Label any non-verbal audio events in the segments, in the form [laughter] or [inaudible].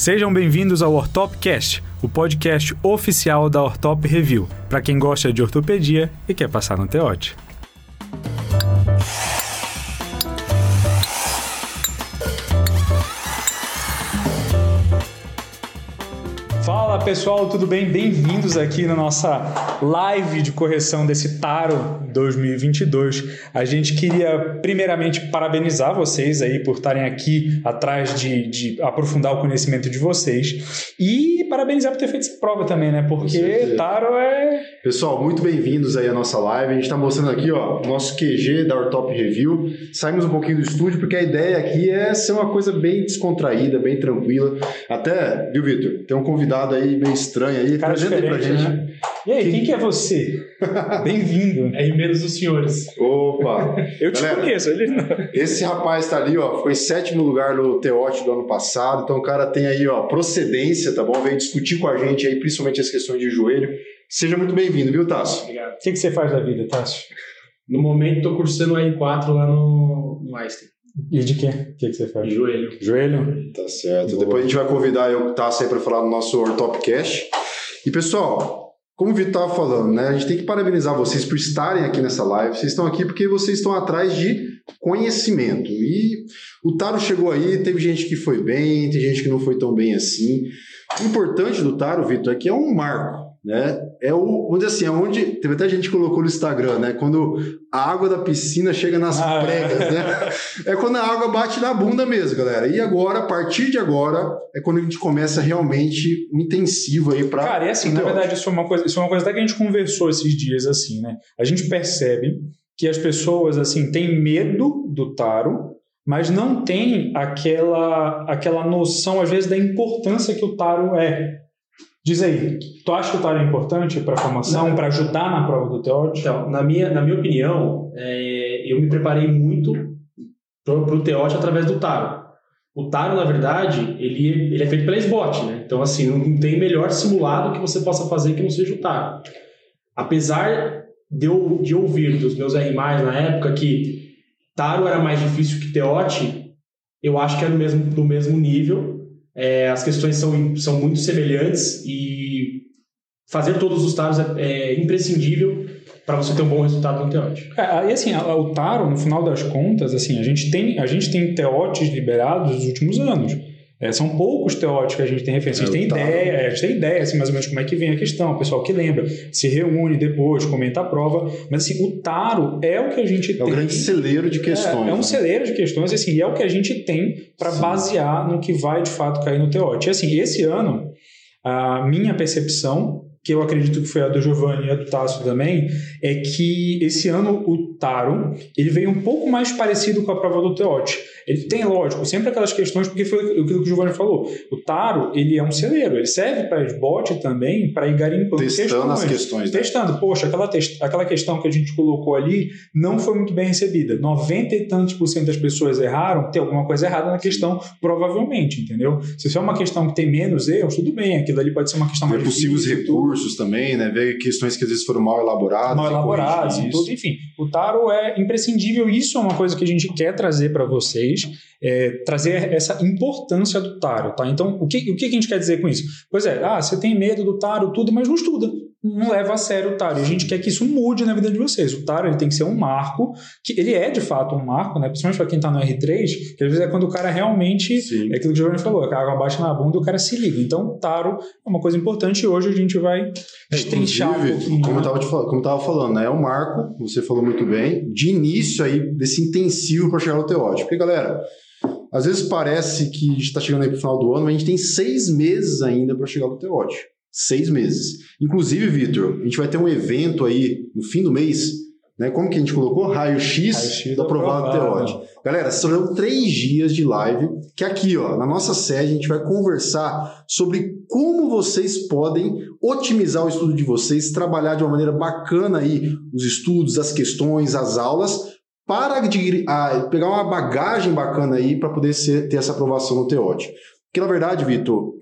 Sejam bem-vindos ao Ortopcast, o podcast oficial da Ortop Review, para quem gosta de ortopedia e quer passar no TEOT. Pessoal, tudo bem? Bem-vindos aqui na nossa live de correção desse Taro 2022. A gente queria primeiramente parabenizar vocês aí por estarem aqui atrás de, de aprofundar o conhecimento de vocês e parabenizar por ter feito essa prova também, né? Porque Taro é... Pessoal, muito bem-vindos aí à nossa live. A gente está mostrando aqui, ó, o nosso QG da Ortop Review. Saímos um pouquinho do estúdio porque a ideia aqui é ser uma coisa bem descontraída, bem tranquila. Até, viu, Vitor? Tem um convidado aí meio estranho aí. Cara Apresenta aí pra gente. né? E aí, quem, que é você? [laughs] Bem-vindo. É em menos dos senhores. Opa! [laughs] Eu te Galera, conheço, ele não. Esse rapaz tá ali, ó, foi em sétimo lugar no Teote do ano passado, então o cara tem aí, ó, procedência, tá bom? Veio discutir com a gente aí, principalmente as questões de joelho. Seja muito bem-vindo, viu, Tasso? Obrigado. O que, que você faz da vida, Tássio? No momento, estou cursando o R4 lá no, no Einstein, E de quê? O que, que você faz? de joelho. Joelho? Tá certo. Boa. Depois a gente vai convidar eu, o Tasso aí para falar no nosso Ortopcast. E pessoal, como o Vitor estava falando, né? A gente tem que parabenizar vocês por estarem aqui nessa live. Vocês estão aqui porque vocês estão atrás de conhecimento. E o Taro chegou aí, teve gente que foi bem, tem gente que não foi tão bem assim. O importante do Taro, Vitor, é que é um marco. Né? É o, onde assim, é onde teve até gente que colocou no Instagram, né? Quando a água da piscina chega nas Ah, é. pregas, né? É quando a água bate na bunda mesmo, galera. E agora, a partir de agora, é quando a gente começa realmente um intensivo aí para. Cara, e assim, na verdade, isso é uma coisa, isso é uma coisa até que a gente conversou esses dias, assim, né? A gente percebe que as pessoas, assim, têm medo do taro, mas não tem aquela, aquela noção, às vezes, da importância que o taro é. Diz aí, tu acha que o taro é importante para a formação, para ajudar na prova do teórico? Então, na minha, na minha opinião, é, eu me preparei muito para o Teote através do Taro. O Taro, na verdade, ele, ele é feito pela SBOT, né? Então, assim, não tem melhor simulado que você possa fazer que não seja o Taro. Apesar de eu, de ouvir dos meus R+, na época, que Taro era mais difícil que Teote, eu acho que é do mesmo, do mesmo nível. É, as questões são, são muito semelhantes e fazer todos os taros é, é imprescindível para você ter um bom resultado no teórico. É, e assim, o taro, no final das contas, assim, a gente tem, a gente tem teotes liberados nos últimos anos. É, são poucos teóticos que a gente tem referência. A gente É, tem ideia, a gente tem ideia, assim, mais ou menos como é que vem a questão. O pessoal que lembra se reúne depois, comenta a prova. Mas assim, o taro é o que a gente É tem. o grande celeiro de questões. É, é um né? celeiro de questões, assim, e é o que a gente tem para basear no que vai de fato cair no teótico. E assim, esse ano, a minha percepção, que eu acredito que foi a do Giovanni e a do Tássio também, é que esse ano o Taro ele veio um pouco mais parecido com a prova do Teote. Ele tem, lógico, sempre aquelas questões, porque foi aquilo que o Giovanni falou. O Taro, ele é um celeiro, ele serve para esbote também, para ir garimpando Testando as questões. questões. Né? Testando, poxa, aquela, tes- aquela questão que a gente colocou ali não foi muito bem recebida. 90 e tantos por cento das pessoas erraram, tem alguma coisa errada na questão, provavelmente, entendeu? Se for uma questão que tem menos erros, tudo bem, aquilo ali pode ser uma questão Ver mais possíveis difícil, tudo, recursos também, né? Ver questões que às vezes foram mal elaboradas. mal e e isso. tudo. Enfim, o Taro é imprescindível. Isso é uma coisa que a gente quer trazer para vocês, é, trazer essa importância do Taro, tá? Então, o que, o que a gente quer dizer com isso? Pois é, ah, você tem medo do Taro, tudo, mas não estuda. Não leva a sério o Taro. E a gente quer que isso mude na vida de vocês. O Taro ele tem que ser um marco, que ele é de fato um marco, né? Principalmente para quem está no R3, que às vezes é quando o cara realmente Sim. é aquilo que o Giovanni falou, a água baixa na bunda e o cara se liga. Então, o Taro é uma coisa importante e hoje a gente vai destrinchar um pouquinho. como eu estava falando, né? É um marco, você falou muito bem, de início aí desse intensivo para chegar no teótico. Porque, galera, às vezes parece que a gente está chegando aí pro final do ano, mas a gente tem seis meses ainda para chegar no teótico. Seis meses. Inclusive, Vitor, a gente vai ter um evento aí no fim do mês, né? Como que a gente colocou? Raio-X Raio-X do aprovado teótico. Galera, serão três dias de live, que aqui, ó, na nossa sede, a gente vai conversar sobre como vocês podem otimizar o estudo de vocês, trabalhar de uma maneira bacana aí os estudos, as questões, as aulas, para adquirir- pegar uma bagagem bacana aí para poder ser- ter essa aprovação no teótico. Porque, na verdade, Vitor,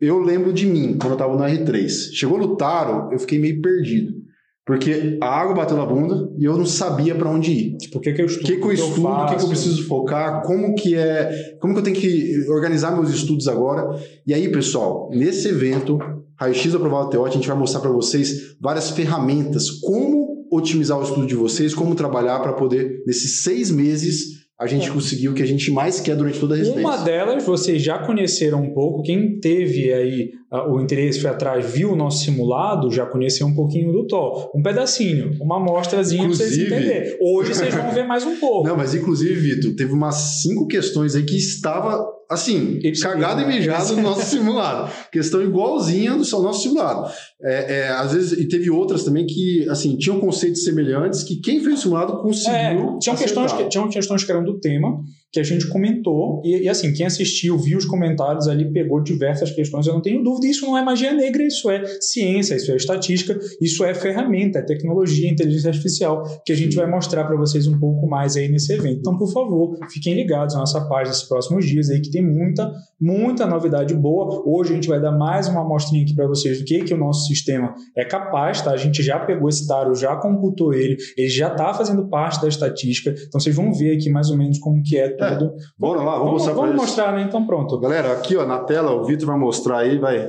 eu lembro de mim, quando eu estava no R3. Chegou no Taro, eu fiquei meio perdido. Porque a água bateu na bunda e eu não sabia para onde ir. Tipo, o que, que eu O estudo? que, que eu estudo, o que, que eu preciso focar, como que é, como que eu tenho que organizar meus estudos agora. E aí, pessoal, nesse evento, Raio-X Aprovado Teótico, a gente vai mostrar para vocês várias ferramentas, como otimizar o estudo de vocês, como trabalhar para poder, nesses seis meses, a gente É. conseguir o que a gente mais quer durante toda a residência. Uma delas vocês já conheceram um pouco. Quem teve aí o interesse foi atrás, viu o nosso simulado, já conheceu um pouquinho do TOL. Um pedacinho, uma amostrazinha para vocês entenderem. Hoje vocês vão ver mais um pouco. Não, mas inclusive, Vitor, teve umas cinco questões aí que estava, assim, Eles- cagado e mijado no nosso simulado. Questão igualzinha do nosso simulado. É, é, às vezes, e teve outras também que, assim, tinham conceitos semelhantes que quem fez o simulado conseguiu. É, tinham, questões acertar. que, tinham questões que eram do tema, que a gente comentou, e, e assim, quem assistiu, viu os comentários ali, pegou diversas questões, eu não tenho dúvida, isso não é magia negra, isso é ciência, isso é estatística, isso é ferramenta, é tecnologia, inteligência artificial, que a gente vai mostrar para vocês um pouco mais aí nesse evento. Então, por favor, fiquem ligados na nossa página esses próximos dias aí, que tem muita, muita novidade boa. Hoje a gente vai dar mais uma amostrinha aqui para vocês do que, que o nosso sistema é capaz, tá? A gente já pegou esse dado, já computou ele, ele já está fazendo parte da estatística, então vocês vão ver aqui mais ou menos como que é tudo. Bora lá, vamos, vamos mostrar vamos mostrar, né? Então pronto. Galera, aqui ó, na tela, o Vitor vai mostrar aí, vai.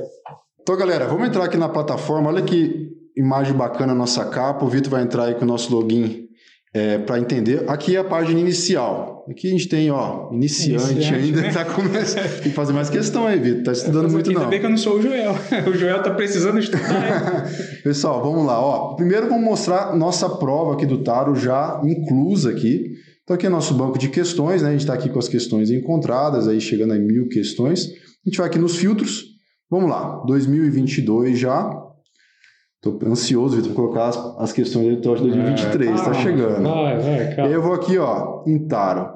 Então, galera, vamos entrar aqui na plataforma. Olha que imagem bacana a nossa capa. O Vitor vai entrar aí com o nosso login é, para entender. Aqui é a página inicial. Aqui a gente tem, ó, iniciante, Iniciante, ainda, né? tá começando. [laughs] Tem que fazer mais questão aí, Vitor. Tá estudando muito, Ainda não. bem que eu não sou o Joel. [laughs] O Joel tá precisando estudar. [laughs] Pessoal, vamos lá. Ó, primeiro vamos mostrar nossa prova aqui do Taro já inclusa aqui. Então aqui é nosso banco de questões, né? A gente está aqui com as questões encontradas, aí chegando a mil questões. A gente vai aqui nos filtros. Vamos lá, 2022 já. Tô ansioso, Vitor, pra colocar as, as questões do TOT 2023, tá Calma, chegando. Vai, vai, calma. eu vou aqui, ó, em Taro.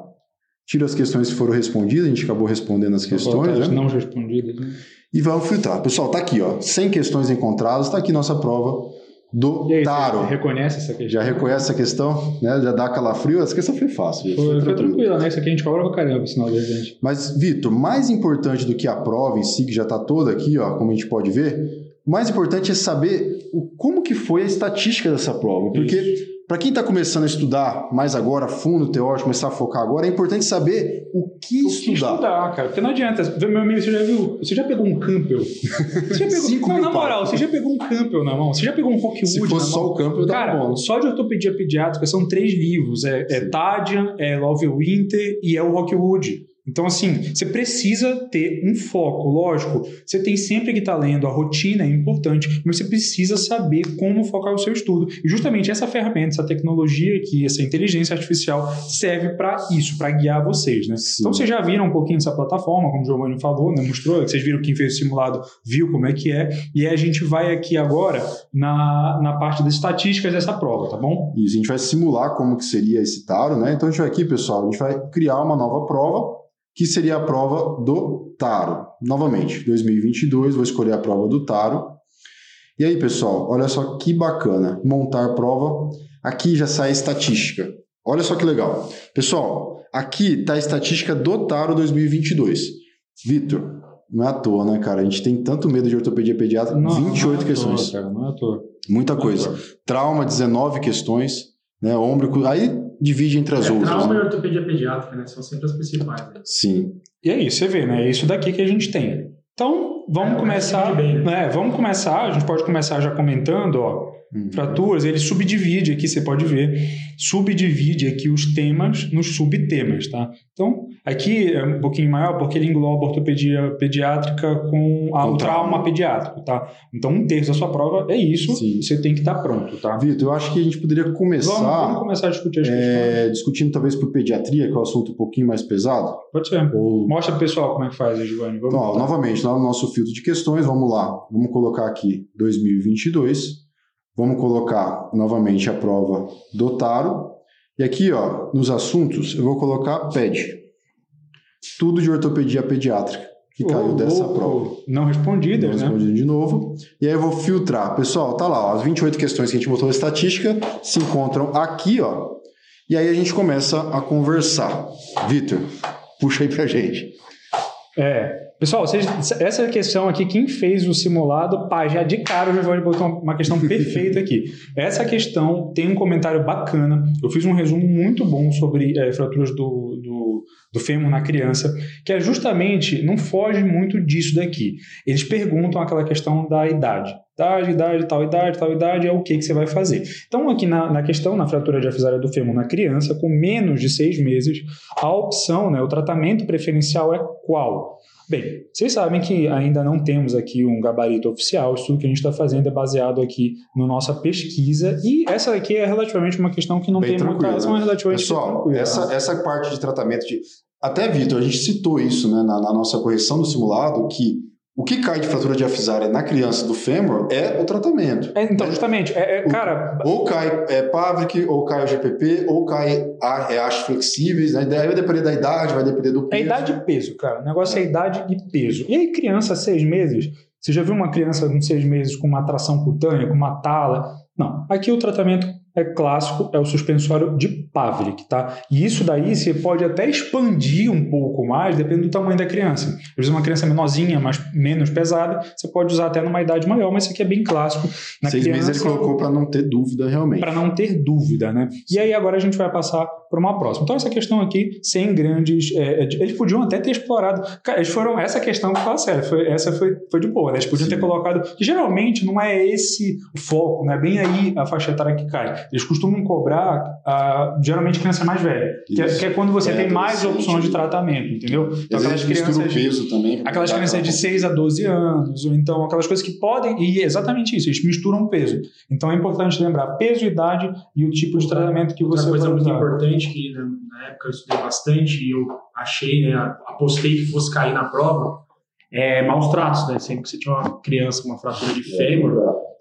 Tiro as questões que foram respondidas, a gente acabou respondendo as questões, né? não respondidas. né? E vamos filtrar. Pessoal, tá aqui, ó, 100 questões encontradas, tá aqui nossa prova do aí, Taro. reconhece essa questão? Já reconhece essa questão, né? Já dá calafrio. Essa questão foi fácil. gente. Foi, foi tranquilo, né? Isso aqui a gente cobra pra caramba, sinal de gente. Mas, Vitor, mais importante do que a prova em si, que já está toda aqui, ó, como a gente pode ver, o mais importante é saber o, como que foi a estatística dessa prova. Porque, para quem está começando a estudar mais agora, fundo teórico, começar a focar agora, é importante saber o que O que estudar. estudar, cara. Porque não adianta. Meu amigo, você já viu? Você já pegou um Campbell? Você já pegou... [laughs] Cinco não, na moral, páginas. você já pegou um Campbell na mão? Você já pegou um Rockwood Se fosse mão? só o campo, eu dava Cara, bom. só de ortopedia pediátrica são três livros. É, é. Tadian, é Love Winter e é o Rockwood. Então, assim, você precisa ter um foco. Lógico, você tem sempre que estar lendo, a rotina é importante, mas você precisa saber como focar o seu estudo. E justamente essa ferramenta, essa tecnologia aqui, essa inteligência artificial serve para isso, para guiar vocês, né? Sim. Então, vocês já viram um pouquinho dessa plataforma, como o Giovanni falou, né? Mostrou, vocês viram quem fez o simulado, viu como é que é. E aí a gente vai aqui agora na, na parte das estatísticas dessa prova, tá bom? Isso, a gente vai simular como que seria esse taro, né? Então a gente vai aqui, pessoal, a gente vai criar uma nova prova, que seria a prova do taro. Novamente, 2022, vou escolher a prova do taro. E aí, pessoal, olha só que bacana. Montar prova. Aqui já sai a estatística. Olha só que legal. Pessoal, aqui está a estatística do taro 2022. Vitor, não é à toa, né, cara? A gente tem tanto medo de ortopedia pediátrica. Não, 28 não é questões. Cara, não é à toa. Muita Não é coisa. toa. Trauma, 19 questões, né? Ombro, aí divide entre as É, outras. trauma né? e ortopedia pediátrica, né? São sempre as principais. Né? Sim. E aí, você vê, né? É isso daqui que a gente tem. Então, vamos É, começar. divide bem, né? Vamos começar. A gente pode começar já comentando, ó. Uhum. Fraturas, ele subdivide aqui, você pode ver, subdivide aqui os temas nos subtemas, tá? Então, aqui é um pouquinho maior porque ele engloba a ortopedia pediátrica com a, o trauma trauma. pediátrico, tá? Então, um terço da sua prova é isso, Sim. você tem que estar pronto, tá? Vitor, eu acho que a gente poderia Vamos, começar vamos começar a discutir as questões. é, discutindo talvez por pediatria, que é um assunto um pouquinho mais pesado. Pode ser. Ou... Mostra pro pessoal como é que faz, Giovanni. Vamos Então, ó, novamente, lá no nosso filtro de questões, vamos lá. Vamos colocar aqui 2022. Vamos colocar novamente a prova do Taro. E aqui, ó, nos assuntos, eu vou colocar PED. Tudo de ortopedia pediátrica que caiu dessa prova. Não respondidas, Vamos né? responder de novo. E aí eu vou filtrar. Pessoal, tá lá, ó, as 28 questões que a gente botou na estatística se encontram aqui, ó. E aí a gente começa a conversar. Vitor, puxa aí pra gente. É, Pessoal, vocês, essa questão aqui, quem fez o simulado, pá, já de cara eu já vou botar uma questão [laughs] perfeita aqui. Essa questão tem um comentário bacana. Eu fiz um resumo muito bom sobre é, fraturas do, do, do fêmur na criança, que é justamente, não foge muito disso daqui. Eles perguntam aquela questão da idade. Idade, idade, tal idade, tal idade, é o que, que você vai fazer. Então, aqui na, na questão, na fratura de afisária do fêmur na criança, com menos de seis meses, a opção, né, o tratamento preferencial é qual? Bem, vocês sabem que ainda não temos aqui um gabarito oficial, isso que a gente está fazendo é baseado aqui na nossa pesquisa, e essa aqui é relativamente uma questão que não Bem tem muita relação, é né? relativamente Pessoal, essa, essa parte de tratamento de. Até, Vitor, a gente citou isso né, na, na nossa correção do simulado, que o que cai de fratura de afisária na criança do fêmur é o tratamento. É, então, justamente, é, é, O- cara, Ou cai é, Pavlik, ou cai o GPP, ou cai a, é, hastes flexíveis. Né? Daí vai depender da idade, vai depender do é peso. idade e peso, cara. O negócio é idade e peso. E aí, criança, seis meses, você já viu uma criança com seis meses com uma atração cutânea, com uma tala? Não. Aqui o tratamento é clássico, é o suspensório de Pavlik, tá? E isso daí você pode até expandir um pouco mais, dependendo do tamanho da criança. Às vezes uma criança menorzinha, mas menos pesada, você pode usar até numa idade maior, mas isso aqui é bem clássico. Na Seis criança, meses ele colocou para não ter dúvida realmente. para não ter dúvida, né? E aí agora a gente vai passar para uma próxima. Então essa questão aqui, sem grandes, é, é, eles podiam até ter explorado. Cara, eles foram essa questão que fala sério, foi, essa foi, foi de boa, né? Eles podiam Sim. ter colocado. Geralmente não é esse o foco, né? Bem aí a faixa etária que cai. Eles costumam cobrar ah, geralmente criança mais velha, que é, que é quando você É, tem mais opções de tratamento, entendeu? Então aquelas crianças o peso também. Aquelas crianças de aquela- 6 a 12 anos, ou então aquelas coisas que podem, e é exatamente isso, eles misturam peso. Então é importante lembrar peso, idade e o tipo de tratamento que Outra você coisa vai muito usar. importante que né, na época eu estudei bastante e eu achei, né, apostei que fosse cair na prova, é maus tratos, né? Sempre que você tiver uma criança com uma fratura de fêmur,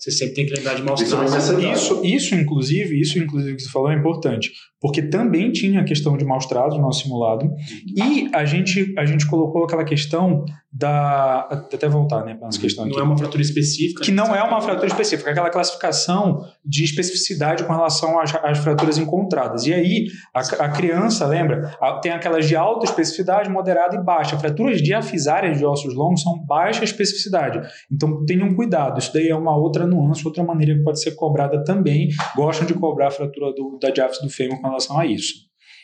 você sempre tem que lembrar de maus Principalmente tratos. nessa idade. Isso, isso, inclusive, isso, inclusive, que você falou é importante, porque também tinha a questão de maus tratos no nosso simulado, e a gente, a gente colocou aquela questão da. Até voltar, né, para nossa questão aqui. Não é uma fratura específica. que não é uma fratura específica, é aquela classificação de especificidade com relação às, às fraturas encontradas. E aí, a, a criança, lembra, a- tem aquelas de alta especificidade, moderada e baixa. Fraturas diafisárias de ossos longos são baixa especificidade. Então, tenham cuidado. Isso daí é uma outra nuance, outra maneira que pode ser cobrada também. Gostam de cobrar a fratura do, da diáfise do fêmur com relação a isso.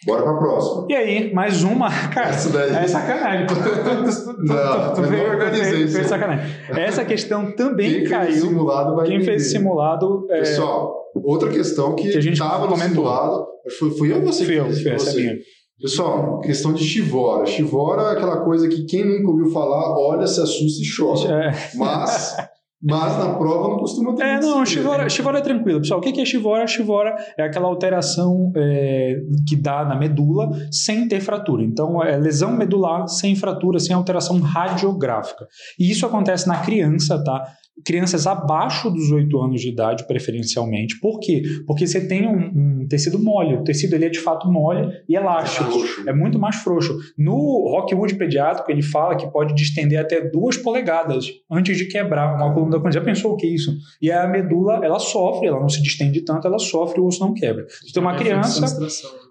Bora pra próxima. E aí, mais uma. Cara, Essa daí. é sacanagem. Tu, tu, tu, tu, tu, Não, tu eu veio- organizei tu isso. fez sacanagem. Essa questão também Quem fez caiu. o simulado vai Quem fez entender. esse simulado é, Pessoal, outra questão que, Que a gente estava no simulado. Foi, fui eu ou você? fui eu, fez? fui essa Você. minha. Pessoal, questão de Chivora. Chivora é aquela coisa que quem nunca ouviu falar, olha, se assusta e chora. É, Mas, [laughs] mas na prova não costuma ter é, não. Chivora, Chivora é tranquilo. Pessoal, o que que é Chivora? Chivora é aquela alteração é, que dá na medula sem ter fratura. Então, é lesão medular sem fratura, sem alteração radiográfica. E isso acontece na criança, tá? Crianças abaixo dos 8 anos de idade, preferencialmente. Por quê? Porque você tem um, um tecido mole. O tecido ele é de fato mole e elástico. Frouxo. É muito mais frouxo. No Rockwood pediátrico, ele fala que pode distender até duas polegadas antes de quebrar uma coluna da coluna. Já pensou o que é isso? E a medula, ela sofre, ela não se distende tanto, ela sofre o osso não quebra. Então, uma criança,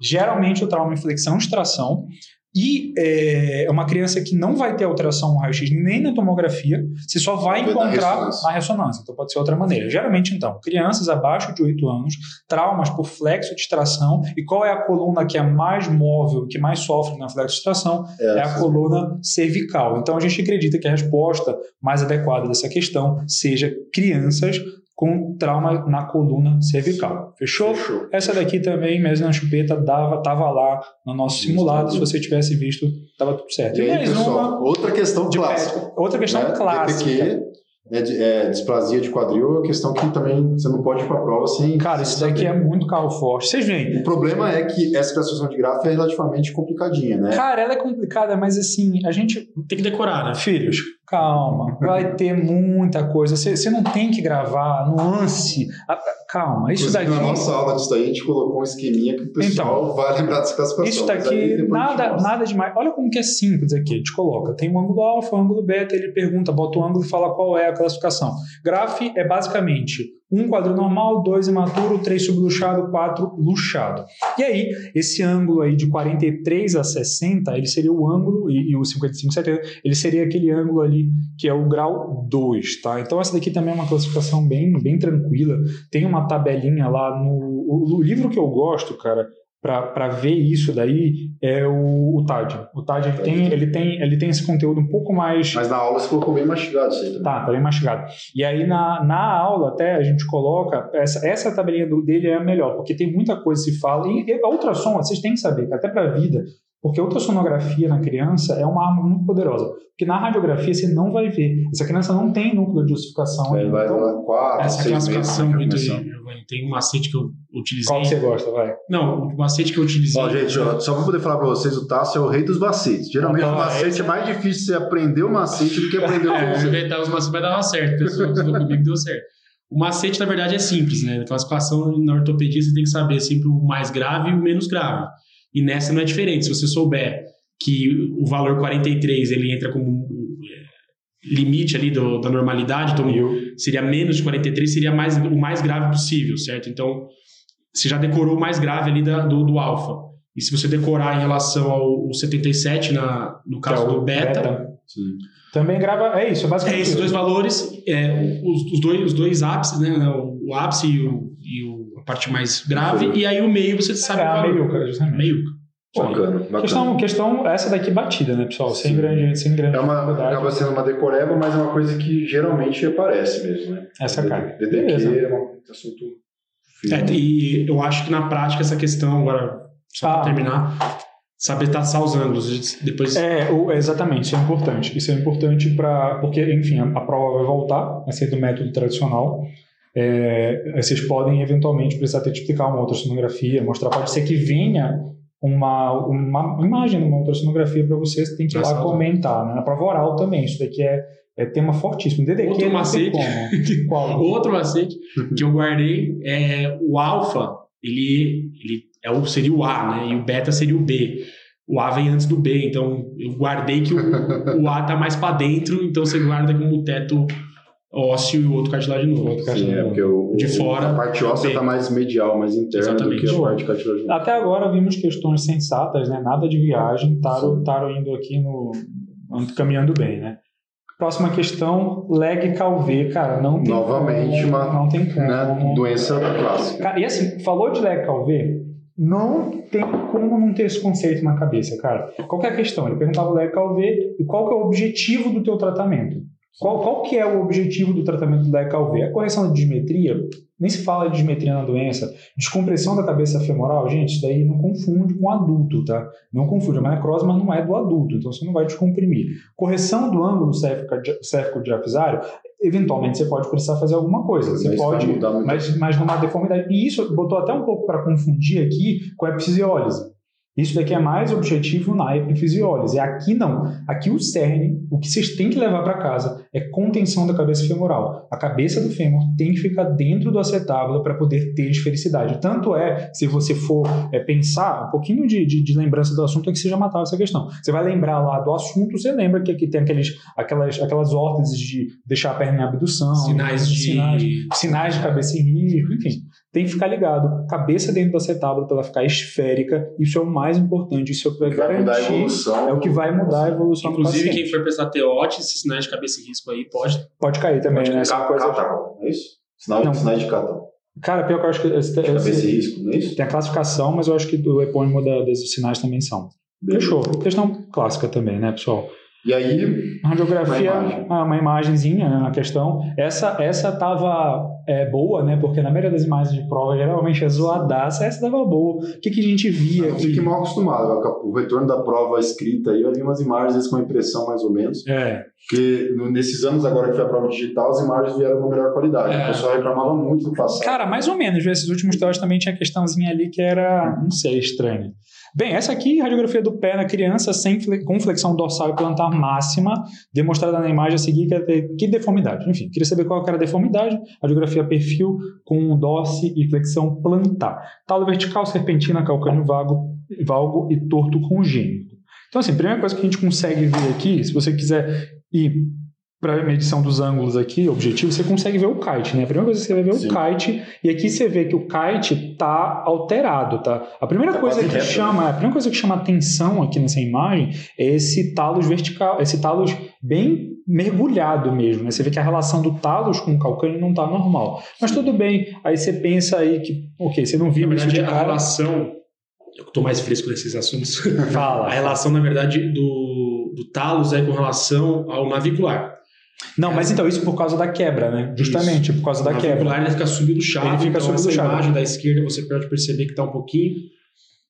geralmente o trauma é inflexão extração. E é é uma criança que não vai ter alteração no raio-x nem na tomografia, você só vai Vai na encontrar ressonância. na ressonância. Então pode ser outra maneira. Geralmente, então, crianças abaixo de 8 anos, traumas por flexo de extração. E qual é a coluna que é mais móvel, que mais sofre na flexo de extração? É a coluna cervical. Então a gente acredita que a resposta mais adequada dessa questão seja crianças com trauma na coluna cervical. Fechou? Fechou. Essa daqui também, mesmo na chupeta, dava, tava lá no nosso simulado. Se você tivesse visto, tava tudo certo. E aí, mais pessoal, uma outra questão de clássica. pé. Outra questão né? clássica. DPQ, né, de- é, displasia de quadril é uma questão que também você não pode ir para a prova sem. Cara, sem isso daqui saber. é muito carro forte. Vocês veem. O problema é que essa classificação de gráfico é relativamente complicadinha, né? Cara, ela é complicada, mas assim, a gente. Tem que decorar, né? Filhos, calma. Vai ter muita coisa. Você não tem que gravar nuance. Calma, isso Inclusive, daqui. Na nossa aula disso daí, a gente colocou um esqueminha que o pessoal vai lembrar dessa classificação. Isso daqui, nada, nada demais. Olha como que é simples aqui. A gente coloca. Tem um ângulo alfa, um ângulo beta, ele pergunta, bota o ângulo e fala qual é a classificação. Graph é basicamente um quadril normal, dois imaturo, três subluxado, quatro luxado. E aí, esse ângulo aí de 43 a 60, ele seria o ângulo, e, e o 55 70, ele seria aquele ângulo ali que é o grau 2, tá? Então essa daqui também é uma classificação bem, bem tranquila. Tem uma tabelinha lá no o, o livro que eu gosto, cara, para ver isso daí é o, o TAD. O TAD ele tem, ele, tem, ele tem esse conteúdo um pouco mais. Mas na aula você colocou bem mastigado isso aí também. Tá, tá bem mastigado. E aí na, na aula até a gente coloca. Essa, essa tabelinha do, dele é a melhor, porque tem muita coisa que se fala. E, e a ultrassom, vocês têm que saber, até para a vida, porque a ultrassonografia na criança é uma arma muito poderosa. Porque na radiografia você não vai ver. Essa criança não tem núcleo de ossificação. Ele vai então, lá quatro, Essa seis classificação meses, muito. começando. Giovanni, Tem um macete que eu utilizei. qual que você gosta, vai? Não, o macete que eu utilizei. Ó, gente, ó, só pra poder falar pra vocês, o Tasso é o rei dos macetes. Geralmente Então, o macete esse- é mais difícil você aprender o macete do que aprender o [laughs] É, conceito. inventar os macetes vai dar certo. A pessoa que estudou comigo deu certo. O macete, na verdade, é simples, né? Na classificação na ortopedia, você tem que saber sempre o mais grave e o menos grave. E nessa não é diferente. Se você souber que o valor 43 ele entra como é, limite ali do- da normalidade, então seria menos de 43, seria mais, o mais grave possível, certo? Então, você já decorou o mais grave ali da- do, do alfa. E se você decorar em relação ao, ao 77, na, no caso é do beta, Sim. Também grava. É isso, é basicamente. é, esses dois valores, é, os, os dois, os dois ápices, né? O ápice e, o, e o- a parte mais grave, e aí o meio você sabe É, o a valor. meiuca, justamente. Meiuca. Bacana, bacana. Questão, questão essa daqui batida, né, pessoal? Sem Sim. grande, sem grande É uma, dificuldade. acaba sendo uma decoreba, mas é uma coisa que geralmente aparece mesmo, né? Essa cara. DDQ Beleza. é um assunto É, e eu acho que na prática essa questão, agora, só Ah. para terminar, saber taçar os ângulos. Depois. É, exatamente, isso é importante. Isso é importante para. Porque, enfim, a, a prova vai voltar a ser do método tradicional. É, vocês podem eventualmente precisar ter de explicar uma ultrassonografia, mostrar. Pode ser que venha uma, uma imagem de uma ultrassonografia para vocês, tem que ir lá Nossa, comentar. Né? Na prova oral também, isso daqui é, é tema fortíssimo. DDQ [laughs] Outro macete. Outro macete que eu guardei é o alfa, ele, ele é o, seria o A, né? E o beta seria o B. O A vem antes do B, então eu guardei que o, [laughs] o A tá mais para dentro, então você guarda como teto ósseo e o outro cartilaginoso. Outro Sim, é porque o, De fora, a parte óssea está mais medial, mais interna Exatamente. do que a parte cartilaginosa. Até agora vimos questões sensatas, né? Nada de viagem, Taro, Taro indo aqui no. caminhando bem, né? Próxima questão, leg calvê, cara, não tem Novamente, como, uma- não tem como. Né? Doença clássica. Cara, e assim, falou de leg calvê, não tem como não ter esse conceito na cabeça, cara. Qual que é a questão? Ele perguntava o leg calvê e qual que é o objetivo do teu tratamento? Qual, qual que é o objetivo do tratamento leg calvê? A correção da dismetria? Nem se fala de dismetria na doença. Descompressão da cabeça femoral, gente, isso daí não confunde com adulto, tá? Não confunde. É uma necrose, mas não é do adulto, então você não vai descomprimir. Correção do ângulo cérvico-diafisário, eventualmente você pode precisar fazer alguma coisa. Você Mas pode, mas, mas numa deformidade. E isso botou até um pouco para confundir aqui com a epifisiólise. Isso daqui é mais objetivo na epifisiólise. Aqui não. Aqui o cerne, o que vocês têm que levar para casa é contenção da cabeça femoral. A cabeça do fêmur tem que ficar dentro do acetábulo para poder ter esfericidade. Tanto é, se você for é, pensar, um pouquinho de, de, de lembrança do assunto é que você já matava essa questão. Você vai lembrar lá do assunto, você lembra que aqui tem aqueles, aquelas, aquelas órteses de deixar a perna em abdução, Sinais de. sinais, sinais de cabeça em risco, enfim. Tem que ficar ligado. Cabeça dentro do acetábulo para ela ficar esférica. Isso é o mais importante. Isso é o que vai Vai mudar a garantir. evolução. É o que vai mudar a evolução do Inclusive, quem for prestar teote, esses sinais de cabeça e risco aí, pode. Pode cair também, Pode né? Essa coisa... Não é isso? Sinal, Não. Sinais de catarro. Cara, pior que eu acho que esse, Cabeça e esse, risco, não é isso? tem a classificação, mas eu acho que o epônimo da, desses sinais também são. Fechou. Questão clássica também, né, pessoal? E aí, Radiografia, Uma imagem. ah, uma imagenzinha né, na questão. Essa essa tava é, boa, né? Porque na maioria das imagens de prova geralmente é zoadaça. Essa tava boa. O que, que a gente via aqui? fique mal acostumado. O retorno da prova escrita aí, eu vi umas imagens às vezes, com a impressão mais ou menos. É, Porque nesses anos agora que foi a prova digital, as imagens vieram com melhor qualidade. É. O pessoal reclamava muito no passado. Cara, mais ou menos. Esses últimos teóricos também tinha questãozinha ali que era, não sei, estranha. Bem, essa aqui, radiografia do pé na criança sem com flexão dorsal e plantar máxima, demonstrada na imagem a seguir que, é- que deformidade. Enfim, queria saber qual era a deformidade. Radiografia perfil com dorse e flexão plantar. Talo vertical, serpentina, calcânio vago, valgo e torto congênito. Então, assim, a primeira coisa que a gente consegue ver aqui, se você quiser ir para medição dos ângulos aqui, objetivo, você consegue ver o kite, né? A primeira coisa que você vai ver é o Sim. kite, e aqui você vê que o kite tá alterado, tá? A primeira Tá coisa que reto, chama, a primeira coisa que chama atenção aqui nessa imagem é esse talos vertical, esse talos bem mergulhado mesmo, né? Você vê que a relação do talos com o calcânio não tá normal. Mas tudo bem, aí você pensa aí que, ok, você não viu isso verdade, de a cara, relação. Eu estou mais fresco nesses assuntos. fala. [laughs] A relação, na verdade, do, do talos é com relação ao navicular. Não, mas então isso por causa da quebra, né? Justamente por causa O da quebra. navicular ele fica subluxado. Ele fica então, essa subluxado. imagem da esquerda você pode perceber que está um pouquinho.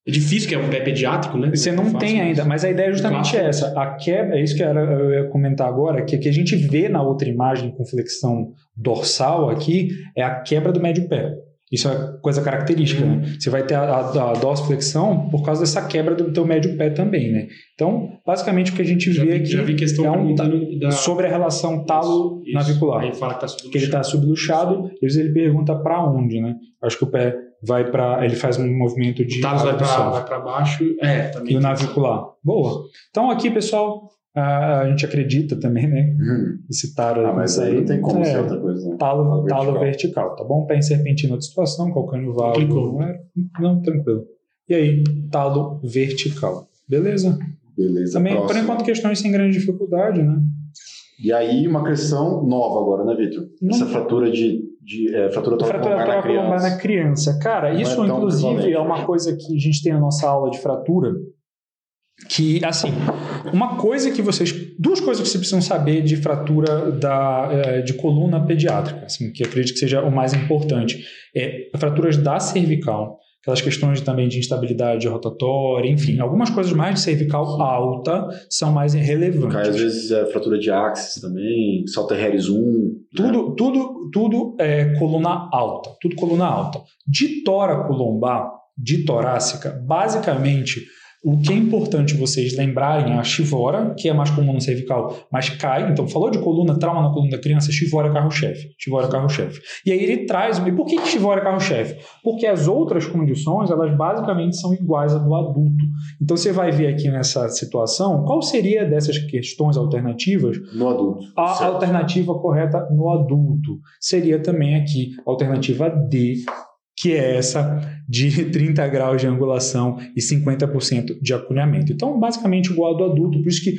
É difícil, que é um pé pediátrico, né? Você não Fácil, tem ainda, mas a ideia é justamente Clássico. essa. A quebra, é isso que eu ia comentar agora, que, que a gente vê na outra imagem com flexão dorsal aqui, é a quebra do médio pé. Isso é coisa característica, Uhum. né? Você vai ter a, a, a dorsiflexão por causa dessa quebra do teu médio pé também, né? Então, basicamente o que a gente Já vê vi, aqui já vi questão é um da, sobre a relação Isso, talo-navicular. Aí fala que tá Que ele está subluxado, e ele pergunta para onde, né? Acho que o pé vai para, ele faz um movimento de O talos vai para baixo. É, também. e o navicular. Boa. Então aqui, pessoal, a, a gente acredita também, né? Hum. Esse taro Ah, mas isso aí não tem como é, ser outra coisa. Né? Talo, Talo talo vertical. vertical. tá bom? Pé em serpentina de situação, calcânio vago. Clicou. Não, é- não, tranquilo. E aí, talo vertical. Beleza? Beleza. Também, por próximo. enquanto, questões sem grande dificuldade, né? E aí, uma questão nova agora, né, Vitor? Essa fratura de, de é, fratura Fratura toracolumbar na criança. na criança. Cara, Não é isso tão inclusive é uma coisa que a gente tem na nossa aula de fratura. Que, assim, uma coisa que vocês. Duas coisas que vocês precisam saber de fratura da, eh, de coluna pediátrica, assim, que acredito que seja o mais importante. É fraturas da cervical, aquelas questões também de instabilidade rotatória, enfim, algumas coisas mais de cervical alta são mais relevantes. Cai, às vezes é fratura de axis também, salta Harris 1. né? Tudo, tudo, tudo é coluna alta, tudo coluna alta. De toracolombar, de torácica, basicamente o que é importante vocês lembrarem é a chivora, que é mais comum no cervical, mas cai. Então, falou de coluna, trauma na coluna da criança, chivora é carro-chefe. Chivora é carro-chefe. E aí ele traz. E por que, que chivora é carro-chefe? Porque as outras condições, elas basicamente são iguais à do adulto. Então, você vai ver aqui nessa situação, qual seria dessas questões alternativas No adulto. a Certo. alternativa correta no adulto seria também aqui a alternativa D, que é essa de [laughs] 30 graus de angulação e 50% de acunhamento. Então, basicamente igual ao do adulto, por isso que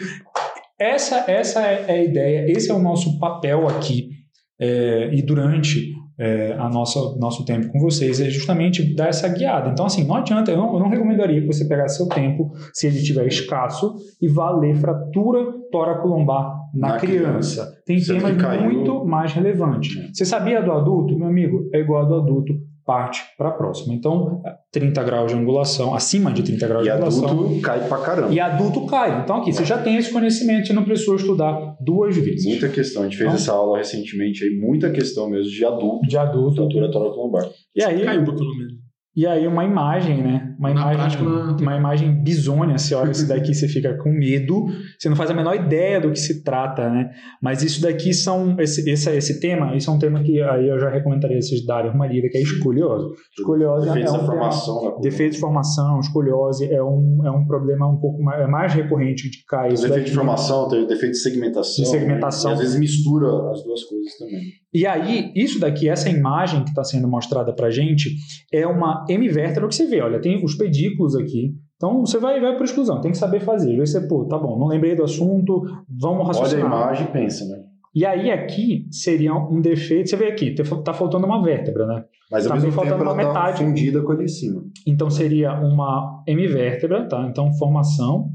essa, essa é a ideia, esse é o nosso papel aqui é, e durante é, a nossa nosso tempo com vocês é justamente dar essa guiada. Então, assim, não adianta, eu não, eu não recomendaria que você pegasse seu tempo, se ele tiver escasso, e vá ler fratura toracolombar na, Na criança. criança. Tem Você temas muito mais relevantes. Você sabia do adulto? Meu amigo, é igual ao do adulto, parte para a próxima. Então, 30 graus de angulação, acima de 30 graus E de angulação. adulto cai pra caramba. E adulto cai. Então, aqui, você já tem esse conhecimento, você não precisou estudar duas vezes. Muita questão. A gente fez Então- essa aula recentemente aí, muita questão mesmo de adulto, De adulto. fratura toracolombar. E aí, Caiu pelo menos. e aí uma imagem, né? Uma Na imagem, prática, uma imagem bizônia. Você olha isso daqui, você fica com medo. Você não faz a menor ideia do que se trata, né? Mas isso daqui são esse, esse, esse tema. Isso é um tema que aí eu já recomendaria vocês darem uma lida, que é escoliose. Escoliose é Defeitos um tema- formação coluna. Defeito de formação, escoliose é um, é um problema um pouco mais, é mais recorrente de cair. Isso Defeito de formação, tem defeito de segmentação. De segmentação. né? E às vezes mistura as duas coisas também. E aí, isso daqui, essa imagem que está sendo mostrada para gente, é uma hemivértebra que você vê. Olha, tem os pedículos aqui. Então, você vai, vai por exclusão, tem que saber fazer. Às vezes você, pô, tá bom, não lembrei do assunto, vamos Olha a raciocinar. imagem e pensa, né? E aí, aqui, seria um defeito. Você vê aqui, tá faltando uma vértebra, né? Mas ao Tá mesmo me faltando tempo ela uma tá metade. fundida com a de cima. Então, seria uma hemivértebra, tá? Então, formação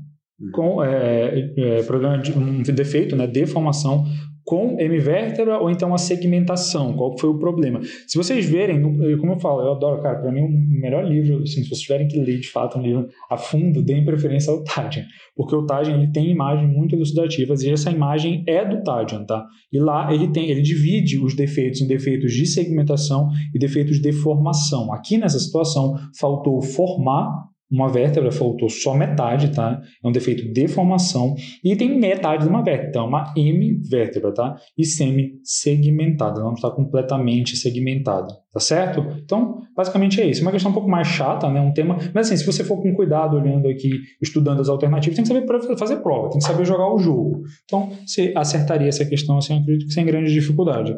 com é, é, problema de um defeito, né? Deformação com hemivértebra ou então a segmentação. Qual foi o problema? Se vocês verem, como eu falo, eu adoro, cara, para mim o melhor livro, assim, se vocês tiverem que ler de fato um livro a fundo, deem preferência ao Tadian, porque o Tadian ele tem imagens muito elucidativas e essa imagem é do Tadian, tá? E lá ele tem, ele divide os defeitos em defeitos de segmentação e defeitos de formação. Aqui nessa situação faltou formar uma vértebra faltou só metade, tá? É um defeito de formação e tem metade de uma vértebra, então é uma M-vértebra, tá? E semi-segmentada, não está completamente segmentada, tá certo? Então, basicamente é isso. Uma questão um pouco mais chata, né? Um tema, mas assim, se você for com cuidado olhando aqui, estudando as alternativas, tem que saber fazer prova, tem que saber jogar o jogo. Então, você acertaria essa questão, assim, acredito que sem grande dificuldade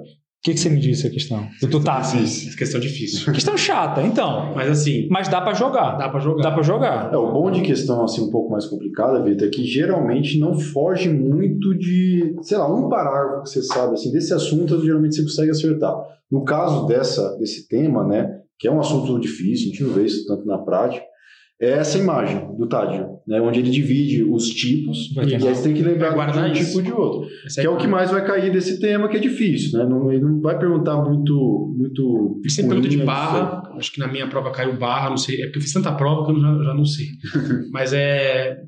que, que você me disse a questão? Do Tutassis. Questão difícil. Questão chata, então. Mas assim. Mas dá para jogar. Dá para jogar. Dá para jogar. É, o bom de questão assim um pouco mais complicada, Vitor, é que geralmente não foge muito de, sei lá, um parágrafo que você sabe assim desse assunto, geralmente você consegue acertar. No caso dessa desse tema, né, que é um assunto difícil, a gente não vê isso tanto na prática é essa imagem do Tádio, né, onde ele divide os tipos e aí você tem que lembrar de um isso. tipo de outro. Essa que é, é o que mais vai cair desse tema, que é difícil. Né? Não, ele não vai perguntar muito. muito Você pergunta de barra, acho que na minha prova caiu barra, não sei, é porque eu fiz tanta prova que eu já, já não sei. [laughs] Mas é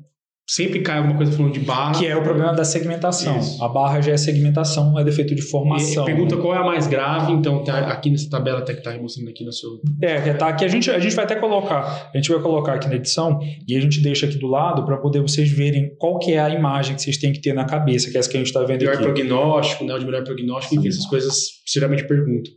sempre cai alguma coisa falando de barra. Que é o problema da segmentação. Isso. A barra já é segmentação, é defeito de formação. E pergunta qual é a mais grave, então tá aqui nessa tabela até que tá mostrando aqui no seu. É, que tá aqui a gente, a gente vai até colocar, a gente vai colocar aqui na edição e a gente deixa aqui do lado para poder vocês verem qual que é a imagem que vocês têm que ter na cabeça, que é essa que a gente está vendo melhor aqui. Melhor prognóstico, né? O de melhor prognóstico, enfim, essas coisas geralmente perguntam.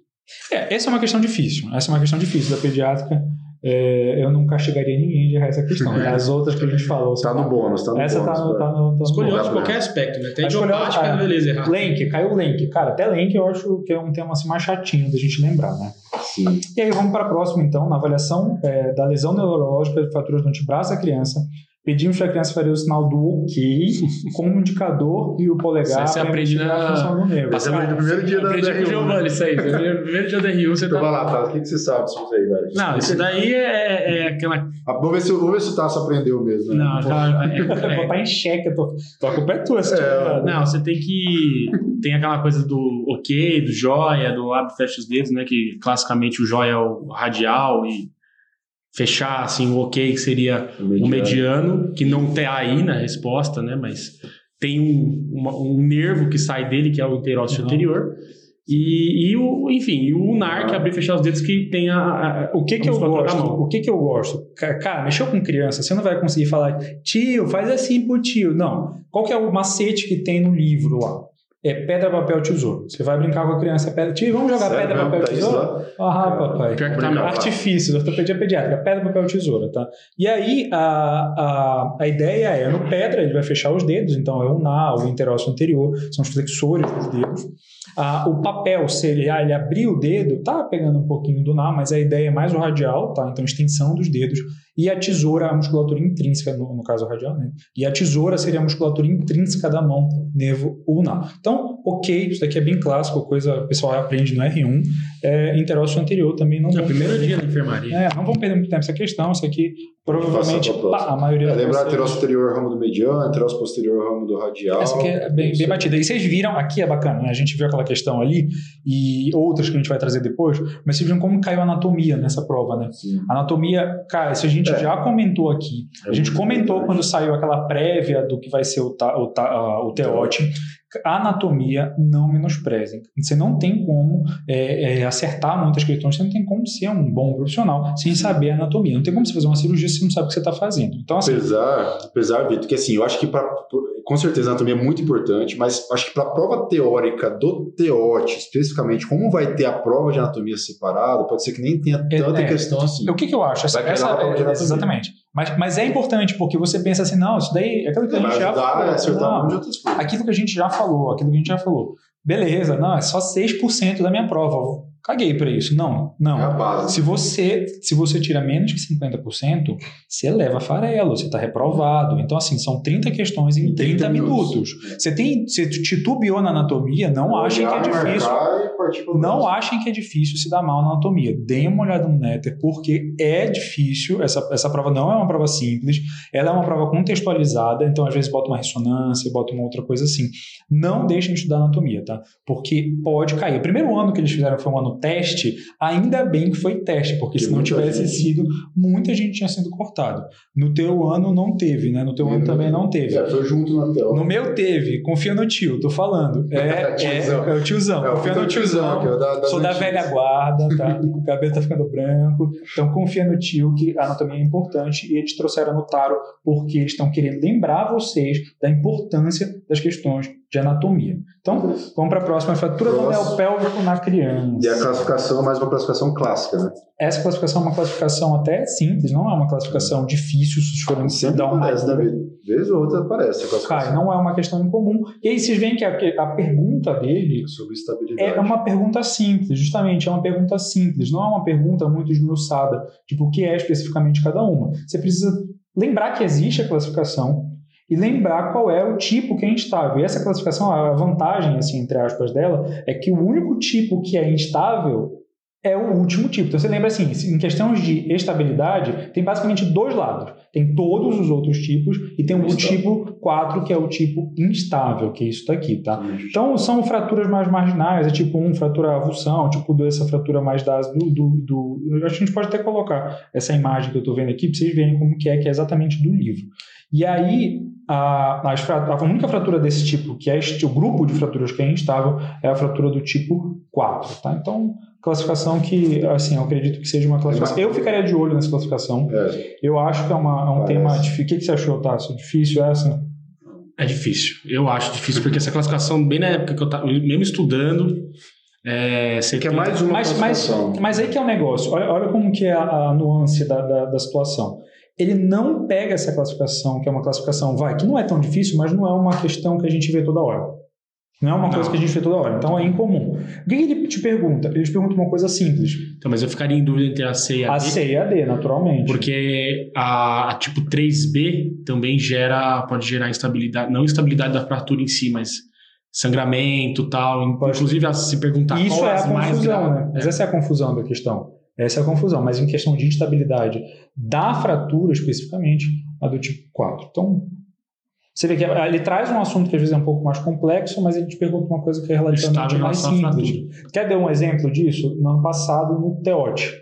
É, essa é uma questão difícil. Essa é uma questão difícil da pediátrica é, eu não castigaria ninguém de essa questão. Né? [laughs] As outras que a gente falou. Tá no bônus, tá no essa bônus. Essa tá, tá, no, tá Escolheu de qualquer aspecto, né? Até idiopática, é, beleza, errado. Lenk, caiu o Lenk. Cara, até Lenk eu acho que é um tema assim, mais chatinho da gente lembrar, né? Sim. E aí vamos para a próxima, então, na avaliação é, da lesão neurológica de fraturas do antebraço da criança Pedimos para a criança fazer o sinal do OK [laughs] com o indicador e o polegar. Você aprende na função do nervo. Você aprende no primeiro dia da Aprendi com o Giovanni isso aí. Primeiro [laughs] dia da RU você então tá... vai lá, tá? O que, que você sabe disso aí, velho? Não, isso daí é, é aquela... Ah, vamos, ver se, vamos ver se o Tasso aprendeu mesmo. Né? Não, aquela... É, [laughs] é, é... em xeque. Eu tô... A culpa é tua. É, não, você tem que... Tem aquela coisa do OK, do joia, do abre e fecha os dedos, né? Que classicamente o joia é o radial e fechar assim o ok que seria o mediano, o mediano que não tem aí na resposta, né? Mas tem um, uma, um nervo que sai dele que é o interócito anterior. E, e, o, enfim, e o unar, que é abrir e fechar os dedos, que tem a. a o que, que eu gosto? O que, que eu gosto? Cara, mexeu com criança, você não vai conseguir falar, tio, faz assim pro tio. Não. Qual que é o macete que tem no livro lá? É pedra, papel, tesouro. Você vai brincar com a criança, pedra, tio, vamos jogar Sério, pedra, papel, tá tesouro? Ah, papai. Pior que tá Artifício, ortopedia pediátrica, pedra, papel, tesoura, tá? E aí, a, a, a ideia é, no pedra, ele vai fechar os dedos, então é o na, o interósseo anterior, são os flexores dos dedos. Ah, o papel, se ele, ah, ele abrir o dedo, tá pegando um pouquinho do na, mas a ideia é mais o radial, tá? Então, extensão dos dedos. E a tesoura, a musculatura intrínseca, no, no caso radial, né? E a tesoura seria a musculatura intrínseca da mão, nervo ulnar. Então, ok, isso daqui é bem clássico, coisa o pessoal aprende no R1. É, interósseo anterior também não. É o primeiro dia na enfermaria. É, não vamos perder muito tempo nessa questão, isso aqui provavelmente pá, a maioria. É, lembrar interósseo superior ramo do mediano, interósseo posterior ramo do radial. Essa aqui é bem, bem batida. E vocês viram, aqui é bacana, né? A gente viu aquela questão ali e outras que a gente vai trazer depois, mas vocês viram como caiu a anatomia nessa prova, né? Sim. Anatomia, cara, isso a gente é. já comentou aqui. A gente comentou quando saiu aquela prévia do que vai ser o, ta, o, ta, o teote a anatomia não menosprezem. Você não tem como é, é, acertar muitas questões, você não tem como ser um bom profissional sem saber anatomia. Não tem como você fazer uma cirurgia se você não sabe o que você está fazendo. Então, assim, apesar, apesar, Vitor, que assim, eu acho que pra, com certeza a anatomia é muito importante, mas acho que para a prova teórica do TEOT, especificamente, como vai ter a prova de anatomia separada, pode ser que nem tenha é, tanta é, questão assim. O que, que eu acho? Essa, essa, é, exatamente. Mas, mas é importante, porque você pensa assim, não, isso daí é aquilo que a gente já falou. Não, aquilo que a gente já falou, aquilo que a gente já falou. Beleza, não, é só 6% da minha prova caguei para isso. Não, não. É a base. Se você, se você tira menos que 50%, você leva farelo, você está reprovado. Então, assim, são 30 questões em 30, 30 minutos. minutos. Você tem, você titubeou na anatomia, não achem que é difícil. Não achem que é difícil se dar mal na anatomia. Deem uma olhada no Netter, porque é difícil. Essa, essa prova não é uma prova simples, ela é uma prova contextualizada, então às vezes bota uma ressonância, bota uma outra coisa assim. Não deixem de estudar anatomia, tá? Porque pode cair. O primeiro ano que eles fizeram foi um ano no teste, ainda bem que foi teste, porque Que se não tivesse gente- sido, muita gente tinha sido cortado. No teu ano não teve, né? No teu ano também não teve. É, foi junto na tela. No meu teve, confia no tio, tô falando. [laughs] É, é, Tiozão. é o tiozão, É, confia no tiozão. que é da- Sou da velha guarda, tá? [laughs] O cabelo tá ficando branco. Então confia no tio que a anatomia é importante e eles trouxeram no Taro porque eles estão querendo lembrar vocês da importância das questões de anatomia. Então, vamos para a próxima fratura do Próximo. pélvico na criança. E a classificação é mais uma classificação clássica, né? Essa classificação é uma classificação até simples, não é uma classificação difícil se forem dar uma né. Vitor? Vez ou outra aparece a classificação. Cai, não é uma questão incomum. E aí vocês veem que a, a pergunta dele Sobre estabilidade. É uma pergunta simples, justamente, é uma pergunta simples, não é uma pergunta muito esmiuçada, tipo, o que é especificamente cada uma. Você precisa lembrar que existe a classificação e lembrar qual é o tipo que é instável. E essa classificação, a vantagem, assim, entre aspas, dela, é que o único tipo que é instável é o último tipo. Então você lembra assim, em questões de estabilidade, tem basicamente dois lados. Tem todos os outros tipos e tem o tipo 4, que é o tipo instável, que é isso daqui, tá? Então, são fraturas mais marginais, é tipo 1, fratura avulsão, tipo 2, essa fratura mais da do, do, do... Acho que a gente pode até colocar essa imagem que eu estou vendo aqui, para vocês verem como que é, que é exatamente do livro. E aí, a, fra- a única fratura desse tipo, que é este, o grupo de fraturas que é instável, é a fratura do tipo 4, tá? Então, classificação que, assim, eu acredito que seja uma classificação... Eu ficaria de olho nessa classificação. É, Eu acho que é, uma, é um Parece. tema difícil. O que, que você achou, Tássio? Difícil essa? É difícil. Eu acho difícil, porque essa classificação, bem na época que eu estava, mesmo estudando, é, você que é mais uma Mas, mas, classificação. mas aí que é o negócio. Olha, olha como que é a, a nuance da, da, da situação. Ele não pega essa classificação, que é uma classificação, vai, que não é tão difícil, mas não é uma questão que a gente vê toda hora. Não é uma Não. coisa que a gente vê toda hora. Então é incomum. O que, ele te pergunta? Ele te pergunta uma coisa simples. Então, mas eu ficaria em dúvida entre a C e a A D. C e a D, naturalmente. Porque a, a tipo 3B também gera, pode gerar instabilidade, não instabilidade da fratura em si, mas sangramento tal. Pode. Inclusive, a se perguntar Isso qual é as a mais confusão, graves. né? Mas essa é a confusão da questão. Essa é a confusão. Mas em questão de instabilidade da fratura, especificamente, a do tipo 4. Então, você vê que ele traz um assunto que às vezes é um pouco mais complexo, mas ele te pergunta uma coisa que é relativamente mais simples. Quer dar um exemplo disso? No ano passado, no Teote,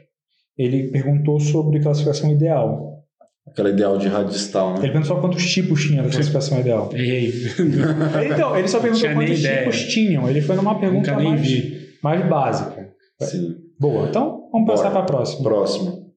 ele perguntou sobre classificação ideal. Aquela ideal de radistal, né? Ele perguntou só quantos tipos tinha da classificação ideal. Errei. [laughs] Então, ele só perguntou quantos ideia. tipos tinham. Ele foi numa pergunta mais, mais básica. Sim. Boa, então vamos Bora. passar para a próxima. Próximo.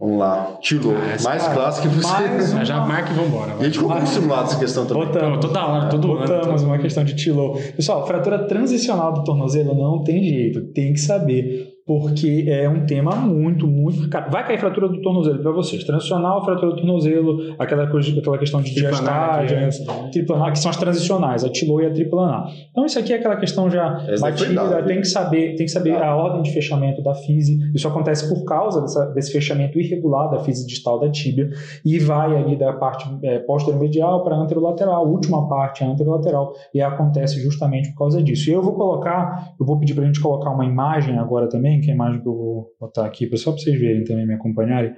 Vamos lá. Tilo. Ah, mais cara, clássico que você. mais um- Já, marca e vambora. E a vai. gente colocou simulado essa questão também. Botamos. Toda hora, todo ano. Botamos uma questão de tilo. Pessoal, fratura transicional do tornozelo não tem jeito, tem que saber, porque é um tema muito, muito. Cara, vai cair fratura do tornozelo para vocês. Transicional, fratura do tornozelo, aquela, aquela questão de diastásia, criança, né? triplanar, que são as transicionais, a tilo e a triplanar. Então, isso aqui é aquela questão já Essa foi batida, tem que saber, tem que saber a ordem de fechamento da fise. Isso acontece por causa dessa- desse fechamento irregular da fise distal da tíbia e vai ali da parte é, posterior-medial para anterolateral, a última parte é anterolateral, e acontece justamente por causa disso. E eu vou colocar, eu vou pedir para a gente colocar uma imagem agora também, que é a imagem que eu vou botar aqui, só para vocês verem também, me acompanharem.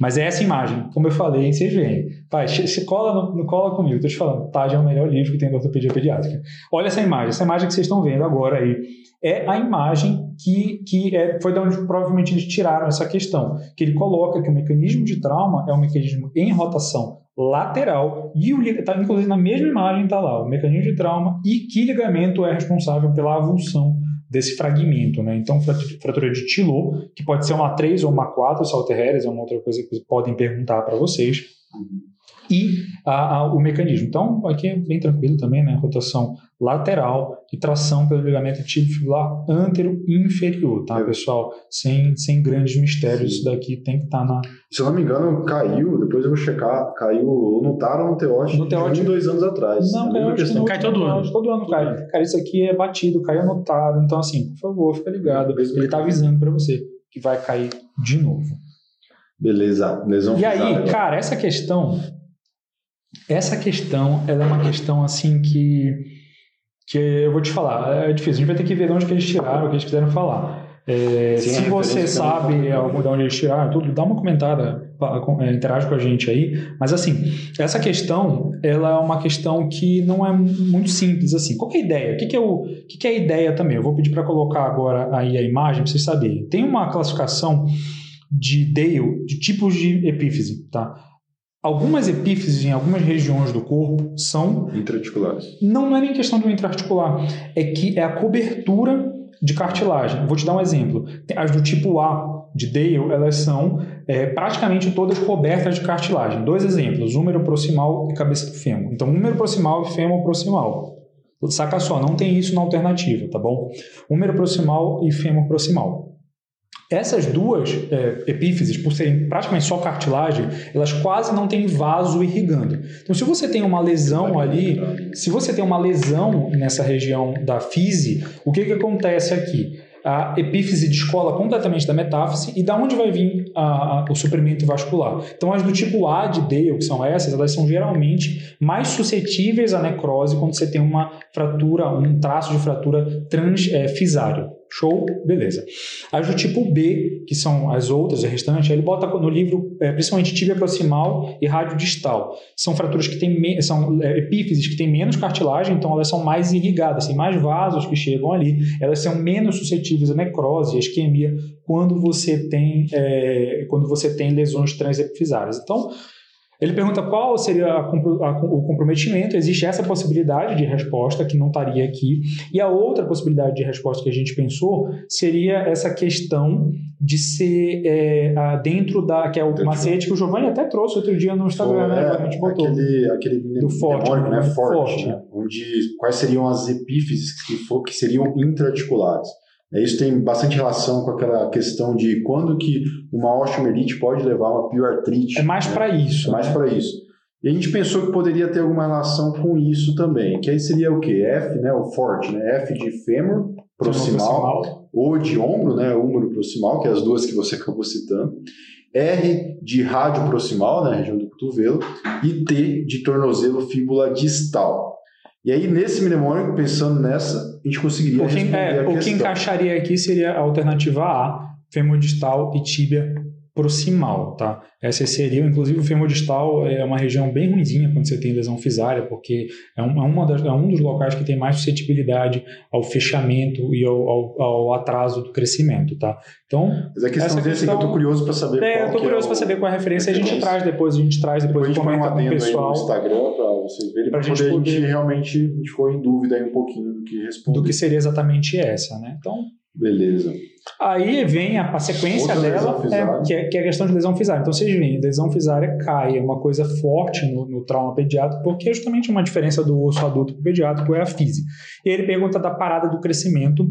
Mas é essa imagem, como eu falei, vocês veem. Pai, se cola, no, no- cola comigo, tô te falando, TAD é o melhor livro que tem de ortopedia pediátrica. Olha essa imagem, essa imagem que vocês estão vendo agora aí é a imagem que, que é, foi de onde provavelmente eles tiraram essa questão, que ele coloca que o mecanismo de trauma é um mecanismo em rotação lateral e o tá, inclusive na mesma imagem está lá o mecanismo de trauma e que ligamento é responsável pela avulsão desse fragmento, né? Então fratu- fratura de Tilo, que pode ser uma 3 ou uma 4 salterreres, é uma outra coisa que podem perguntar para vocês. E a- a- o mecanismo. Então, aqui é bem tranquilo também, né? Rotação lateral e tração pelo ligamento tibial antero inferior, tá, É. pessoal? Sem, sem grandes mistérios, isso daqui tem que estar na. Se eu não me engano, caiu, depois eu vou checar, caiu ou no TAR ou no Teote No um, dois anos atrás. Não, É questão. no- Cai todo ano. Todo ano cai. Cara, isso aqui é batido, caiu anotado. Então, assim, por favor, fica ligado. Ele tá avisando para você que vai cair de novo. Beleza, lesão E aí, cara, essa questão, essa questão, ela é uma questão assim que, que eu vou te falar, é difícil. A gente vai ter que ver de onde que eles tiraram, o que eles quiseram falar. É, Sim, se a você sabe também. algum de onde eles tiraram, tudo, dá uma comentada, é, interage com a gente aí. Mas assim, essa questão, ela é uma questão que não é muito simples assim. Qual é a ideia? O que, que, é, o que, que é a ideia também? Eu vou pedir para colocar agora aí a imagem para vocês saberem. Tem uma classificação de Dale de tipos de epífise, tá? Algumas epífises em algumas regiões do corpo são Intraarticulares. não, não é nem questão do intraarticular, é que é a cobertura de cartilagem. Vou te dar um exemplo. As do tipo A de Dale, elas são é, praticamente todas cobertas de cartilagem. Dois exemplos, húmero proximal e cabeça do fêmur. Então, húmero proximal e fêmur proximal. Saca só, não tem isso na alternativa, tá bom? Húmero proximal e fêmur proximal. Essas duas é, epífises, por serem praticamente só cartilagem, elas quase não têm vaso irrigando. Então, se você tem uma lesão ali, se você tem uma lesão nessa região da fise, o que, que acontece aqui? A epífise descola completamente da metáfise e da onde vai vir a- a- o suprimento vascular? Então, as do tipo A de Dale, que são essas, elas são geralmente mais suscetíveis à necrose quando você tem uma fratura, um traço de fratura transfisário. Show? Beleza. As do tipo B, que são as outras, a restante, ele bota no livro é, principalmente tíbia proximal e rádio distal. São fraturas que têm são é, epífises que têm menos cartilagem, então elas são mais irrigadas, tem mais vasos que chegam ali, elas são menos suscetíveis à necrose à isquemia quando você tem é, quando você tem lesões transepifisárias. Então ele pergunta qual seria a a- o comprometimento. Existe essa possibilidade de resposta que não estaria aqui. E a outra possibilidade de resposta que a gente pensou seria essa questão de ser é, dentro da. que é o Dentro macete que o Giovanni até trouxe outro dia no Instagram, né? É, A gente botou. aquele, aquele Do forte, mnemônico, né? né? Forte, Forte. né? Onde, quais seriam as epífises que, for, que seriam intraarticulares. É, Isso tem bastante relação com aquela questão de quando que uma osteomielite pode levar a uma pioartrite. É mais né? para isso. É mais né? para isso. E a gente pensou que poderia ter alguma relação com isso também, que aí seria o quê? F, né, o forte, né? F de fêmur, proximal, O de ombro, né, húmero proximal, que é as duas que você acabou citando. R de rádio proximal, né, região do cotovelo, e T de tornozelo fíbula distal. E aí, nesse mnemônico, pensando nessa, a gente conseguiria O que, responder é, a o que questão. encaixaria aqui seria a alternativa A, fêmur distal e tíbia proximal, tá? Essa seria, inclusive, o fêmur distal é uma região bem ruinzinha quando você tem lesão fisária, porque é, um, é uma das, é um dos locais que tem mais suscetibilidade ao fechamento e ao, ao- ao atraso do crescimento, tá? Então, Mas a questão essa desse que eu questão- tô curioso para saber é, qual eu tô é curioso o- para saber qual é a referência, a gente traz depois, a gente traz depois, Depois a gente um comenta com o adendo aí pessoal no Instagram para vocês verem, gente poder, a gente poder- realmente a gente ficou em dúvida aí um pouquinho do que responder. do que seria exatamente essa, né? Então, Beleza. Aí vem a, a sequência Outra dela, é, que, é, que é a questão de lesão fisária. Então vocês veem, lesão fisária cai, é uma coisa forte no, no trauma pediátrico, porque é justamente uma diferença do osso adulto para o pediátrico é a física. E aí ele pergunta da parada do crescimento,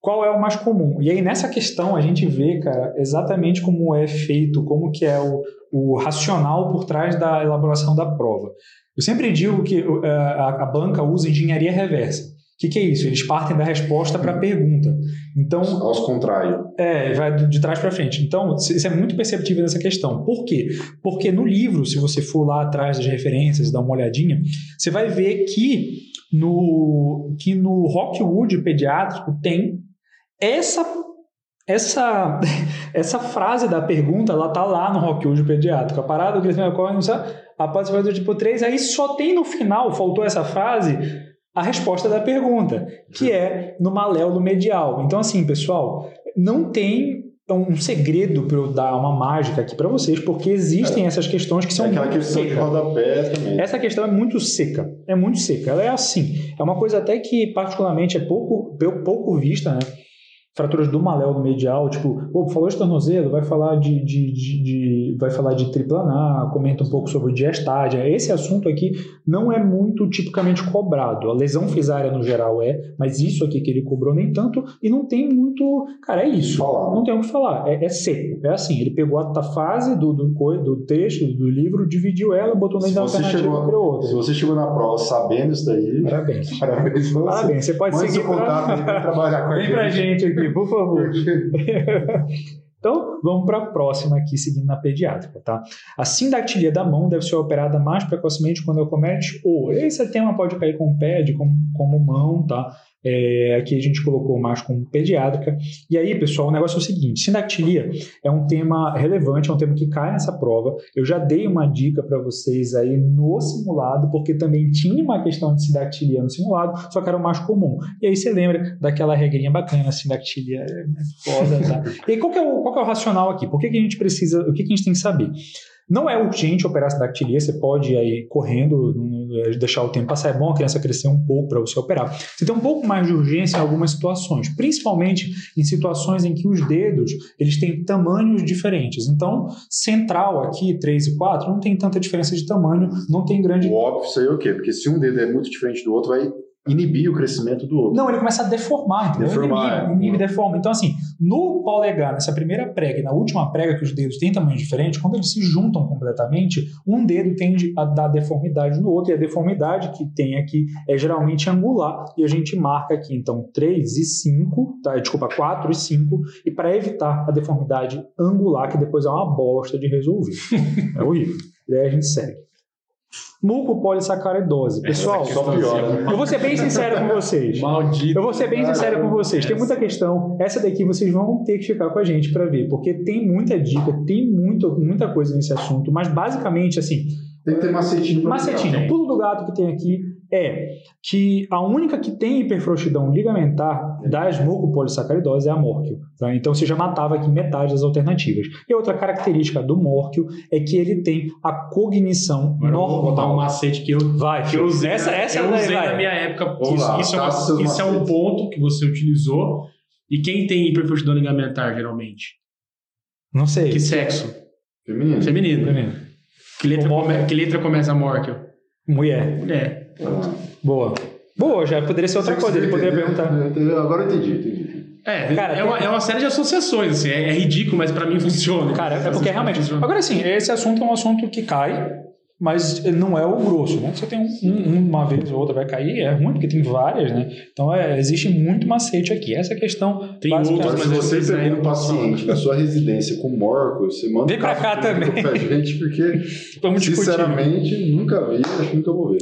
qual é o mais comum? E aí nessa questão a gente vê, cara, exatamente como é feito, como que é o, o racional por trás da elaboração da prova. Eu sempre digo que uh, a, banca usa engenharia reversa. O que, que é isso? Eles partem da resposta para a pergunta. Então, Aos contrários. é, vai de trás para frente. Então, isso é muito perceptível nessa questão. Por quê? Porque no livro, se você for lá atrás das referências, dar uma olhadinha, você vai ver que no, que no Rockwood pediátrico tem essa essa [laughs] essa frase da pergunta, ela tá lá no Rockwood pediátrico. A parada do crescimento ocorre após o tipo 3, aí só tem no final, faltou essa frase, a resposta da pergunta, que é no maléolo medial. Então, assim, pessoal, não tem um segredo para eu dar uma mágica aqui para vocês, porque existem essas questões que são é aquela muito questão de secas. rodapé também. Essa questão é muito seca, é muito seca. Ela é assim, é uma coisa até que particularmente é pouco, pouco vista, né? Fraturas do maléolo medial, tipo, pô, falou de tornozelo, vai falar de, de, de, de- vai falar de triplanar, comenta um pouco sobre diastádia. Esse assunto aqui não é muito tipicamente cobrado. A lesão fisária no geral é, mas isso aqui que ele cobrou nem tanto e não tem muito, cara, é isso. Não tem o que falar, é, é seco. É assim, ele pegou a fase do, do, do texto, do livro, dividiu ela, botou você, alternativa e chegou, criou outra. se você chegou na prova sabendo isso daí, Parabéns. [laughs] parabéns você. Parabéns, você pode Mande seguir seu contato aí, trabalhar com a Vem pra gente aqui, por favor. [laughs] Então, vamos para a próxima aqui, seguindo na pediátrica, tá? A sindactilia da mão deve ser operada mais precocemente quando acomete o. Esse tema pode cair com pé, de como, como mão, tá? É, aqui a gente colocou mais como pediátrica. E aí, pessoal, o negócio é o seguinte: sindactilia é um tema relevante, é um tema que cai nessa prova. Eu já dei uma dica para vocês aí no simulado, porque também tinha uma questão de sindactilia no simulado, só que era o mais comum. E aí você lembra daquela regrinha bacana, sindactilia é foda, tá? E qual, é o, qual é o racional aqui? Por que, que a gente precisa, o que, que a gente tem que saber? Não é urgente operar essa dactilia, você pode ir correndo, deixar o tempo passar. É bom a criança crescer um pouco para você operar. Você tem um pouco mais de urgência em algumas situações, principalmente em situações em que os dedos eles têm tamanhos diferentes. Então, central aqui, 3 e 4, não tem tanta diferença de tamanho, não tem grande. O óbvio aí é o quê? Porque se um dedo é muito diferente do outro, vai inibir o crescimento do outro. Não, ele começa a deformar, entendeu? Deformar, inibe, é. inibe deforma. Então, assim, no polegar, nessa primeira prega e na última prega, que os dedos têm tamanho diferente, quando eles se juntam completamente, um dedo tende a dar deformidade no outro, e a deformidade que tem aqui é geralmente angular, e a gente marca aqui, então, 3 e 5, tá? desculpa, 4 e 5, e para evitar a deformidade angular, que depois é uma bosta de resolver. [laughs] é horrível. E aí a gente segue. Mucopolissacaridose. Pessoal, Essa Só piora. assim, eu vou ser bem sincero com vocês. Maldito. Eu vou ser bem sincero com vocês. Tem muita questão. Essa daqui vocês vão ter que ficar com a gente para ver, porque tem muita dica, tem muito, muita coisa nesse assunto. Mas basicamente, assim, Tem que ter macetinho pra macetinho. Pulo do gato que tem aqui é que a única que tem hiperfrouxidão ligamentar das mucopolissacaridose é a mórquio. tá? Então você já matava aqui metade das alternativas. E outra característica do mórquio é que ele tem a cognição Agora eu vou botar um normal. macete que eu, Vai, que eu usei, essa, essa eu daí usei vai. na minha época. Vamos Isso, isso é, isso é um ponto que você utilizou. E quem tem hiperfrouxidão ligamentar, geralmente? Não sei. Que sexo? Feminino. Feminino. Feminino. Que letra, come, que letra começa a Morkel? Mulher. Mulher. Boa. Boa, já poderia ser outra Você coisa. Ele poderia perguntar. Entendeu? Agora eu entendi, entendi. É, Cara, é, uma, é uma série de associações, assim, é, é ridículo, mas pra mim funciona. Cara, é porque realmente. Agora sim, esse assunto é um assunto que cai, mas não é o grosso, né? Você tem um, um- uma vez ou outra vai cair, é ruim, porque tem várias, né? Então é, existe muito macete aqui. Essa questão. Tem outras, Mas você pegou não um paciente na sua residência com morco, você manda Vem pra cá também. pra [laughs] gente, porque Vamos discutir. sinceramente nunca vi, acho que nunca vou ver.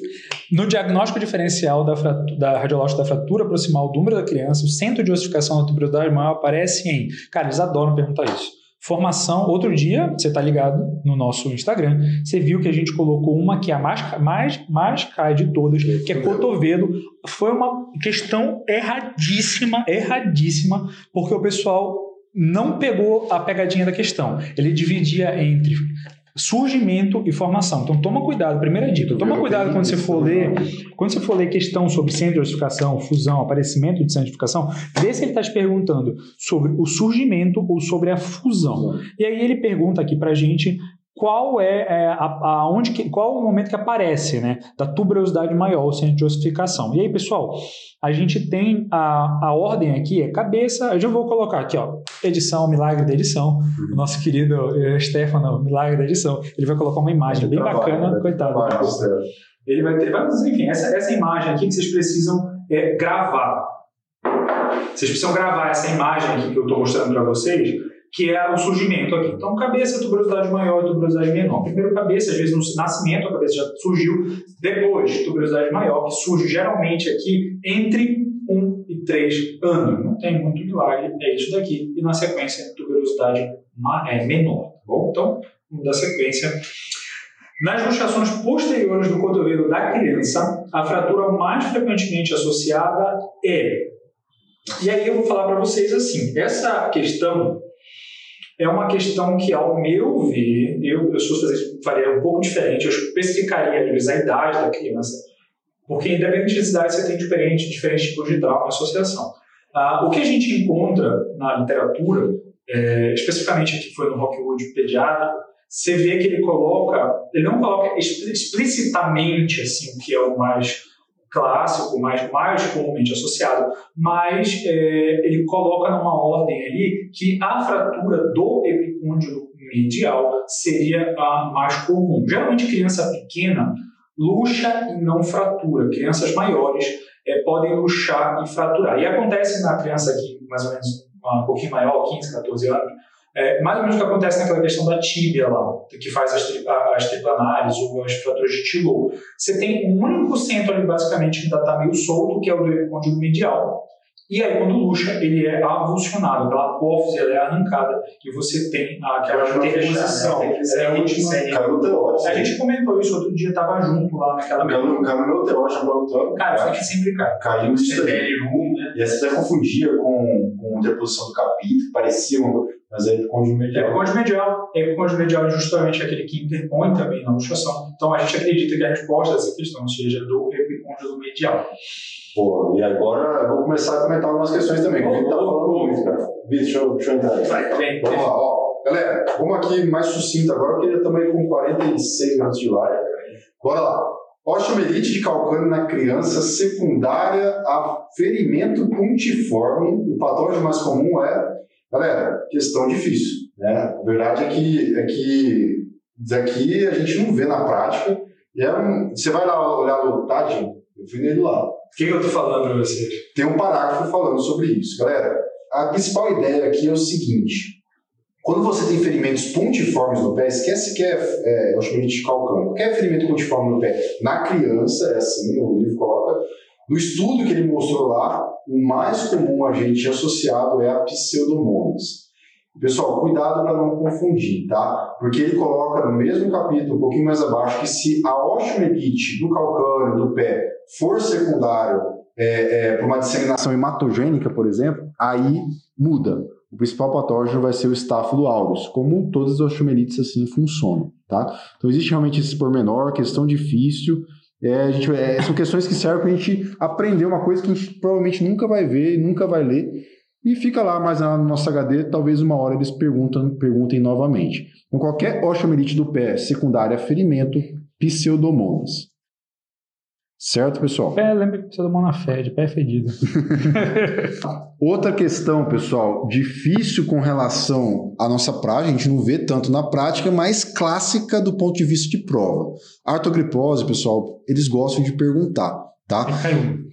No diagnóstico diferencial da, da radiológica da fratura proximal do úmero da criança, o centro de ossificação da tuberosidade maior aparece em. Cara, eles adoram perguntar isso. Formação, outro dia, você está ligado no nosso Instagram, você viu que a gente colocou uma que é a mais, mais, mais cai de todas, que é cotovelo. Foi uma questão erradíssima, erradíssima, porque o pessoal não pegou a pegadinha da questão. Ele dividia entre surgimento e formação. Então toma cuidado, primeira dica, toma cuidado quando você for ler, quando você for ler questão sobre centro de ossificação, fusão, aparecimento de santificação, vê se ele está te perguntando sobre o surgimento ou sobre a fusão. E aí ele pergunta aqui pra gente qual é, é, a, a onde que, qual o momento que aparece, né, da tuberosidade maior, o centro de ossificação. E aí, pessoal, a gente tem a, a ordem aqui, é cabeça, eu já vou colocar aqui, ó, edição, milagre da edição, o nosso querido eh, Stefano, milagre da edição, ele vai colocar uma imagem bem Trabalho, bacana, né? coitado. Trabalho, sério. Ele vai ter, mas enfim, essa, essa imagem aqui que vocês precisam é, gravar. Vocês precisam gravar essa imagem aqui que eu estou mostrando para vocês, que é o surgimento aqui. Então, cabeça, tuberosidade maior e tuberosidade menor. Primeiro, cabeça, às vezes no nascimento a cabeça já surgiu. Depois, tuberosidade maior, que surge geralmente aqui entre 1 e 3 anos. Não tem muito milagre, é isso daqui. E na sequência, tuberosidade é, menor. Tá bom? Então, vamos dar sequência. Nas luxações posteriores do cotovelo da criança, a fratura mais frequentemente associada é. E aí eu vou falar para vocês assim: essa questão é uma questão que, ao meu ver, eu, eu sou fazer, faria um pouco diferente. Eu especificaria às a idade da criança, porque independente da idade você tem diferente, diferentes tipos de trauma e associação. Ah, o que a gente encontra na literatura, é, especificamente aqui foi no Rockwood pediatra, você vê que ele coloca, ele não coloca expli- explicitamente assim, que é o mais clássico, mais, mais comumente associado, mas é, ele coloca numa ordem ali que a fratura do epicôndilo medial seria a mais comum. Geralmente criança pequena luxa e não fratura. Crianças maiores é, podem luxar e fraturar. E acontece na criança aqui, mais ou menos um pouquinho maior, 15, 14 anos, É, mais ou menos o que acontece naquela questão da tíbia lá, que faz as, tri, as triplanares ou as fraturas de Tilo. Você tem um único centro ali, basicamente, que está meio solto, que é o do epicôndilo medial. E aí, quando luxa, ele é avulsionado, aquela apófise ela é arrancada e você tem aquela interposição. Né? É a última. Caiu teórico. A gente comentou isso outro dia, estava junto lá naquela. Meu teórico, caiu Cara, isso aqui sempre cai. Caiu isso aí. né? E essa até confundia com, com interposição do capítulo, parecia uma mas é epicôndilo medial. É epicôndilo medial. É epicôndilo medial é justamente aquele que interpõe também na luxação. Então a gente acredita que a resposta dessa questão seja do epicôndilo medial. Pô, e agora eu vou começar a comentar algumas questões também, porque ele tá falando muito, cara. Deixa eu, deixa eu entrar aí. Vai, vem, Vamos lá, ó. Galera, vamos aqui mais sucinto agora, porque ele também com 46 minutos de live. Bora lá. Osteomelite de calcâneo na criança secundária a ferimento pontiforme. O patógeno mais comum é, galera, questão difícil. Né? A verdade é que, é que daqui a gente não vê na prática. E é um, você vai lá olhar no Tadinho, eu fui nele lá. O que, que eu tô falando pra vocês? Tem um parágrafo falando sobre isso. Galera, a principal ideia aqui é o seguinte. Quando você tem ferimentos pontiformes no pé, esquece que é, é osteomelite de calcâneo. Qualquer ferimento pontiforme no pé, na criança, é assim, o livro coloca. No estudo que ele mostrou lá, o mais comum agente associado é a pseudomonas. Pessoal, cuidado para não confundir, tá? Porque ele coloca no mesmo capítulo, um pouquinho mais abaixo, que se a osteomelite do calcâneo, do pé, for secundário é, é, por uma disseminação hematogênica, por exemplo, aí muda. O principal patógeno vai ser o Staphylo aureus, como todas as osteomelites assim funcionam, tá? Então existe realmente esse pormenor, questão difícil, é, gente, é, são questões que servem para a gente aprender uma coisa que a gente provavelmente nunca vai ver, nunca vai ler, e fica lá mais no nosso HD, talvez uma hora eles perguntam, perguntem novamente. Então, qualquer osteomelite do pé secundária a ferimento, pseudomonas. Certo, pessoal? Pé, lembra que pseudomonas fede, pé é fedido. [laughs] Outra questão, pessoal, difícil com relação à nossa prática, a gente não vê tanto na prática, mas clássica do ponto de vista de prova. Artogripose, pessoal, eles gostam de perguntar tá?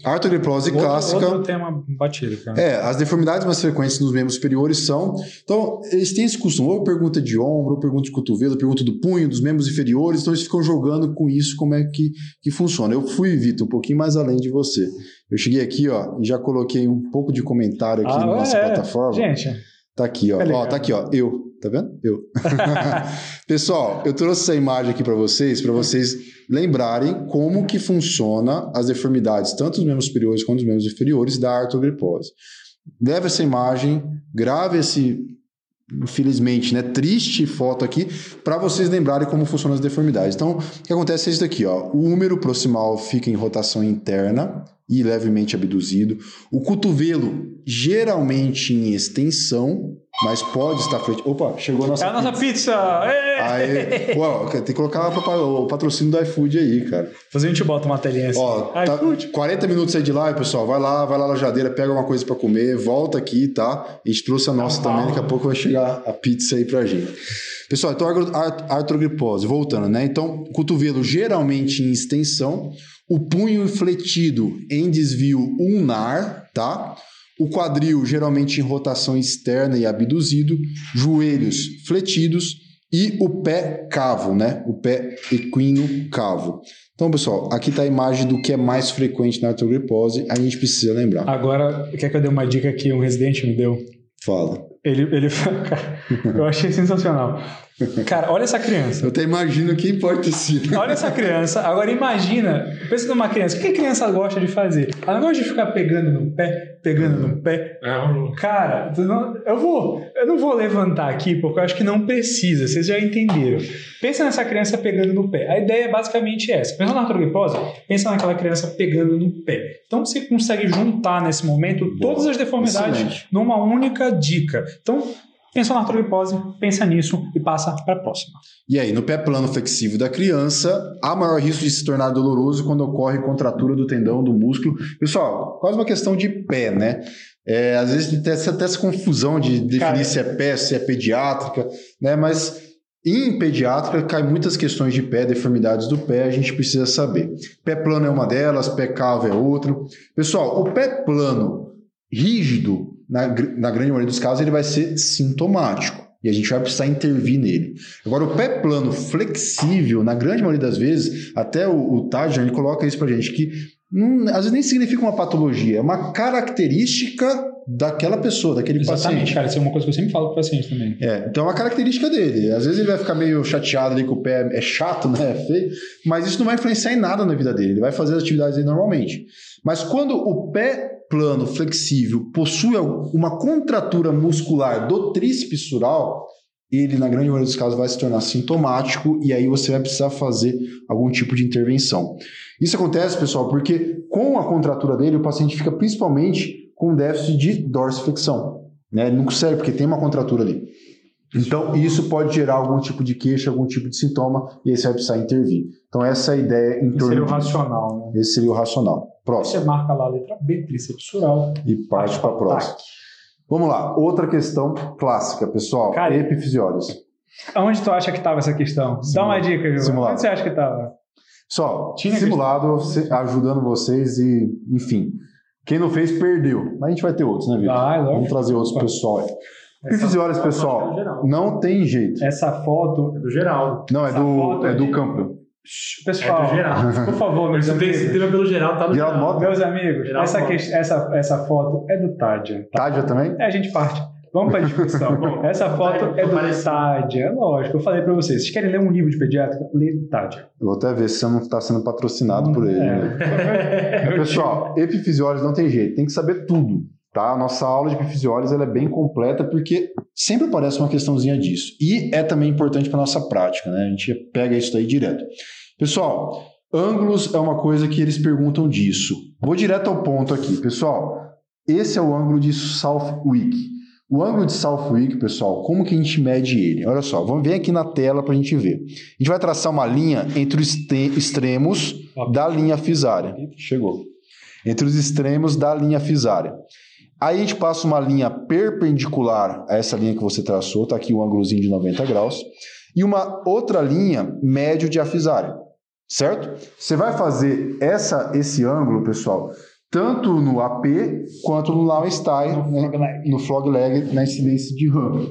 Artogriplose outro, clássica. Outro tema batido, cara. É, as deformidades mais frequentes nos membros superiores são. Então, eles têm esse costume, ou pergunta de ombro, ou pergunta de cotovelo, pergunta do punho, dos membros inferiores, então eles ficam jogando com isso, como é que, que funciona. Eu fui, Vitor, um pouquinho mais além de você. Eu cheguei aqui, ó, e já coloquei um pouco de comentário aqui Ah, na nossa é. plataforma. Gente, Tá aqui, ó. É ó. Tá aqui, ó. Eu. Tá vendo? Eu. [laughs] Pessoal, eu trouxe essa imagem aqui para vocês, para vocês lembrarem como que funciona as deformidades, tanto dos membros superiores quanto dos membros inferiores, da artrogripose. Leve essa imagem, grave esse, infelizmente, né, triste foto aqui, para vocês lembrarem como funcionam as deformidades. Então, o que acontece é isso daqui, ó. O húmero proximal fica em rotação interna e levemente abduzido. O cotovelo, geralmente em extensão, mas pode estar frente. Opa, chegou a nossa é a nossa pizza! Aí, pô, tem que colocar o patrocínio do iFood aí, cara. Depois a gente bota uma telinha assim. Ó, tá iFood. 40 minutos aí de live, pessoal. Vai lá, vai lá na jadeira, pega uma coisa pra comer, volta aqui, tá? A gente trouxe a nossa Tá bom. também, daqui a pouco vai chegar a pizza aí pra gente. Pessoal, então artro- art- artrogripose, voltando, né? Então, cotovelo geralmente em extensão, o punho fletido em desvio ulnar, tá? O quadril geralmente em rotação externa e abduzido, joelhos fletidos e o pé cavo, né? O pé equino cavo. Então, pessoal, aqui está a imagem do que é mais frequente na artrogripose, a gente precisa lembrar. Agora, quer que eu dê uma dica que um residente me deu? Fala. Ele, ele [laughs] cara, eu achei sensacional. Cara, olha essa criança. Eu até imagino quem pode ter sido. Olha essa criança. Agora imagina, pensa numa criança. O que a criança gosta de fazer? Ela gosta de ficar pegando no pé, pegando no pé. Cara, tu não- eu vou, eu não vou levantar aqui porque eu acho que não precisa. Vocês já entenderam. Pensa nessa criança pegando no pé. A ideia é basicamente essa. Pensa na artrogripose, pensa naquela criança pegando no pé. Então você consegue juntar nesse momento todas as deformidades Excelente. numa única dica. Então pensa na artrogripose, pensa nisso e passa para a próxima. E aí, no pé plano flexível da criança, há maior risco de se tornar doloroso quando ocorre contratura do tendão, do músculo. Pessoal, quase uma questão de pé, né? É, às vezes tem essa, até essa confusão de definir Cara, se é pé, se é pediátrica, né? Mas em pediátrica cai muitas questões de pé, deformidades do pé, a gente precisa saber. Pé plano é uma delas, pé cavo é outro. Pessoal, o pé plano rígido, na, na grande maioria dos casos, ele vai ser sintomático. e a gente vai precisar intervir nele. Agora, o pé plano flexível, na grande maioria das vezes, até o, o Tajan, ele coloca isso pra gente, que hum, às vezes nem significa uma patologia, é uma característica daquela pessoa, daquele Exatamente, paciente. cara. Isso é uma coisa que eu sempre falo pro paciente também. É, então é uma característica dele. Às vezes ele vai ficar meio chateado ali que o pé é chato, né? É feio, mas isso não vai influenciar em nada na vida dele. Ele vai fazer as atividades dele normalmente. Mas quando o pé plano, flexível, possui uma contratura muscular do tríceps sural, ele, na grande maioria dos casos, vai se tornar sintomático e aí você vai precisar fazer algum tipo de intervenção. Isso acontece, pessoal, porque com a contratura dele, o paciente fica principalmente com déficit de dorsiflexão. Né? Ele não consegue, porque tem uma contratura ali. Então, isso pode gerar algum tipo de queixa, algum tipo de sintoma, e aí você vai precisar intervir. Então, essa é a ideia em Esse torno seria o disso. racional, né? Esse seria o racional. Próximo. Você marca lá a letra B, tríceps sural. E parte para a próxima. Vamos lá. Outra questão clássica, pessoal. Cara, Epifisiólise. Aonde tu acha que estava essa questão? Dá uma dica, Gil. Simulado. Onde você acha que estava? Só, Tinha simulado, se- ajudando vocês e, enfim. Quem não fez, perdeu. Mas a gente vai ter outros, né, Vitor? Vai, Vamos lógico. trazer outros pro pessoal aí. Epifisiólise, É pessoal, não tem jeito. Essa foto. É do geral. Não, é essa do, é é do campo. Pessoal, É do geral. por favor, meus amigos. tem pelo geral, tá no Geral geral. nota. Meus amigos, Geral essa, foto. que- essa, essa foto é do Tádia. tá? Tádia também? É, a gente parte. Vamos para a discussão. [laughs] Bom, essa foto é do Tádia. É lógico, eu falei para vocês. Vocês querem ler um livro de pediátrica? Lê do Tádia. Eu vou até ver se você não está sendo patrocinado por ele. né? É. [laughs] Pessoal, epifisiólise não tem jeito, tem que saber tudo. Tá? A nossa aula de epifisiólise ela é bem completa porque sempre aparece uma questãozinha disso. E é também importante para nossa prática, né? A gente pega isso daí direto. Pessoal, ângulos é uma coisa que eles perguntam disso. Vou direto ao ponto aqui. Pessoal, esse é o ângulo de Southwick. O ângulo de Southwick, pessoal, como que a gente mede ele? Olha só, vamos ver aqui na tela para a gente ver. A gente vai traçar uma linha entre os extremos da linha fisária. Chegou. Entre os extremos da linha fisária. Aí a gente passa uma linha perpendicular a essa linha que você traçou, tá aqui o ângulozinho de 90 graus, e uma outra linha médio de afisária, certo? Você vai fazer essa, esse ângulo, pessoal, tanto no AP quanto no Lao Style, né? no frog leg, na incidência de RAM,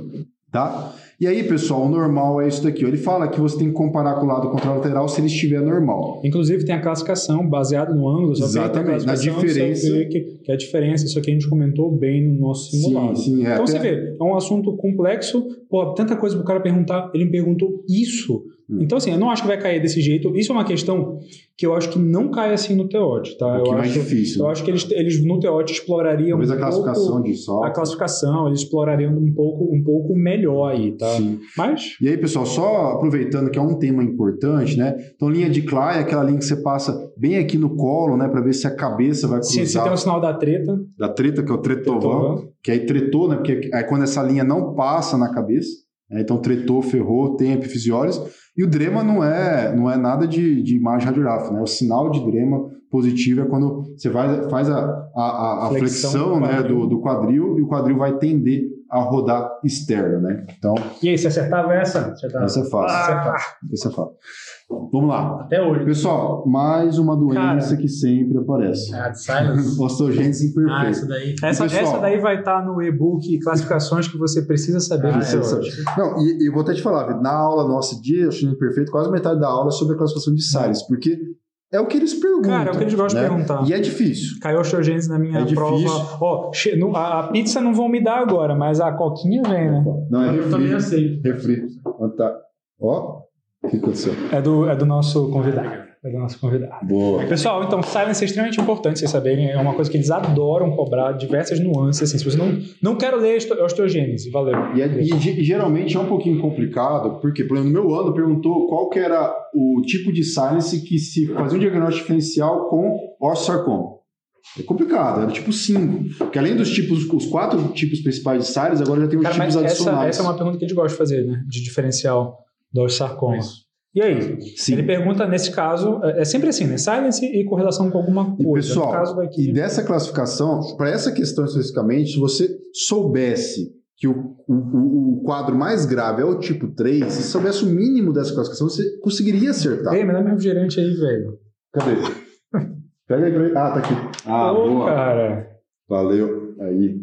tá? E aí, pessoal, o normal é isso daqui. Ele fala que você tem que comparar com o lado contralateral se ele estiver normal. Inclusive tem a classificação baseada no ângulo, Exatamente, na diferença. Que, que é a diferença, isso aqui a gente comentou bem no nosso simulado. Sim, sim, é. Então até- você vê, é um assunto complexo, pô, tanta coisa pro cara perguntar, ele me perguntou isso. Hum. Então, assim, eu não acho que vai cair desse jeito. Isso é uma questão que eu acho que não cai assim no Teote, tá? Um eu mais acho, difícil. eu acho que eles, eles no Teote explorariam Talvez a um classificação pouco de sol. a classificação, eles explorariam um pouco, um pouco melhor aí, tá? Sim. Mas E aí, pessoal, só aproveitando que é um tema importante, né? Então, linha de Clay é aquela linha que você passa bem aqui no colo, né? Para ver se a cabeça vai se, se cruzar tem o sinal da treta, da treta, que é o tretovan, que aí tretou, né? Porque é quando essa linha não passa na cabeça. Né? Então, tretou, ferrou, tem epifisiólise. E o drema não é, não é nada de, de imagem radiográfica, né? O sinal de drema positivo é quando você vai, faz a, a, a- a Flexão flexão, do né, quadril. do, do quadril e o quadril vai tender a rodar externo, né? Então, e aí, você acertava essa? Acertava. essa é fácil. Ah, Essa é fácil. Vamos lá. Até hoje. Pessoal, mais uma doença Cara. que sempre aparece. Ah, de silence. [laughs] Osteogênese ah, imperfeita. isso daí. Essa, Pessoal- essa daí vai estar no e-book classificações que você precisa saber Ah, é. Não, e, e eu vou até te falar, na aula nossa de osteogênese imperfeita, quase metade da aula é sobre a classificação de Salles, porque é o que eles perguntam. Cara, é o que eles gostam né? de perguntar. E é difícil. Caiu osteogênese na minha É prova. difícil. Ó, no- a, a pizza não vão me dar agora, mas a coquinha vem, né? Não, é Eu também refri. aceito. Refri. Ó, tá. Ó, o que aconteceu? É do, é do nosso convidado. É do nosso convidado. Boa. Pessoal, então, silence é extremamente importante vocês saberem. É uma coisa que eles adoram cobrar, diversas nuances. Assim, se você não, não quero ler oste- osteogênese, valeu. E, é- e ge- geralmente é um pouquinho complicado, porque, por exemplo, no meu ano perguntou qual que era o tipo de silence que se fazia um diagnóstico diferencial com osteosarcoma. É complicado, era tipo 5. Porque além dos tipos, os quatro tipos principais de silence, agora já tem os Cara, tipos mas essa, adicionais. essa é uma pergunta que eles gostam de fazer, né? De diferencial do sarcoma. Isso. E aí? Sim. Ele pergunta, nesse caso, é é sempre assim, né? Silence e correlação com alguma E coisa. pessoal, no caso daqui, e dessa classificação, para essa questão especificamente, se você soubesse que o, o, o- quadro mais grave é o tipo 3, se soubesse o mínimo dessa classificação, você conseguiria acertar. Ei, me dá meu refrigerante aí, velho. Cadê? Pega aí. pra mim. Ah, tá aqui. Ah, Ô, boa. cara. Valeu. Aí.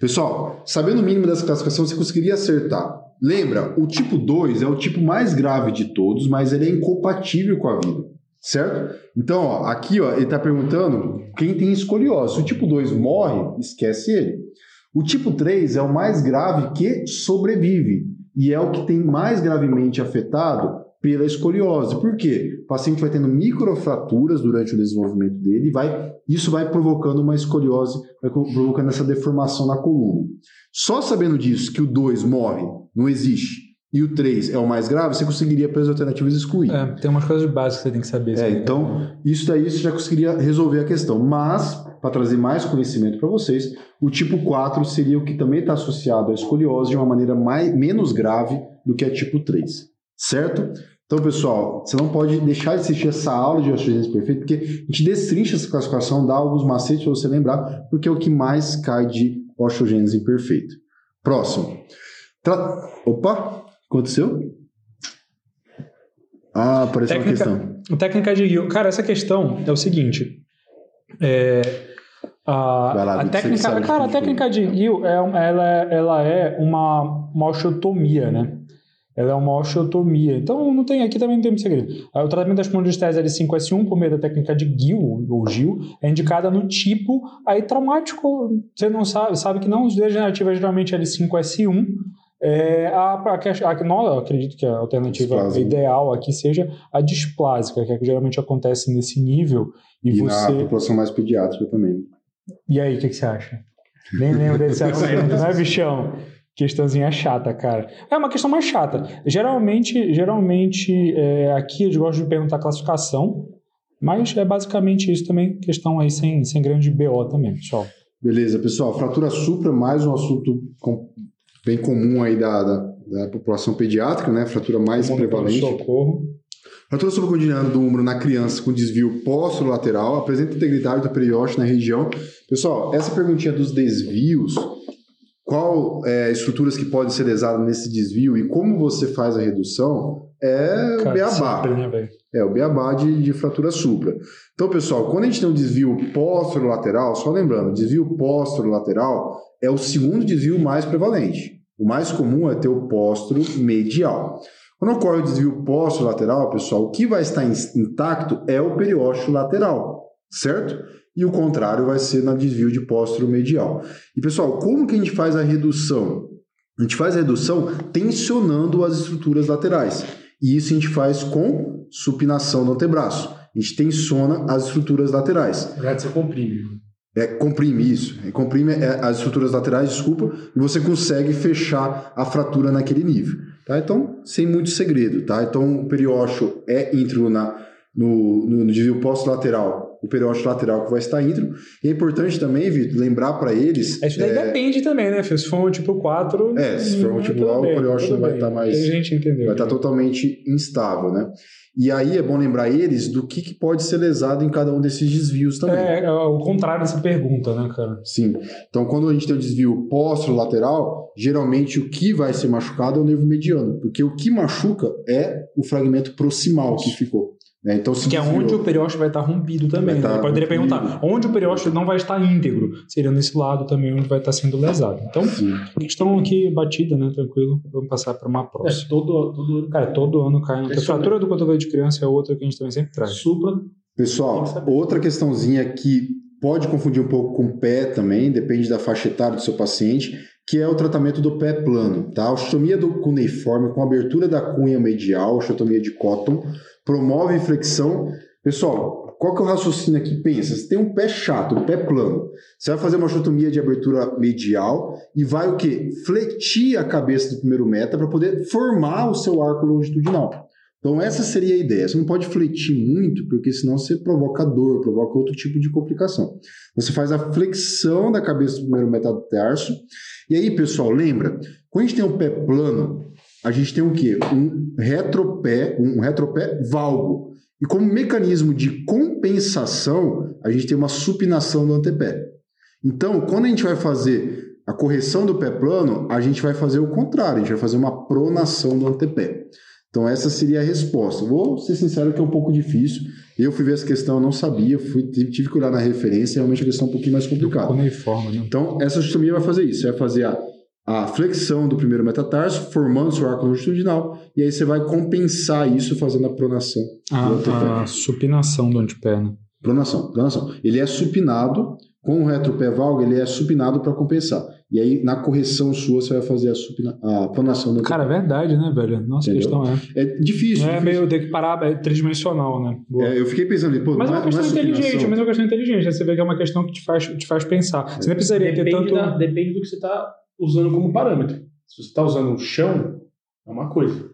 Pessoal, sabendo o mínimo dessa classificação, você conseguiria acertar lembra, o tipo 2 é o tipo mais grave de todos, mas ele é incompatível com a vida, certo? Então, ó, aqui ó, ele está perguntando quem tem escoliose. Se o tipo 2 morre, esquece ele. O tipo 3 é o mais grave que sobrevive e é o que tem mais gravemente afetado pela escoliose. Por quê? O paciente vai tendo microfraturas durante o desenvolvimento dele e vai, isso vai provocando uma escoliose, vai provocando essa deformação na coluna. Só sabendo disso, que o 2 morre, não existe, e o 3 é o mais grave, você conseguiria pelas alternativas excluir. É, tem umas coisas básicas que você tem que saber. É, então, isso daí você já conseguiria resolver a questão. Mas, para trazer mais conhecimento para vocês, o tipo 4 seria o que também está associado à escoliose de uma maneira mais, menos grave do que a tipo 3. Certo? Então, pessoal, você não pode deixar de assistir essa aula de osteogênese perfeita, porque a gente destrincha essa classificação, dá alguns macetes para você lembrar, porque é o que mais cai de osteogênese imperfeita. Próximo. Tra... Opa, aconteceu? Ah, apareceu técnica, uma questão. Técnica de Gill. Cara, essa questão é o seguinte. É, a, lá, a técnica, cara, a técnica de Gill, é, ela, ela é uma, uma osteotomia, né? Ela é uma osteotomia. Então, não tem, aqui também não tem muito segredo. Ah, o tratamento das espondilostese L5S1 por meio da técnica de GIL, ou GIL, é indicada no tipo aí traumático. Você não sabe, sabe que não degenerativa é geralmente L5S1. É, a, a, a, não, acredito que a alternativa ideal aqui seja a displásica, que, é que geralmente acontece nesse nível. E, e você... na população mais pediátrica também. E aí, o que, que você acha? Nem lembro desse [laughs] assunto, não é, bichão? Questãozinha chata, cara. É uma questão mais chata. Geralmente, geralmente é, aqui eu gosto de perguntar classificação, mas é basicamente isso também, questão aí sem, sem grande BO também, pessoal. Beleza, pessoal. Fratura supra, mais um assunto com, bem comum aí da, da, da, população pediátrica, né? Fratura mais prevalente. Socorro. Fratura supracondineana do úmero na criança com desvio lateral apresenta integridade do periósteo na região. Pessoal, essa perguntinha dos desvios qual é, estruturas que podem ser lesadas nesse desvio e como você faz a redução é Cara, o beabá. Sempre, né, é o beabá de, de fratura supra. Então, pessoal, quando a gente tem um desvio lateral, só lembrando, desvio lateral é o segundo desvio mais prevalente. O mais comum é ter o póstero medial. Quando ocorre o desvio lateral, pessoal, o que vai estar intacto é o periósteo lateral, certo? E o contrário vai ser no desvio de póstero medial. E pessoal, como que a gente faz a redução? A gente faz a redução tensionando as estruturas laterais. E isso a gente faz com supinação do antebraço. A gente tensiona as estruturas laterais. Na verdade, você comprime. É, comprime isso. É, comprime é, as estruturas laterais, desculpa, e você consegue fechar a fratura naquele nível. Tá? Então, sem muito segredo. Tá? Então, o periósteo é íntegro na, no, no, no desvio lateral o periósteo lateral que vai estar íntegro. E é importante também, Vitor, lembrar para eles. Isso daí é... depende também, né, Fio? Se for um tipo 4. É, se for um tipo A, o periósteo vai estar mais. A gente entendeu. Vai estar totalmente instável, né? E aí é bom lembrar eles do que, que pode ser lesado em cada um desses desvios também. É, é o contrário dessa pergunta, né, cara? Sim. Então, quando a gente tem o desvio lateral, geralmente o que vai ser machucado é o nervo mediano, porque o que machuca é o fragmento proximal que ficou. Né? Então, que é onde o periósteo vai estar rompido também. Né? Poderia perguntar, onde o periósteo não vai estar íntegro? Seria nesse lado também onde vai estar sendo lesado. Então, Sim. questão aqui batida, né? Tranquilo. Vamos passar para uma próxima. É, todo, todo, cara, todo ano cai. A fratura do cotovelo de criança é outra que a gente também sempre traz. Supra. Pessoal, outra questãozinha que pode confundir um pouco com o pé também, depende da faixa etária do seu paciente, que é o tratamento do pé plano, tá? A osteotomia do cuneiforme com abertura da cunha medial, osteotomia de Cotton, promove flexão. Pessoal, qual que é o raciocínio aqui? Pensa, você tem um pé chato, um pé plano. Você vai fazer uma osteotomia de abertura medial e vai o quê? Fletir a cabeça do primeiro meta para poder formar o seu arco longitudinal. Então essa seria a ideia. Você não pode fletir muito, porque senão você provoca dor, provoca outro tipo de complicação. Você faz a flexão da cabeça do primeiro metatarso. E aí, pessoal, lembra? Quando a gente tem um pé plano, a gente tem o quê? Um retropé, um retropé valgo. E como mecanismo de compensação, a gente tem uma supinação do antepé. Então, quando a gente vai fazer a correção do pé plano, a gente vai fazer o contrário, a gente vai fazer uma pronação do antepé. Então, essa seria a resposta. Vou ser sincero que é um pouco difícil. Eu fui ver essa questão, eu não sabia, fui, tive que olhar na referência, realmente a questão é um pouquinho mais complicada. Uniforme, né? Então, essa astronomia vai fazer isso, vai fazer a a flexão do primeiro metatarso, formando seu arco longitudinal, e aí você vai compensar isso fazendo a pronação pé. A, supinação do antepé, né? Pronação, pronação. Ele é supinado, com o retropé valgo, ele é supinado para compensar. E aí, na correção sua, você vai fazer a, supina, a pronação do Cara, é verdade, né, velho? Nossa, a Entendeu? questão é. É difícil. É difícil. meio ter que parar, é tridimensional, né? É, eu fiquei pensando ali, pô, Mas é uma questão não inteligente, mas é uma questão inteligente. Você vê que é uma questão que te faz, te faz pensar. Você não precisaria ter Depende, tanto. da- depende do que você está usando como parâmetro. Se você está usando o chão, é uma coisa.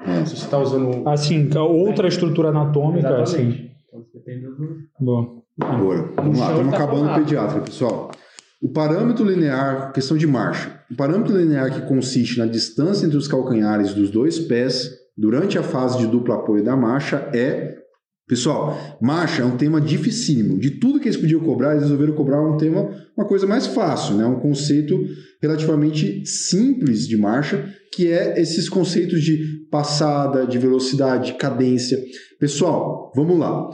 É. Se você está usando. Assim, outra estrutura anatômica, assim. Exatamente. Então, depende do. Boa. Agora, vamos lá, chão estamos tá acabando o pediatra, pessoal. O parâmetro linear, questão de marcha. O parâmetro linear que consiste na distância entre os calcanhares dos dois pés durante a fase de duplo apoio da marcha é. Pessoal, marcha é um tema dificílimo. De tudo que eles podiam cobrar, eles resolveram cobrar um tema, uma coisa mais fácil, né? um conceito relativamente simples de marcha, que é esses conceitos de passada, de velocidade, de cadência. Pessoal, vamos lá.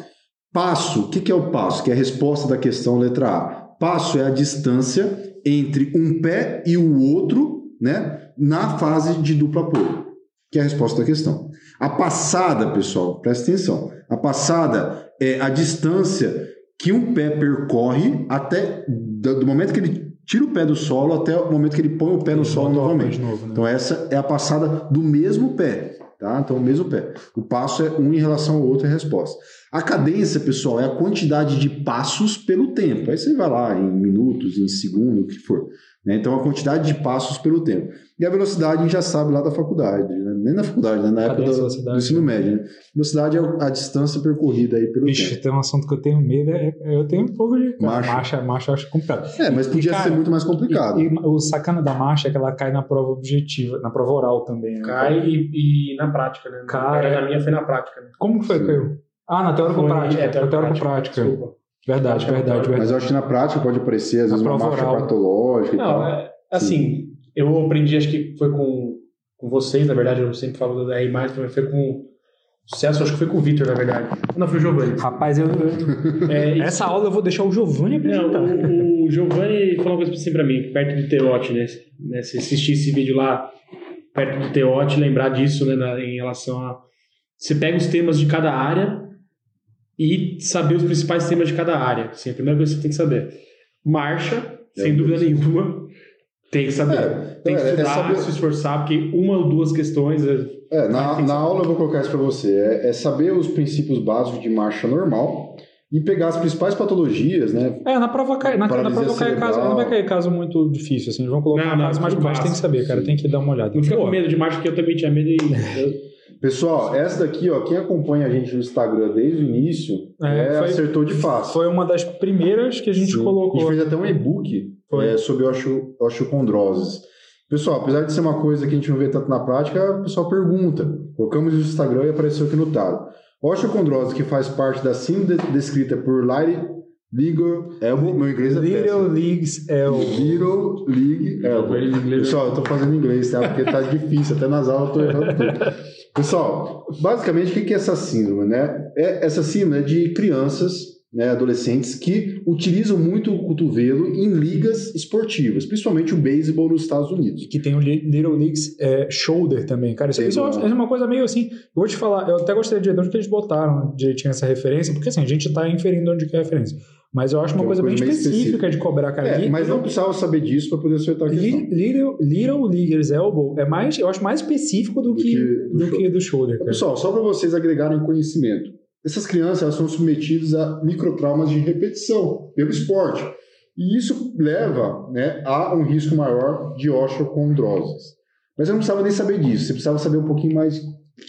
Passo, o que, que é o passo? Que é a resposta da questão letra A. Passo é a distância entre um pé e o outro, né, na fase de duplo apoio, que é a resposta da questão. A passada, pessoal, presta atenção. A passada é a distância que um pé percorre até do momento que ele tira o pé do solo até o momento que ele põe o pé no solo Botou novamente. novo, né? Então essa é a passada do mesmo pé, tá? Então o mesmo pé. O passo é um em relação ao outro é a resposta. A cadência, pessoal, é a quantidade de passos pelo tempo. Aí você vai lá em minutos, em segundo, o que for. né? Então a quantidade de passos pelo tempo. E a velocidade a gente já sabe lá da faculdade, né? nem na faculdade, né? na época do, velocidade. do ensino médio. Né? Velocidade é a distância percorrida aí pelo Vixe, tempo. tem um assunto que eu tenho medo. É, é- eu tenho um pouco de. Marcha. Marcha, marcha eu acho complicado. É, mas E, podia cara, ser muito mais complicado. E, e o sacana da marcha é que ela cai na prova objetiva, na prova oral também. Né? Cai e, e na prática, né? Cara. Na minha foi na prática, né? Como que foi que caiu? Ah, na teórico Foi- prática. é, na teórico teórico-prática. Verdade, verdade, verdade. Mas eu acho que na prática pode aparecer, às vezes, uma marcha oral. patológica e Não, tal. é, assim, eu aprendi, acho que foi com, com vocês, na verdade, eu sempre falo da R+, mas foi com o Celso, acho que foi com o Vitor, na verdade. Não, foi o Giovanni. Rapaz, eu, eu- É, e- [laughs] essa aula eu vou deixar o Giovanni Não, apresentar. o, o Giovanni falou uma coisa assim pra mim, perto do Teote, né? né? Se assistir esse vídeo lá perto do Teote, lembrar disso, né? na- em relação a. Você pega os temas de cada área e saber os principais temas de cada área. Assim, a primeira coisa que você tem que saber. Marcha, sem É, dúvida nenhuma, tem que saber. É, tem que é, é estudar, saber- se esforçar, porque uma ou duas questões. é- É, na, na aula eu vou colocar isso para você. É, é saber os princípios básicos de marcha normal e pegar as principais patologias, né? É, na prova cai, na, na prova cai caso, não vai cair caso muito difícil, assim, eles vão colocar Não, um não, caso mais baixo, tem que saber, cara, tem que dar uma olhada. Não fica com medo de marcha, porque eu também tinha medo e. [laughs] Pessoal, essa daqui, ó, quem acompanha a gente no Instagram desde o início, É, é, foi- acertou de fácil. Foi uma das primeiras que a gente Sim. A colocou. gente fez até um e-book Foi. é, sobre osteo- osteocondrose. Pessoal, apesar de ser uma coisa que a gente não vê tanto na prática, o pessoal pergunta. Colocamos no Instagram e apareceu aqui no Taro. Osteocondrose, que faz parte da síndrome de- descrita por Larry Ligo Elbow, meu inglês é Little. Leagues é o. Little League Elbow. Em inglês- Pessoal, eu tô fazendo inglês, tá? Porque tá difícil, até nas aulas eu tô errando tudo. Pessoal, basicamente o que é essa síndrome, né? É, essa síndrome é de crianças, né, adolescentes, que utilizam muito o cotovelo em ligas esportivas, principalmente o beisebol nos Estados Unidos. Que tem o Li- Little Leagues é, Shoulder também, cara. Isso, isso é uma coisa meio assim. Eu vou te falar, eu até gostaria de ver de onde que eles botaram direitinho essa referência, porque assim, a gente tá inferindo onde que é a referência. Mas eu acho uma Que é coisa, bem coisa específica, específica. de cobrar, cara. É, mas não precisava saber disso para poder acertar a questão. Li- Little, Little Leaguers Elbow é mais, eu acho mais específico do, Do que, do do, shoulder. que do shoulder, cara. Pessoal, só para vocês agregarem conhecimento. Essas crianças elas são submetidas a microtraumas de repetição pelo esporte. E isso leva né, a um risco maior de osteocondroses. Mas eu não precisava nem saber disso. Você precisava saber um pouquinho mais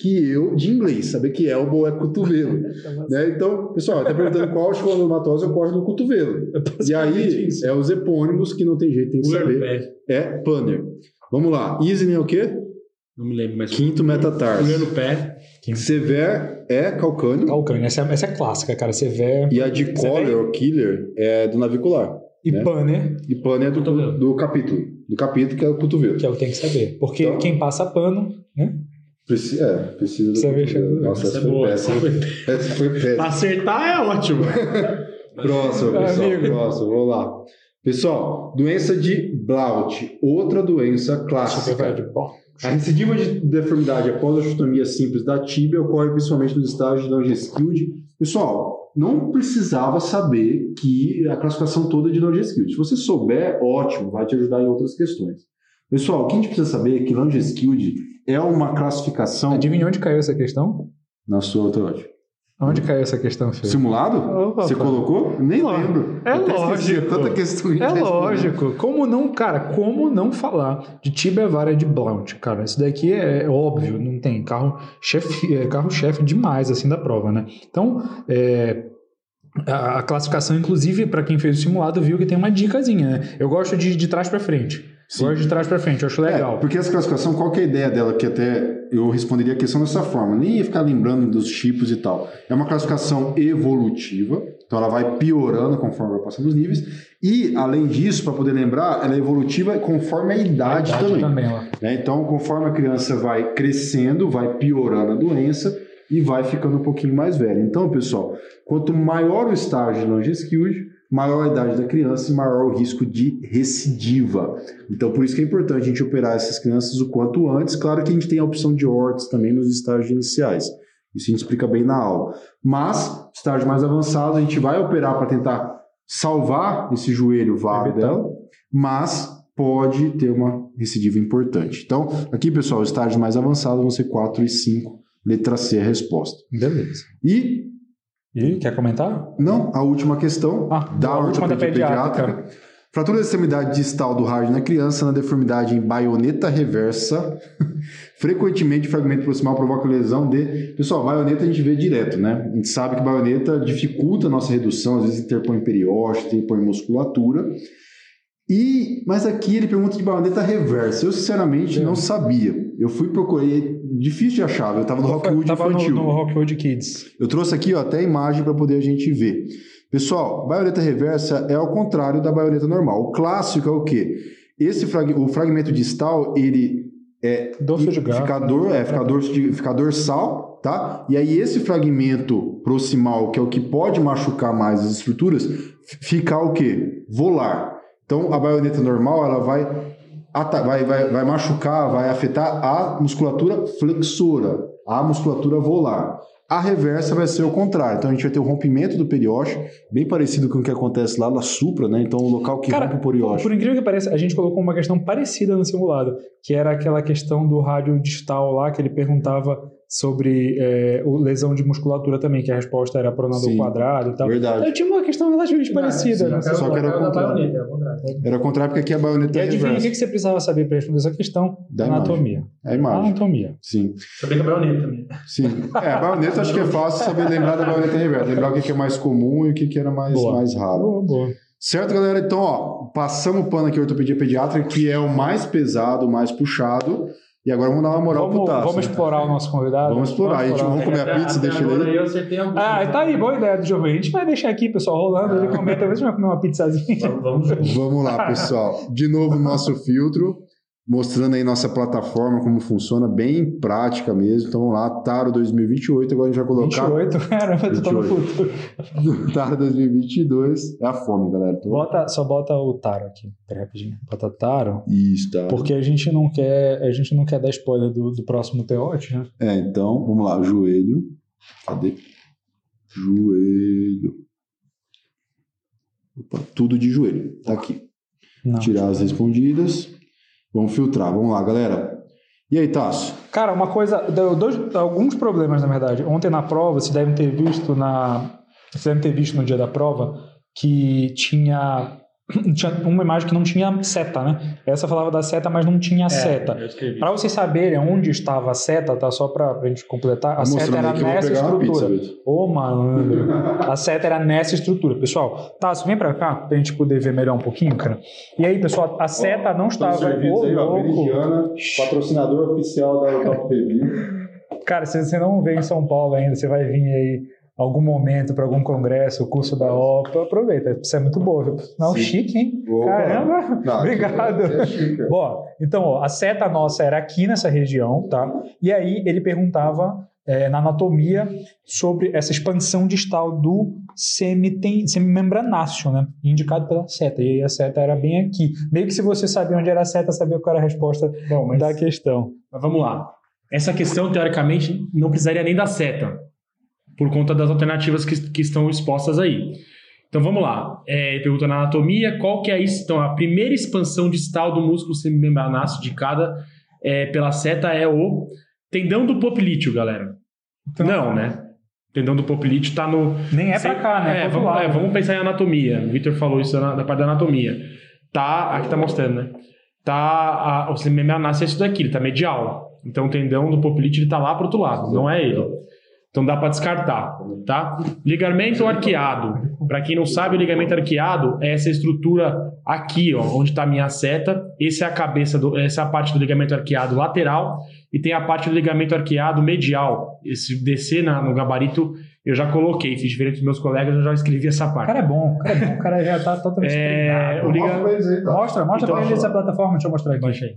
que eu de inglês. Saber que elbow é cotovelo. [laughs] né? Então, pessoal, está perguntando qual osteocondomatose ocorre no cotovelo. E aí, isso. é os epônimos que não tem jeito, tem que saber. É Panner. Vamos lá. Isne é o quê? Não me lembro, mas. Quinto metatarso. Olhando o pé. Sever é calcâneo. Calcâneo, essa, é- essa é clássica, cara. Você vê. E a de Collar vê? ou Killer é do navicular. E né? Panner, E pano é do, Cotovelo. do capítulo. Do capítulo que é o cotovelo. que é o que tem que saber. Porque Então- quem passa pano, né? Preci- é, precisa do chegou. Nossa, Essa essa é foi péssima. Essa [laughs] Essa foi Pra péssima. acertar é ótimo. [laughs] Próximo, pessoal. Amigo. Próximo, vamos lá. Pessoal, doença de Blaut, outra doença clássica. A recidiva de deformidade após a osteotomia simples da tíbia ocorre principalmente nos estágios de Langeskild. Pessoal, não precisava saber que a classificação toda é de Langeskild. Se você souber, ótimo, vai te ajudar em outras questões. Pessoal, o que a gente precisa saber é que Langeskild é uma classificação... Adivinha onde caiu essa questão? Na sua autológica. Onde caiu essa questão, Fê? Simulado? Opa, Você colocou? Nem Ó, lembro. é Até lógico. Tanta questão É responder. lógico. Como não, cara, como não falar de tibia vara de Blount, cara? Isso daqui é óbvio, não tem carro chefe, é carro chefe demais assim da prova, né? Então, é, a, a classificação, inclusive, para quem fez o simulado, viu que tem uma dicasinha, né? Eu gosto de, de trás para frente. Sim. Gosto de trás para frente, eu acho legal. É, porque essa classificação, qual que é a ideia dela? Que até eu responderia a questão dessa forma, nem ia ficar lembrando dos tipos e tal. É uma classificação evolutiva, então ela vai piorando conforme vai passando os níveis. E, além disso, para poder lembrar, ela é evolutiva conforme a idade, Idade também. também né? Então, conforme a criança vai crescendo, vai piorando a doença e vai ficando um pouquinho mais velha. Então, pessoal, quanto maior o estágio de Langeskild, maior a idade da criança e maior o risco de recidiva. Então, por isso que é importante a gente operar essas crianças o quanto antes. Claro que a gente tem a opção de ORTS também nos estágios iniciais. Isso a gente explica bem na aula. Mas, estágio mais avançado, a gente vai operar para tentar salvar esse joelho vago dela, mas pode ter uma recidiva importante. Então, aqui, pessoal, os estágios mais avançados vão ser 4 e 5. Letra C é a resposta. Beleza. E, E quer comentar? não, a última questão Ah, da ortopedia pediátrica. pediátrica. Fratura da extremidade distal do rádio na criança, na deformidade em baioneta reversa, [laughs] frequentemente fragmento proximal provoca lesão de... Pessoal, baioneta a gente vê direto, né? A gente sabe que baioneta dificulta a nossa redução, às vezes interpõe periósteo, interpõe musculatura. E, mas aqui ele pergunta de baioneta reversa. Eu, sinceramente, É. não sabia. Eu fui procurar, é difícil de achar. Eu estava no Rockwood Tava no, infantil. no Rockwood Kids. Eu trouxe aqui ó, até a imagem para poder a gente ver. Pessoal, baioneta reversa é ao contrário da baioneta normal. O clássico é o quê? Esse frag- o fragmento distal, ele é Dorso de gato. fica, dor, é, fica, dorso de, fica dorsal, tá? E aí esse fragmento proximal, que é o que pode machucar mais as estruturas, fica o quê? Volar. Então, a baioneta normal, ela vai, vai, vai, vai machucar, vai afetar a musculatura flexora, a musculatura volar. A reversa vai ser o contrário. Então, a gente vai ter o rompimento do periósteo, bem parecido com o que acontece lá na supra, né? Então, o local que Cara, rompe o periósteo. Por incrível que pareça, a gente colocou uma questão parecida no simulado, que era aquela questão do rádio distal lá, que ele perguntava sobre é, o lesão de musculatura também, que a resposta era pronador Sim. quadrado e tal. Verdade. Eu tinha uma questão relativamente parecida. né? sim. Só que era o contrário. baioneta, era o contrário. Era o contrário, porque aqui a baioneta E é adivinha o reversa. que você precisava saber para responder essa questão? Da Anatomia. É a imagem. Anatomia. Sim. Sabia que a baioneta também. Sim. É, a baioneta acho que é fácil saber lembrar da baioneta reversa. Lembrar o que é mais comum e o que que era mais, Boa. mais raro. Boa, boa. Certo, galera? Então, ó, passamos o pano aqui, ortopedia pediátrica, que é o mais pesado, o mais puxado. E agora vamos dar uma moral pro Vamos, Tasso. vamos explorar o nosso convidado? Vamos explorar. A gente vamos comer a pizza, deixa ele aí. eu acertei algum. Ah, tá aí, boa ideia do Giovanni. A gente vai deixar aqui, pessoal, rolando. Ele comenta, talvez a gente vai comer uma pizzazinha. Vamos, vamos. Vamos lá, pessoal. De novo, nosso filtro, mostrando aí nossa plataforma, como funciona, bem prática mesmo. Então, vamos lá, Taro 2028. Agora a gente vai colocar 28, [laughs] caramba, tu tá no 28. futuro. [laughs] Taro 2022. É a fome, galera. Tô... Bota, só bota o Taro aqui. Pera rapidinho. Bota Taro. Isso, tá. Porque a gente não quer, a gente não quer dar spoiler do, do próximo teote, né? É, então, vamos lá, joelho. Cadê? Joelho. Opa, tudo de joelho. Tá aqui. Não. Tirar as respondidas. Vamos filtrar. Vamos lá, galera. E aí, Tasso? Cara, uma coisa, dois, alguns problemas na verdade. Ontem na prova, vocês devem ter visto na, vocês devem ter visto no dia da prova que tinha [clears throat] tinha uma imagem que não tinha seta, né? Essa falava da seta, mas não tinha seta. É, escrevi. Para vocês saberem onde estava a seta, tá? Só para a gente completar, a seta era aí nessa estrutura. Ô, malandro. A seta era nessa estrutura. Pessoal, tá, vem pra cá pra gente poder ver melhor um pouquinho, cara. E aí, pessoal, a seta não estava. Ô, louco. patrocinador oficial da Review. Cara, se você não veio em São Paulo ainda, você vai vir aí algum momento para algum congresso, o curso da OPA, aproveita. Isso é muito bom. Não, Sim. chique, hein? Opa. Caramba! Não, [laughs] Obrigado. é chique. Bom, então, ó, a seta nossa era aqui nessa região, tá? E aí ele perguntava é, na anatomia sobre essa expansão distal do semimembranáceo, né? Indicado pela seta. E aí a seta era bem aqui. Meio que se você sabia onde era a seta, sabia qual era a resposta Bom, mas, da questão. mas vamos lá. Essa questão, teoricamente, não precisaria nem da seta, por conta das alternativas que, que estão expostas aí. Então vamos lá. É, pergunta na anatomia, qual que é a, então, a primeira expansão distal do músculo semimembranáceo de cada é, pela seta é o tendão do poplíteo, galera. Então- não, né? Tendão do poplíteo está no Nem é Sem- cá, né? É, vamos, lado. é, vamos pensar em anatomia. O Victor falou isso na, na parte da anatomia. Tá, aqui tá mostrando, né? Tá, a, o semimembranáceo é isso daqui, ele tá medial. Então o tendão do poplite ele tá lá pro outro lado, não é ele. Então dá para descartar, tá? Ligamento arqueado. Para quem não sabe, o ligamento arqueado é essa estrutura aqui, ó, onde está a minha seta. Essa é a cabeça do, essa é a parte do ligamento arqueado lateral e tem a parte do ligamento arqueado medial. Esse descer na- no gabarito eu já coloquei, fiz diferente dos meus colegas, eu já escrevi essa O parte. cara é bom, o cara é bom, o cara já tá totalmente É, treinado. o liga- Mostra tá? Mostra, mostra Então, pra eles essa plataforma, deixa eu mostrar aqui. Baixa aí.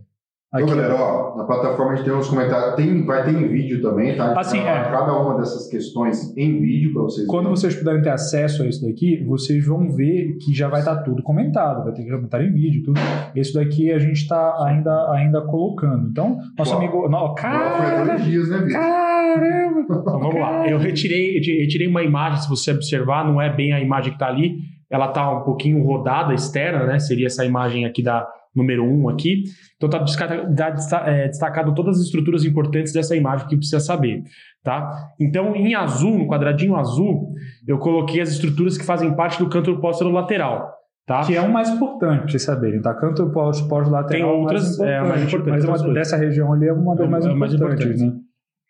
Então, Aqui. galera, ó, na plataforma a gente tem uns comentários, tem, vai ter em vídeo também, tá? A gente Assim, é. cada uma dessas questões em vídeo para vocês Quando verem. vocês puderem ter acesso a isso daqui, vocês vão ver que já vai estar tudo comentado, vai ter comentário em vídeo, tudo. Isso daqui a gente está ainda, ainda colocando. Então, nosso Uau. amigo. Não, cara, dois dias, né, Vitor? caramba! [laughs] Então vamos lá. Eu retirei, eu ti- retirei uma imagem, se você observar, não é bem a imagem que está ali. Ela está um pouquinho rodada externa, né? Seria essa imagem aqui da número 1 um aqui. Então tá desta- é, destacado todas as estruturas importantes dessa imagem que precisa saber, tá? Então em azul, no quadradinho azul, eu coloquei as estruturas que fazem parte do canto póstero lateral, tá? Que é o mais importante vocês saberem, tá? Canto pós, pós lateral. Tem outras, mais é, mais importante, mas uma outras dessa região ali é uma das É, mais é mais importantes, importante. né?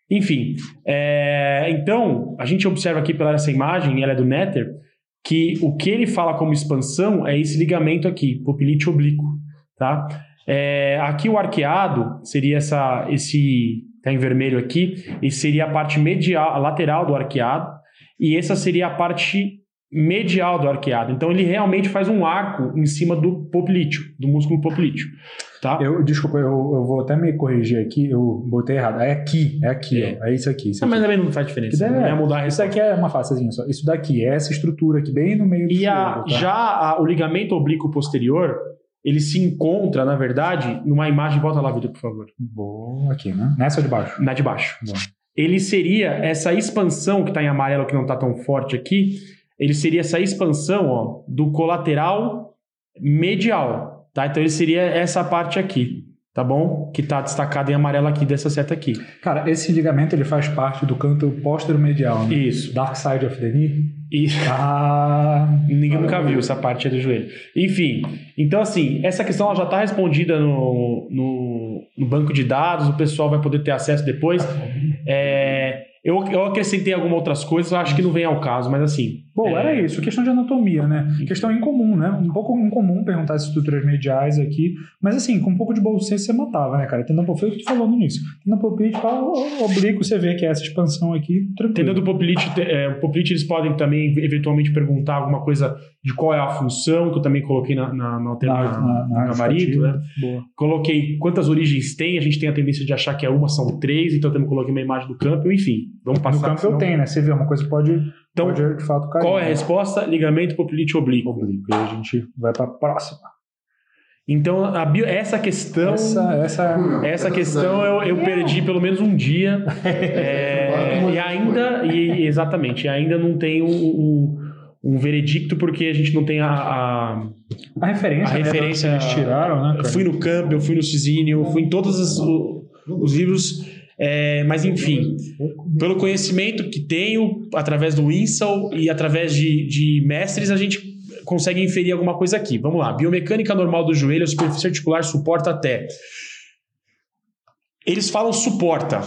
Enfim, é, então, a gente observa aqui pela essa imagem, ela é do Nether, que o que ele fala como expansão é esse ligamento aqui, popilite oblíquo, tá? É, aqui o arqueado seria essa, esse, tá em vermelho aqui, e seria a parte medial, a lateral do arqueado, e essa seria a parte medial do arqueado. Então ele realmente faz um arco em cima do poplíteo, do músculo poplíteo, tá? Eu, desculpa, eu, eu vou até me corrigir aqui, eu botei errado. É aqui, é aqui, É. ó. É isso aqui. Isso aqui. mas também não faz diferença, É, não vai mudar Isso aqui é uma facezinha só. Isso daqui é essa estrutura aqui, bem no meio do E a- tá? já a- o ligamento oblíquo posterior, ele se encontra, na verdade, numa imagem, volta lá, Vitor, por favor, Boa, aqui, né? Nessa de baixo. na de baixo. Bom. Ele seria essa expansão que está em amarelo, que não está tão forte aqui, ele seria essa expansão ó, do colateral medial, tá? Então ele seria essa parte aqui, tá bom? Que está destacada em amarelo aqui dessa seta aqui. Cara, esse ligamento ele faz parte do canto póstero medial, né? Isso. Dark side of the knee. E Ah, Ninguém nunca viu essa parte do joelho. Enfim, então assim, essa questão ela já está respondida no, no, no banco de dados, o pessoal vai poder ter acesso depois. É, eu, eu acrescentei algumas outras coisas, eu acho que não vem ao caso, mas assim. Bom, é, era isso. Questão de anatomia, né? Questão incomum, né? Um pouco incomum perguntar as estruturas mediais aqui. Mas assim, com um pouco de bom senso você matava, né, cara? Tendão foi o que tu falou no início. Tendão popilite, oblíquo, você vê que é essa expansão aqui, tranquilo. Tendendo do é, o poplite eles podem também eventualmente perguntar alguma coisa de qual é a função, que eu também coloquei na, na, na, na- no gabarito, né? Boa. Coloquei quantas origens tem, a gente tem a tendência de achar que é uma, são três, então eu também coloquei uma imagem do campo, enfim, vamos No passar. campo eu senão- tenho, né? Você vê, uma coisa pode, Então, pode de fato cair. Qual é a resposta? Ligamento popilite oblíquo. Oblíquo. E aí a gente vai pra próxima. Então, a bio- essa questão, essa, Essa, essa... questão eu, eu perdi pelo menos um dia. [laughs] É, e ainda, e, exatamente, e ainda não tem um, um, um veredicto porque a gente não tem a. a- A referência, A né, referência- que eles tiraram, né, eu cara? fui no Campbell, eu fui no Cisínio, eu fui em todos os, os livros, é, mas enfim, pelo conhecimento que tenho através do INSAL e através de, de mestres, a gente consegue inferir alguma coisa aqui. Vamos lá. Biomecânica normal do joelho, a superfície articular suporta até. Eles falam suporta.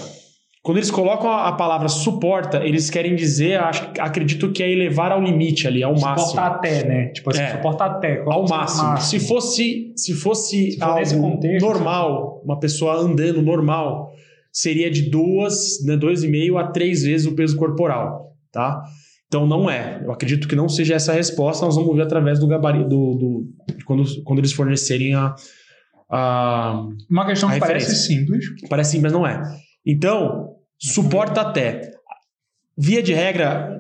Quando eles colocam a, palavra suporta, eles querem dizer, acho, acredito que é elevar ao limite ali, ao máximo. Suporta até, né? Tipo assim, É. suporta até. Ao coloca máximo. Se fosse, se fosse Se algo contexto, normal, uma pessoa andando normal, seria de duas, né, dois e meio a três vezes o peso corporal, tá? Então não é. Eu acredito que não seja essa a resposta. Nós vamos ver através do gabarito do, do quando, quando eles fornecerem a, a Uma questão A que parece referência. simples. Parece sim, mas não é. Então, suporta até. Via de regra,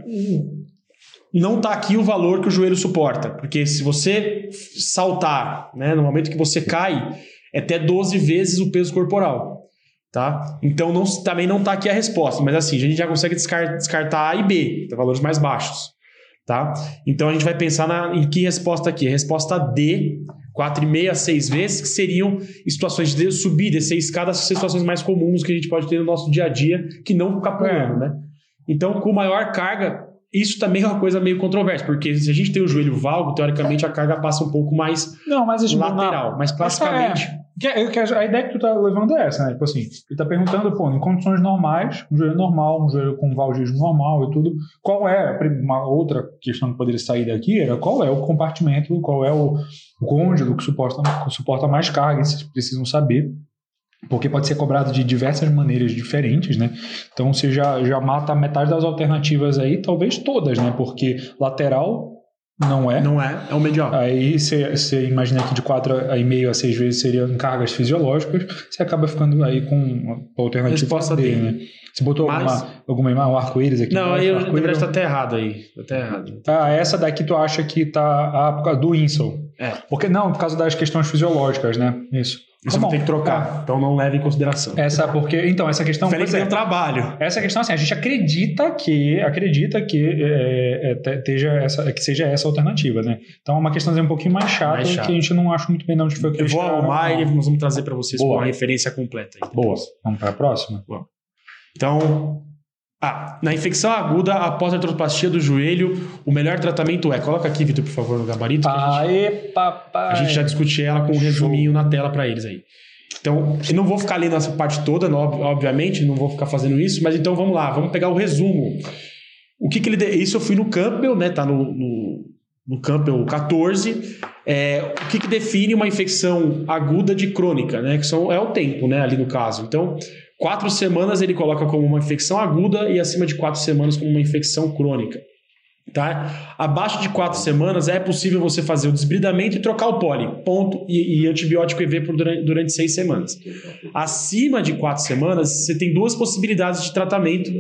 não está aqui o valor que o joelho suporta. Porque se você saltar, né, no momento que você cai, é até 12 vezes o peso corporal. Tá? Então não, também não está aqui a resposta. Mas assim, a gente já consegue descar- descartar A e B, tá? valores mais baixos. Tá? Então a gente vai pensar na, em que resposta aqui? A resposta D, 4,5 a 6 vezes, que seriam situações de subir, descer escada, situações mais comuns que a gente pode ter no nosso dia a dia, que não ficar pulando, né? Então, com maior carga, isso também é uma coisa meio controversa, porque se a gente tem o joelho valgo, teoricamente a carga passa um pouco mais Não, mas lateral, mas classicamente. É- que a ideia que tu tá levando é essa, né? Tipo assim, ele tá perguntando, pô, em condições normais, um joelho normal, um joelho com valgismo normal e tudo, qual é, uma outra questão que poderia sair daqui era qual é o compartimento, qual é o, o côndilo que suporta, que suporta mais carga, vocês precisam saber. Porque pode ser cobrado de diversas maneiras diferentes, né? Então você já, já mata metade das alternativas aí, talvez todas, né? Porque lateral não é. Não é, é o medial. Aí você imagina que de 4,5 a 6 vezes seriam cargas fisiológicas, você acaba ficando aí com a alternativa Resposta D, né? Você botou Mas- alguma, alguma imagem, um arco-íris aqui? não, embaixo, aí eu, na verdade tá até errado aí. Tá até errado. Ah, essa daqui tu acha que tá ah, por causa do Insel. É. Porque não, por causa das questões fisiológicas, né? Isso. Isso Tá eu vou bom. ter que trocar. Então não leve em consideração. Essa porque, então, essa questão pois é. do trabalho. Essa questão assim, a gente acredita que acredita que é, é, te- esteja essa, que seja essa a alternativa, né? Então é uma questãozinha um pouquinho mais chata, Mais chata. que a gente não acha muito bem de onde foi que Eu vou arrumar e nós vamos trazer para vocês Boa. com a referência completa. aí Boa. Vamos para a próxima? Então, ah, na infecção aguda após a artroplastia do joelho, o melhor tratamento é. Coloca aqui, Vitor, por favor, no gabarito. que a, gente, Aê, papai. a gente já discutiu ela com um resuminho na tela para eles aí. Então, eu não vou ficar lendo essa parte toda, obviamente, não vou ficar fazendo isso, mas então vamos lá, vamos pegar o resumo. O que, que ele. de- Isso eu fui no Campbell, né? Tá no, no, no Campbell 14. É, o que, que define uma infecção aguda de crônica, né? Que são, é o tempo, né? Ali no caso. Então, quatro semanas ele coloca como uma infecção aguda e acima de quatro semanas como uma infecção crônica. Tá? Abaixo de quatro semanas é possível você fazer o desbridamento e trocar o poli, ponto, e, e antibiótico EV por durante, durante seis semanas. Acima de quatro semanas, você tem duas possibilidades de tratamento.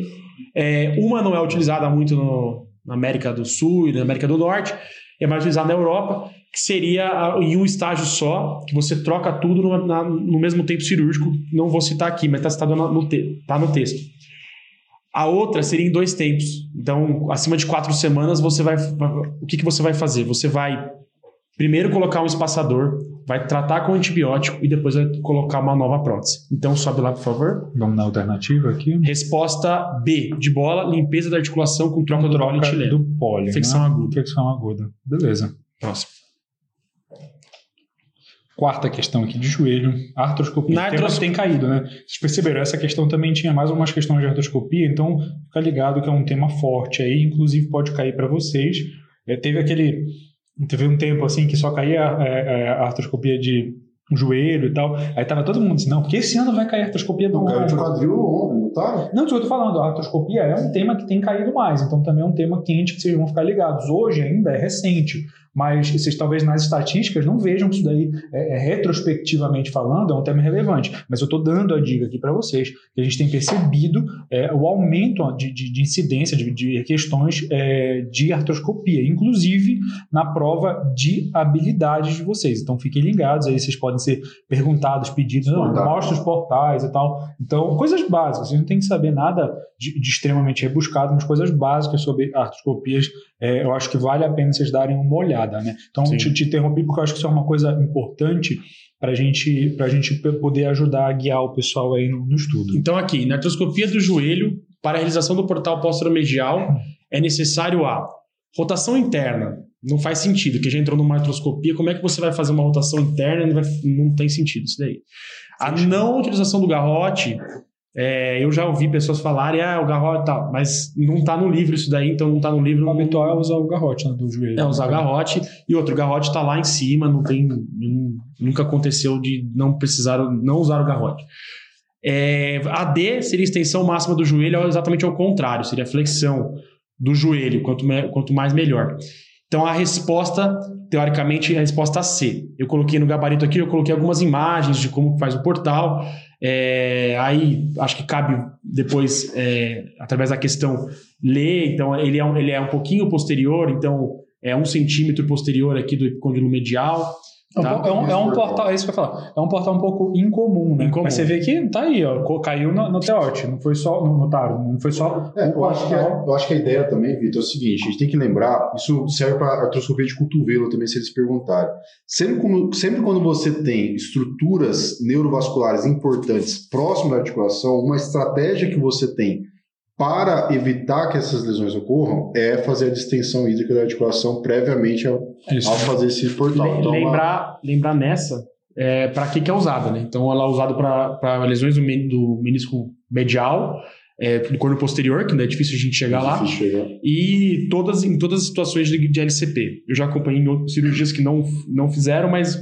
É, uma não é utilizada muito no- na América do Sul e na América do Norte, é mais utilizada na Europa, que seria em um estágio só, que você troca tudo numa- na- no mesmo tempo cirúrgico. Não vou citar aqui, mas está citado no, no, te- tá no texto. A outra seria em dois tempos. Então, acima de quatro semanas, você vai. O que, que você vai fazer? Você vai primeiro colocar um espaçador, vai tratar com antibiótico e depois vai colocar uma nova prótese. Então, sobe lá, por favor. Vamos na alternativa aqui. Resposta B, de bola, limpeza da articulação com troca do polietileno. do. Infecção né? aguda. Infecção aguda. Beleza. Próximo. Quarta questão aqui de joelho, artroscopia. Na artros- tem caído, né? Vocês perceberam, essa questão também tinha mais umas questões de artroscopia, então fica ligado que é um tema forte aí, inclusive pode cair para vocês. É, teve aquele. Teve um tempo assim que só caía é, é, a artroscopia de joelho e tal. Aí tava todo mundo assim, não, porque esse ano vai cair a artroscopia do Não caiu de ombro. quadril ontem, não tá? Não, isso que eu tô falando, a artroscopia é um tema que tem caído mais, então também é um tema quente que vocês vão ficar ligados. Hoje ainda é recente, mas vocês talvez nas estatísticas não vejam que isso daí, é, é, retrospectivamente falando, é um tema relevante. Mas eu estou dando a dica aqui para vocês, que a gente tem percebido é, o aumento de, de, de incidência de, de questões é, de artroscopia, inclusive na prova de habilidades de vocês. Então fiquem ligados aí, vocês podem ser perguntados, pedidos, não, mostra os portais e tal. Então, coisas básicas, vocês não tem que saber nada de, de extremamente rebuscado, mas coisas básicas sobre artroscopias, é, eu acho que vale a pena vocês darem uma olhada, né? Então, Sim. te, te interrompi porque eu acho que isso é uma coisa importante para gente, a gente poder ajudar a guiar o pessoal aí no, no estudo. Então, aqui, na artroscopia do joelho, para a realização do portal póstero-medial, é necessário a rotação interna. Não faz sentido, que já entrou numa artroscopia, como é que você vai fazer uma rotação interna? Não, vai- não tem sentido isso daí. A não utilização do garrote, é, eu já ouvi pessoas falarem, ah, o garrote tá, mas não está no livro isso daí, então não está no livro. O não- habitual é usar o garrote né, do joelho. é usar garrote. E outro, o garrote está lá em cima, não tem. nun- Nunca aconteceu de não precisar, não usar o garrote. É, a D seria a extensão máxima do joelho, é exatamente ao contrário, seria a flexão do joelho, quanto, quanto mais melhor. Então a resposta, teoricamente, é a resposta C. Eu coloquei no gabarito aqui, eu coloquei algumas imagens de como faz o portal. É, aí acho que cabe depois, é, através da questão, ler. Então ele é, um, ele é um pouquinho posterior, então é um centímetro posterior aqui do epicôndilo medial. É um, tá? é, um, é um portal, é isso que eu ia falar. É um portal um pouco incomum, né? Incomum. Mas você vê que tá aí, ó. Caiu no, no Teote, não foi só no, no Taro, não foi só. É, eu, acho que é, eu acho que a ideia também, Vitor, é o seguinte: a gente tem que lembrar, isso serve para artroscopia de cotovelo também, se eles perguntarem. Sempre, como, sempre quando você tem estruturas neurovasculares importantes próximo da articulação, uma estratégia que você tem para evitar que essas lesões ocorram é fazer a distensão hídrica da articulação previamente ao, ao fazer esse portal. Então, lembrar, lembrar nessa é, para que, que é usada, né? Então ela é usada para lesões do, do menisco medial, é, do corno posterior, que não é difícil a gente chegar é lá, chegar. e todas em todas as situações de, de LCP. Eu já acompanhei cirurgias que não, não fizeram, mas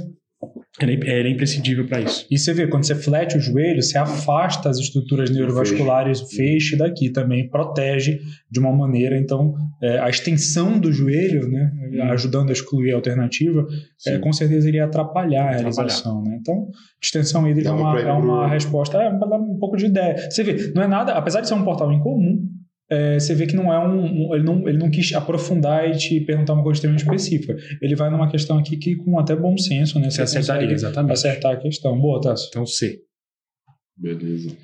era, era imprescindível para isso. E você vê, quando você flete o joelho, você afasta as estruturas neurovasculares, o feixe daqui também, protege de uma maneira. Então, é, a extensão do joelho, né, hum. ajudando a excluir a alternativa, é, com certeza iria atrapalhar a realização. Né? Então, extensão hídrica é uma, é uma resposta, é, para dar um pouco de ideia. Você vê, não é nada, apesar de ser um portal incomum, é, você vê que não é um, um, ele, não, ele não quis aprofundar e te perguntar uma coisa extremamente específica. Ele vai numa questão aqui que, com até bom senso, né? Você, você acertaria, exatamente. Acertar a questão. Boa, Tasso. Então, C. Beleza.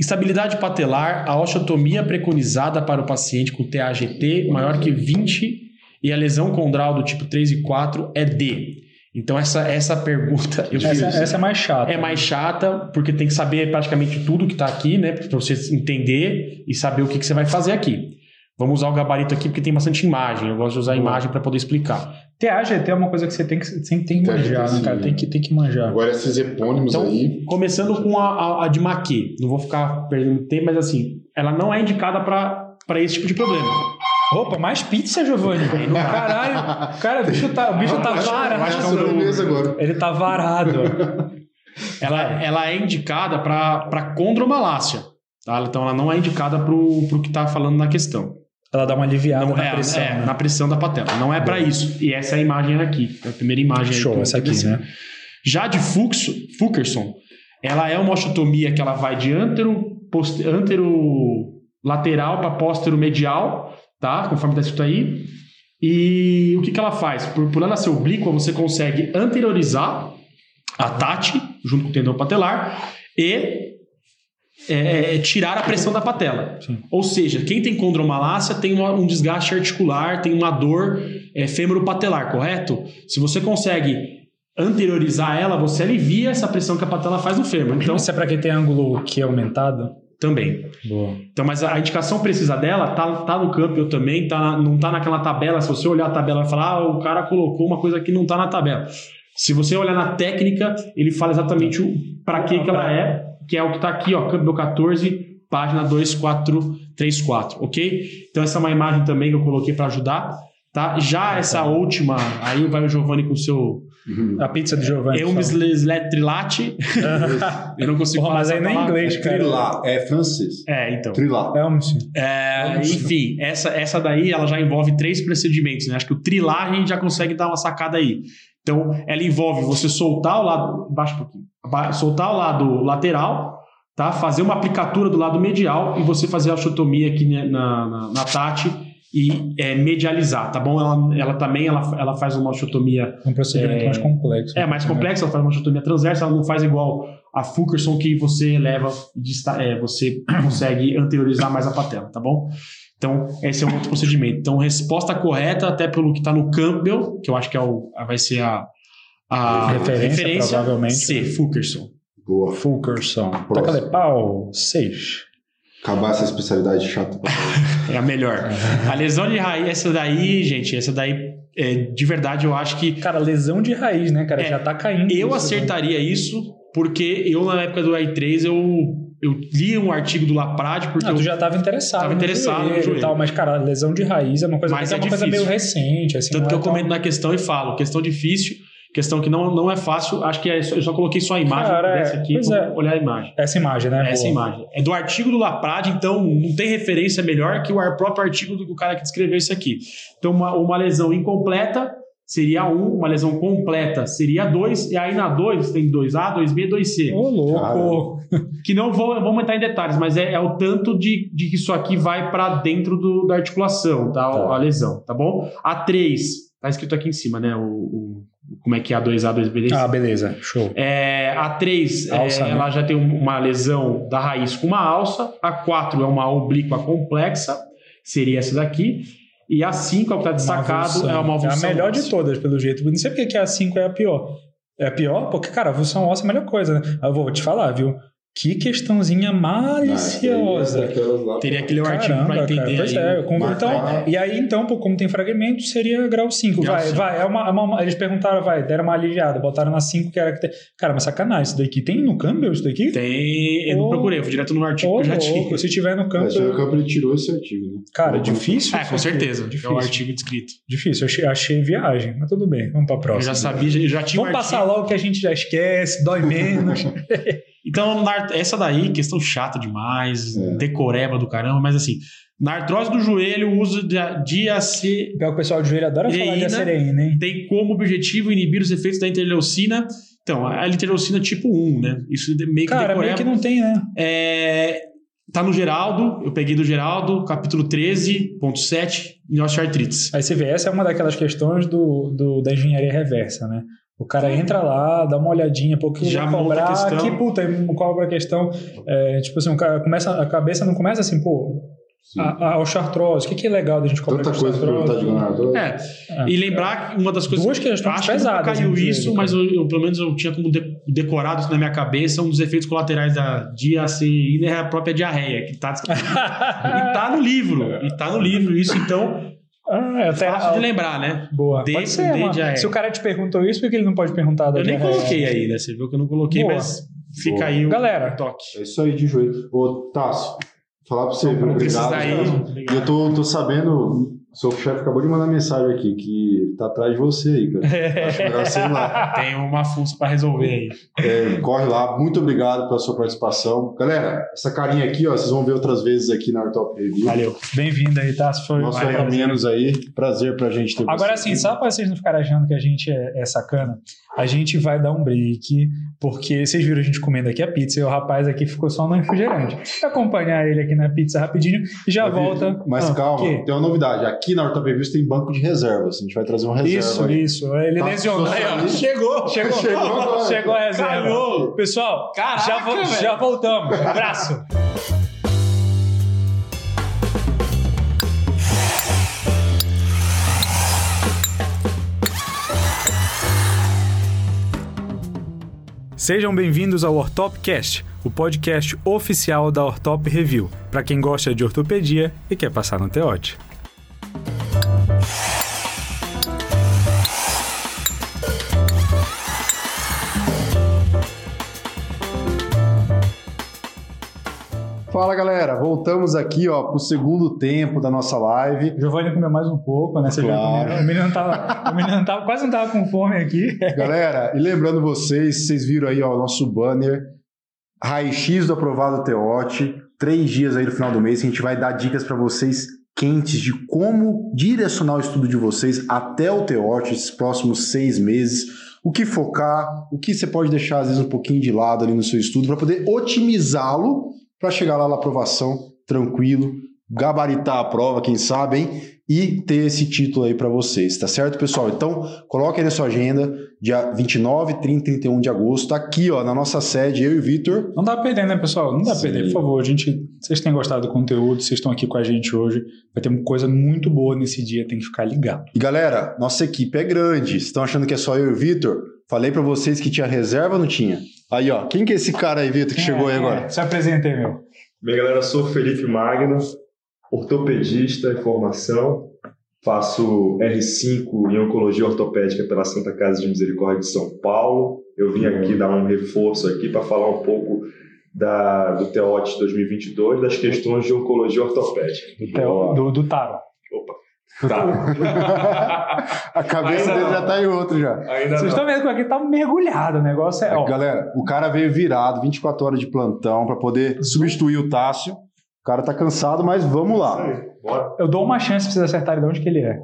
Instabilidade patelar, a osteotomia preconizada para o paciente com TAGT maior que 20 e a lesão condral do tipo 3 e 4 é D. Então, essa, essa pergunta. Eu essa, fiz, essa é mais chata. É mais chata, porque tem que saber praticamente tudo que está aqui, né? Para você entender e saber o que, que você vai fazer aqui. Vamos usar o gabarito aqui porque tem bastante imagem. Eu gosto de usar a imagem para poder explicar. TAGT é uma coisa que você tem que, você tem que manjar, né, cara? Tem que, tem que manjar. Agora, esses epônimos então, aí. Começando com a, a, a de Maquet. Não vou ficar perdendo tempo, mas assim, ela não é indicada para esse tipo de problema. Opa, mais pizza, Giovanni. Caralho. Cara, o bicho tá, o bicho tá varado. agora. Ele tá varado. ela, ela é indicada para condromalácia. Tá? Então ela não é indicada para o que está falando na questão. Ela dá uma aliviada não, na é, pressão. É, né? na pressão da patela. Não é para isso. E essa é a imagem aqui. É a primeira imagem. Show, essa aqui, né? Já de Fuchs, Fucherson, ela é uma osteotomia que ela vai de antero, post, antero lateral para póstero medial tá? Conforme está escrito aí. E o que, que ela faz? Por, por ela ser oblíqua, você consegue anteriorizar a TAT, junto com o tendão patelar, e é, é tirar a pressão da patela. Sim. Ou seja, quem tem condromalácia tem uma, um desgaste articular, tem uma dor é, fêmuro-patelar, correto? Se você consegue anteriorizar ela, você alivia essa pressão que a patela faz no fêmur. Então, Isso é para quem tem ângulo que é aumentado? Também. Boa. Então, mas a indicação precisa dela tá, tá no campo também, tá, não tá naquela tabela. Se você olhar a tabela e falar, ah, o cara colocou uma coisa que não tá na tabela. Se você olhar na técnica, ele fala exatamente para que, que ela é, que é o que tá aqui, ó, Campbell 14, página 2434, ok? Então, essa é uma imagem também que eu coloquei para ajudar. Tá? Já essa última, aí vai o Giovanni com o seu. A pizza do Giovanni. Eu me trilate. eu não consigo Porra, falar. Mas aí nem é inglês, cara. Trilá, é francês. É, então. Trilá. É, é, enfim, essa, essa daí ela já envolve três procedimentos. Né? Acho que o trilá a gente já consegue dar uma sacada aí. Então, ela envolve você soltar o lado. Baixa um pouquinho. Soltar o lado lateral, tá? Fazer uma aplicatura do lado medial e você fazer a osteotomia aqui na, na, na Tati e é, medializar, tá bom? Ela, ela também ela, ela faz uma osteotomia... Um procedimento é, mais complexo. É, mais complexo, ela faz uma osteotomia transversa, ela não faz igual a Fulkerson que você leva, é, você [coughs] consegue anteriorizar mais a patela, tá bom? Então, esse é um outro procedimento. Então, resposta correta, até pelo que está no Campbell, que eu acho que é o, vai ser a, a referência, referência provavelmente. C, Fulkerson. Boa. Fulkerson. Taca de pau, 6 acabar essa especialidade chata. [laughs] é a melhor. A lesão de raiz, essa daí, gente, essa daí, é, de verdade, eu acho que. Cara, lesão de raiz, né, cara? É, já tá caindo. Eu isso, né? acertaria né? isso, porque eu, na época do AI3, eu. Eu li um artigo do Laprade porque. Ah, tu já estava interessado. Estava interessado joelho. E tal, mas, cara, lesão de raiz é uma coisa, mas é, é uma coisa meio recente. Assim, Tanto que é eu comento na questão e falo, questão difícil. Questão que não, não é fácil, acho que é, eu só coloquei só a imagem Cara, é, dessa aqui, pois vamos é. olhar a imagem. Essa imagem, né? Essa Boa. imagem. É do artigo do Laprade, então não tem referência melhor que o próprio artigo do cara que descreveu isso aqui. Então, uma, uma lesão incompleta seria 1, uma lesão completa seria 2, e aí na 2 tem 2A, 2B, 2C. Ô, louco. Que não vou, vamos entrar em detalhes, mas é, é o tanto de, de que isso aqui vai para dentro do- da articulação, tá? Tá. A lesão, tá bom? A 3, tá escrito aqui em cima, né? O, o- como é que é a 2A, 2B, 2C. Ah, beleza. Show. É, a 3, Alça, né? ela já tem um- uma lesão da raiz com uma alça. A 4 é uma oblíqua complexa, seria essa daqui. E a 5, é o que está destacado, avulsão. é uma avulsão. É a melhor de óssea. todas, pelo jeito. Não sei porque que a 5 é a pior. É a pior? Porque, cara, a avulsão óssea é a melhor coisa, né? Eu vou te falar, viu? Que questãozinha maliciosa. Teria que ler o artigo para entender. cara. Pois aí. é, eu Marca então, e aí então, pô, como tem fragmento, seria grau 5. Grau Vai, cinco. vai. É uma, é uma- eles perguntaram, vai, deram uma aliviada, botaram na 5 que era que tem. Cara, mas sacanagem, isso daqui tem no Campbell isso daqui? Tem, eu não procurei, eu fui direto no artigo Ô, que eu já tinha. se tiver no Mas o Campbell. campo ele tirou esse artigo, né? Cara, difícil. É, com certeza. É Difícil. o artigo descrito. Difícil, achei, achei viagem, mas tudo bem, vamos pra Eu próxima. já sabia, já, já tinha Vamos um passar logo que a gente já esquece, dói menos. [laughs] Então, na- essa daí, questão chata demais, É. decoreba do caramba, mas assim, na artrose do joelho, o uso de diace Pior que o pessoal de joelho adora falar de Eína. acerina, hein? tem como objetivo inibir os efeitos da interleucina. Então, a interleucina tipo 1, né? Isso de- meio que Cara, meio que não tem, né? É, tá no Geraldo, eu peguei do Geraldo, capítulo 13.7, em osteoartrites. Aí você vê, essa é uma daquelas questões do, do- da engenharia reversa, né? O cara entra lá, dá uma olhadinha, pô, que Já cobrar, questão. que puta, aí cobra a questão. É, tipo assim, o cara começa, a cabeça não começa assim, pô, a, a, o chartrose, o que, que é legal da gente cobrar Tanta coisa perguntar de. É, É. e lembrar que uma das coisas Duas questões acho que nunca pesadas, caiu inclusive, isso, mas eu, eu, pelo menos eu tinha como de- decorado isso na minha cabeça, um dos efeitos colaterais da diaceína é a própria diarreia, que tá, [laughs] e tá no livro, e tá no livro isso, então Ah, é até fácil de lembrar, né? Boa. De- pode ser, de mano. diarreia. Se o cara te perguntou isso, por que ele não pode perguntar da Eu nem coloquei aí, né? Você viu que eu não coloquei, Boa. mas fica Boa. aí o Galera. toque. É isso aí de joelho. Ô, Tássio, falar pra você, viu? Obrigado. daí, E eu tô, tô sabendo, seu chefe acabou de mandar mensagem aqui, que tá atrás de você aí, cara. [laughs] Acho melhor você ir lá. tem uma função pra resolver aí. É, corre lá. Muito obrigado pela sua participação. Galera, essa carinha aqui, ó, vocês vão ver outras vezes aqui na Artop Review. Valeu. Bem-vindo aí, tá? Foi Nosso valeu. menos aí. Prazer pra gente ter Agora você sim, só para vocês não ficarem achando que a gente é, é sacana, a gente vai dar um break, porque vocês viram a gente comendo aqui a pizza e o rapaz aqui ficou só no refrigerante. Acompanhar ele aqui na pizza rapidinho e já volta. Mas Ah, calma, tem uma novidade. Aqui na Ortop Reviews tem banco de reservas. A gente vai trazer uma reserva. Isso, aí. isso. Ele Tá lesionou. Aí. Chegou, chegou, Chegou agora. chegou a reserva. Calhou. Pessoal, Caraca, já, vo- velho. já voltamos. [laughs] Abraço. Sejam bem-vindos ao Ortopcast, o podcast oficial da Ortop Review, para quem gosta de ortopedia e quer passar no Teote. Fala galera, voltamos aqui ó pro segundo tempo da nossa live. Giovanni comeu mais um pouco, né? Você viu Claro. que o menino tava, o menino tava, quase não tava com fome aqui. Galera, e lembrando vocês, vocês viram aí ó, o nosso banner, raio-x do aprovado Teote, três dias aí no final do mês, que a gente vai dar dicas para vocês quentes de como direcionar o estudo de vocês até o Teote, esses próximos seis meses, o que focar, o que você pode deixar às vezes um pouquinho de lado ali no seu estudo para poder otimizá-lo para chegar lá na aprovação tranquilo, gabaritar a prova, quem sabe, hein? E ter esse título aí para vocês, tá certo, pessoal? Então, coloque aí na sua agenda, dia 29, 30 e 31 de agosto, tá aqui, ó, na nossa sede, eu e o Vitor. Não dá pra perder, né, pessoal? Não dá pra Sim. perder, por favor. A gente, vocês têm gostado do conteúdo, vocês estão aqui com a gente hoje. Vai ter uma coisa muito boa nesse dia, tem que ficar ligado. E galera, nossa equipe é grande. Vocês estão achando que é só eu e o Vitor? Falei para vocês que tinha reserva ou não tinha? Aí, ó, quem que é esse cara aí, Vitor, que chegou aí É, agora? é, Se apresenta aí, meu. Bem, galera, eu sou o Felipe Magno, ortopedista em formação, faço R5 em Oncologia Ortopédica pela Santa Casa de Misericórdia de São Paulo. Eu vim aqui dar um reforço aqui para falar um pouco da, do TEOT 2022, das questões de Oncologia Ortopédica. Do, Theo- do, do Taro. Opa. Tá. [laughs] A cabeça Ainda dele não. já tá em outro já. Ainda Vocês não. estão vendo que aqui tá mergulhado. O negócio é. Ó, Galera, o cara veio virado, 24 horas de plantão pra poder substituir o Tássio. O cara tá cansado, mas vamos lá. Bora. eu dou uma chance pra vocês acertarem de onde que ele é.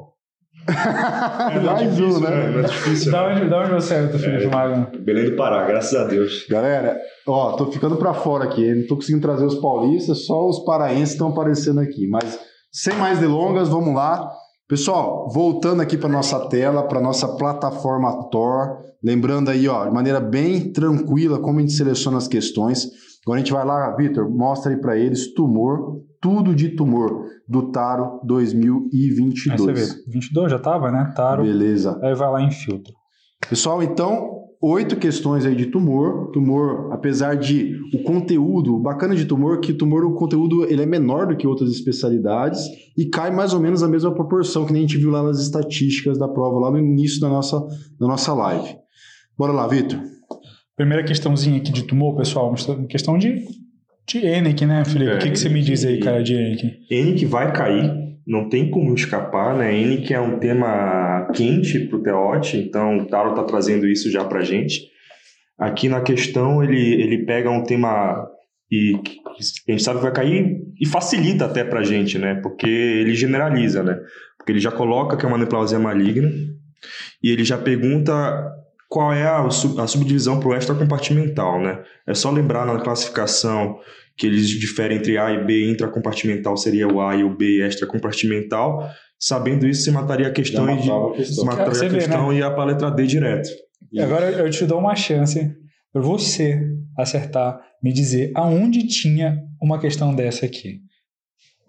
[laughs] Mais um, né? É difícil. Da onde, da onde você é, Felipe Magno? Belém do Pará, graças a Deus. Galera, ó, tô ficando pra fora aqui. Não tô conseguindo trazer os paulistas, só os paraenses estão aparecendo aqui. Mas sem mais delongas, vamos lá. Pessoal, voltando aqui para nossa tela, para nossa plataforma Tor, lembrando aí, ó, de maneira bem tranquila como a gente seleciona as questões. Agora a gente vai lá, Vitor, mostra aí para eles tumor, tudo de tumor do Taro Aí você 2022. vê. 22 já tava, né? Taro. Beleza. Aí vai lá em filtro. Pessoal, então, oito questões aí de tumor. Tumor, apesar de o conteúdo, o bacana de tumor, é que tumor, o conteúdo ele é menor do que outras especialidades e cai mais ou menos na mesma proporção que nem a gente viu lá nas estatísticas da prova, lá no início da nossa, da nossa live. Bora lá, Vitor. Primeira questãozinha aqui de tumor, pessoal. uma Questão de, de ENIC, né, Felipe? É, o que, que você me diz aí, cara, de ENIC? N que vai cair, não tem como escapar, né? N que é um tema quente para o Teote, então o Taro está trazendo isso já para gente. Aqui na questão ele, ele pega um tema e a gente sabe que vai cair e facilita até para gente, né? Porque ele generaliza, né? Porque ele já coloca que é uma neoplasia maligna e ele já pergunta qual é a, sub- a subdivisão para o extracompartimental, né? É só lembrar na classificação que eles diferem entre A e B, intracompartimental seria o A e o B extracompartimental. Sabendo isso, você mataria a questão e de, questão. mataria Você a vê, questão e ia para a letra D direto. E agora eu te dou uma chance para você acertar, me dizer aonde tinha uma questão dessa aqui.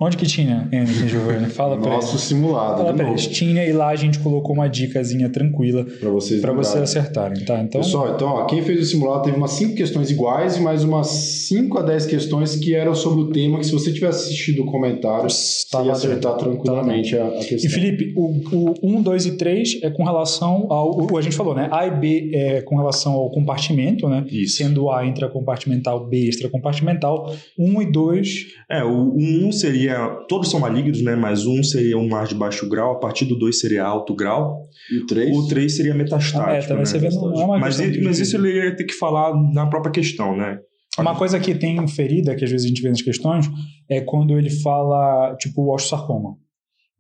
Onde que tinha, Henrique Giovanni? [laughs] Fala pra Nosso eles. simulado, Fala pra novo, eles. Tinha e lá a gente colocou uma dicasinha tranquila para vocês para vocês acertarem, tá? Então, Pessoal, então, ó, quem fez o simulado teve umas 5 questões iguais e mais umas 5 a 10 questões que eram sobre o tema, que se você tivesse assistido o comentário, você Tava ia acertar dentro. tranquilamente a, a E questão. Felipe, o, o 1, 2 e 3 é com relação ao. o- A gente falou, né? A e B é com relação ao compartimento, né? Isso. Sendo A intracompartimental, B extracompartimental. 1 e 2 É, o 1 seria. Todos são malignos, né? Mas 1 seria um mar de baixo grau, a partir do 2 seria alto grau, E o 3? o 3 seria metastático. Ah, é, também né? vê, não é mas, ele- mas isso ele ia ter que falar na própria questão, né? Uma coisa que tem ferida, que às vezes a gente vê nas questões, é quando ele fala, tipo, o osteosarcoma.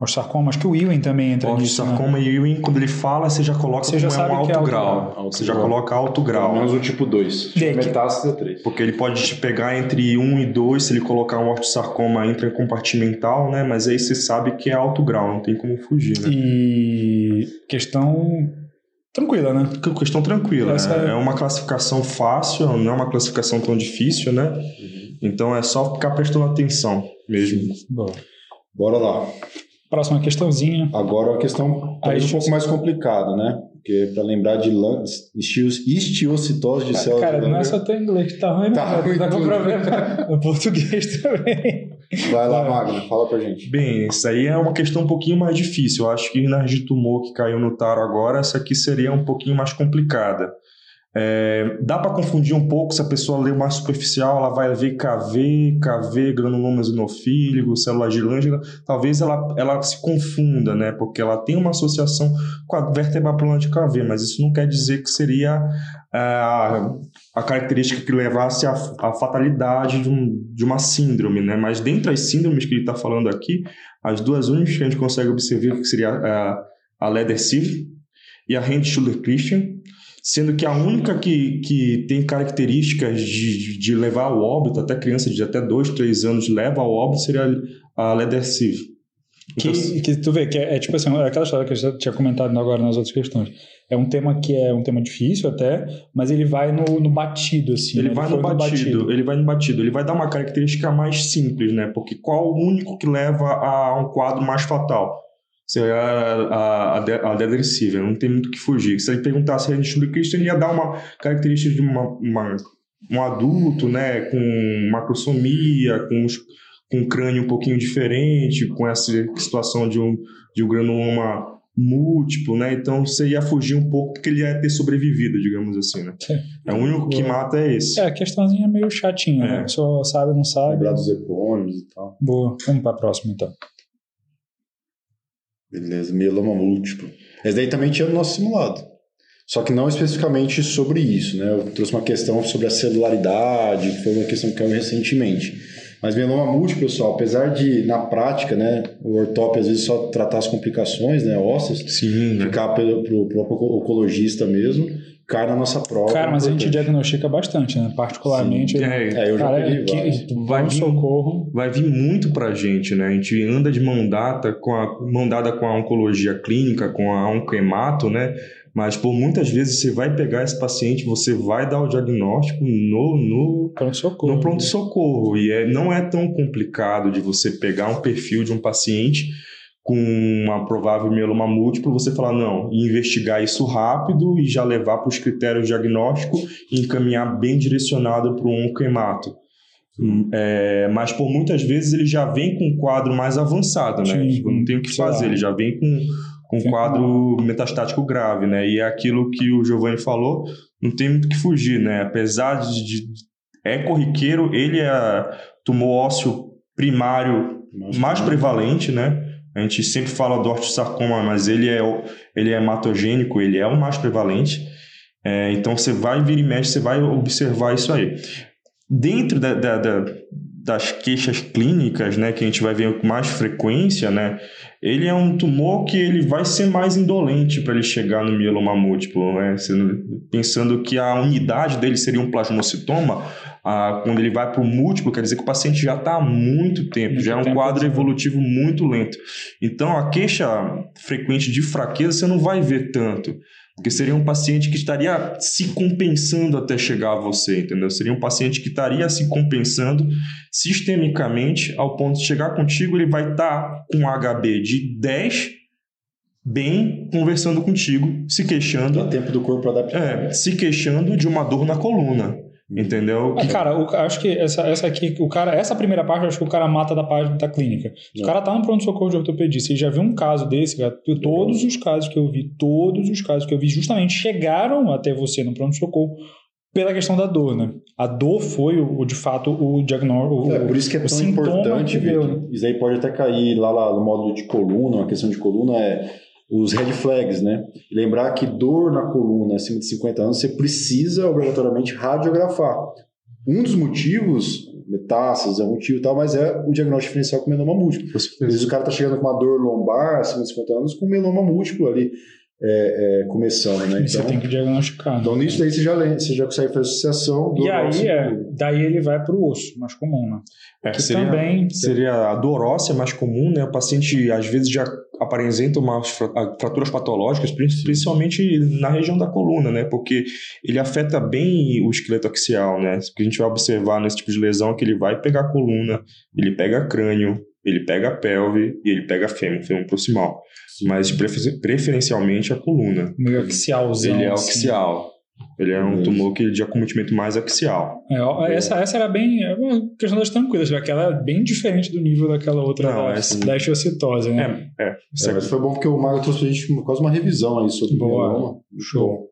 Osteosarcoma, acho que o Ewing também entra O nisso, né? sarcoma e Ewing, quando ele fala, você já coloca Você já como é sabe um que é alto alto grau. grau. Alto Você já grau. coloca alto grau. Pelo menos o tipo 2. Vê que- Metástase é 3. Porque ele pode te pegar entre 1 e 2 se ele colocar um ortosarcoma intracompartimental, né? Mas aí você sabe que é alto grau, não tem como fugir, né? E questão tranquila, né? Que Questão tranquila. Essa é... é- é uma classificação fácil, não é uma classificação tão difícil, né? Então é só ficar prestando atenção mesmo. Boa. Bora lá. Próxima questãozinha. Agora a questão talvez um pouco mais complicada, né? Porque para lembrar de histiocitose de células Cara, de não é só teu inglês que tá ruim, não. Tá ruim tá com problema [laughs] no português também. Vai lá. Magno, fala pra gente. Bem, isso aí é uma questão um pouquinho mais difícil. Eu acho que na de tumor que caiu no taro agora, essa aqui seria um pouquinho mais complicada. É, dá para confundir um pouco se a pessoa lê mais superficial, ela vai ver KV, KV, granuloma eosinofílico, célula de Langer, talvez ela, ela se confunda, né? Porque ela tem uma associação com a vértebra plana de KV, mas isso não quer dizer que seria a, a característica que levasse à, à fatalidade de, um- de uma síndrome, né? Mas dentre as síndromes que ele está falando aqui, as duas únicas que a gente consegue observar que seria a, a Leder-Siv e a Hand-Schuller-Christian, sendo que a única que, que tem características de, de levar ao óbito, até criança de até 2, 3 anos leva ao óbito, seria a Leder-Siv. Então, Que, que tu vê que é, é tipo assim, é aquela história que eu já tinha comentado agora nas outras questões. É um tema que é um tema difícil até, mas ele vai no, no batido, assim. Ele né? vai no foi batido, ele vai no batido, ele vai dar uma característica mais simples, né? Porque qual o único que leva a um quadro mais fatal? Seria a, a, a, a deadressiva, não tem muito o que fugir. Se ele perguntasse a gente do Cristo, ele ia dar uma característica de uma, uma- um adulto, né? Com macrosomia, com, com um crânio um pouquinho diferente, com essa situação de um, de um granuloma múltiplo, né? Então você ia fugir um pouco porque ele ia ter sobrevivido, digamos assim, né? É o único que mata é esse. É, a questãozinha é meio chatinha, É. né? A pessoa sabe, não sabe. Lembrar dos epônimos e tal. Boa. Vamos pra próxima, então. Beleza, mieloma múltiplo. Esse daí também tinha no nosso simulado. Só que não especificamente sobre isso, né? Eu trouxe uma questão sobre a celularidade, que foi uma questão que caiu recentemente. Mas mieloma múltiplo, pessoal, apesar de, na prática, né, o ortop às vezes só tratar as complicações, né, ósseas, Sim, né? ficar pelo, pro próprio oncologista mesmo, cai na nossa prova. Cara, mas a gente diagnostica bastante, né? Particularmente. É, É, eu já cara, peguei que. Vai vir- socorro. vai vir muito pra gente, né? A gente anda de mão dada com a mão dada com a oncologia clínica, com a onquemato, né? Mas por muitas vezes você vai pegar esse paciente, você vai dar o diagnóstico no, no, Pronto-socorro. no pronto-socorro. E é, não é tão complicado de você pegar um perfil de um paciente com uma provável mieloma múltiplo, você falar, não, e investigar isso rápido e já levar para os critérios diagnósticos e encaminhar bem direcionado para um onquemato. É, mas por muitas vezes ele já vem com um quadro mais avançado, né? Sim, Tipo, não tem o que lá. fazer, ele já vem com, com um quadro metastático grave, né? E é aquilo que o Giovanni falou, não tem muito o que fugir, né? Apesar de, de- é corriqueiro, ele é tumor ósseo primário mais prevalente, né? A gente sempre fala do ortosarcoma, mas ele é, ele é hematogênico, ele é o mais prevalente. É, então você vai vir e mexe, você vai observar isso aí. Dentro da- da- da- das queixas clínicas, né, que a gente vai ver com mais frequência, né, ele é um tumor que ele vai ser mais indolente para ele chegar no mieloma múltiplo, né, pensando que a unidade dele seria um plasmocitoma, ah, quando ele vai para o múltiplo, quer dizer que o paciente já está há muito tempo, Muito já é um tempo, quadro evolutivo muito lento. Então, a queixa frequente de fraqueza você não vai ver tanto. Porque seria um paciente que estaria se compensando até chegar a você, entendeu? Seria um paciente que estaria se compensando sistemicamente ao ponto de chegar contigo, ele vai estar com um HB de 10, bem conversando contigo, se queixando, Dá tempo do corpo adaptar. é, se queixando de uma dor na coluna, entendeu? Ah, cara, o- acho que essa, essa aqui, o cara, essa primeira parte, eu acho que o cara mata da parte da clínica. Se o cara tá no pronto-socorro de ortopedista e já viu um caso desse, cara, eu- todos os casos que eu vi, todos os casos que eu vi, justamente chegaram até você no pronto-socorro pela questão da dor, né? A dor foi, o, de fato, o diagnóstico. É, por isso que é tão importante, deu, Vitor. Isso aí pode até cair lá, lá no módulo de coluna, uma questão de coluna é os red flags, né? E lembrar que dor na coluna acima de 50 anos, você precisa obrigatoriamente radiografar. Um dos motivos, metástases é um motivo e tal, mas é o diagnóstico diferencial com meloma múltiplo. Às vezes o cara tá chegando com uma dor lombar acima de 50 anos com meloma múltiplo ali é, é, começando, né? E você Então, tem que diagnosticar. né? então nisso daí você já, você já consegue fazer associação do E aí, é, daí ele vai pro osso, mais comum, né? É, Que seria, também- seria a dor óssea mais comum, né? O paciente às vezes já apresenta umas fra- ah, fraturas patológicas, prin- principalmente na região da coluna, né? Porque ele afeta bem o esqueleto axial, né? O que a gente vai observar nesse tipo de lesão é que ele vai pegar a coluna, ele pega crânio, ele pega a pelve e ele pega fêmur, fêmur proximal. Mas prefer- preferencialmente a coluna. Meio axialzão. Ele é assim. Ele é um tumor que de acometimento mais axial. É, ó, essa, essa era bem. É uma questão das tranquilas, já que ela é bem diferente do nível daquela outra Não, da, essa- da osteocitose, né? É, é. Isso É, mas foi bom porque o Mago trouxe pra gente quase uma revisão aí sobre Boa. o mieloma. Show.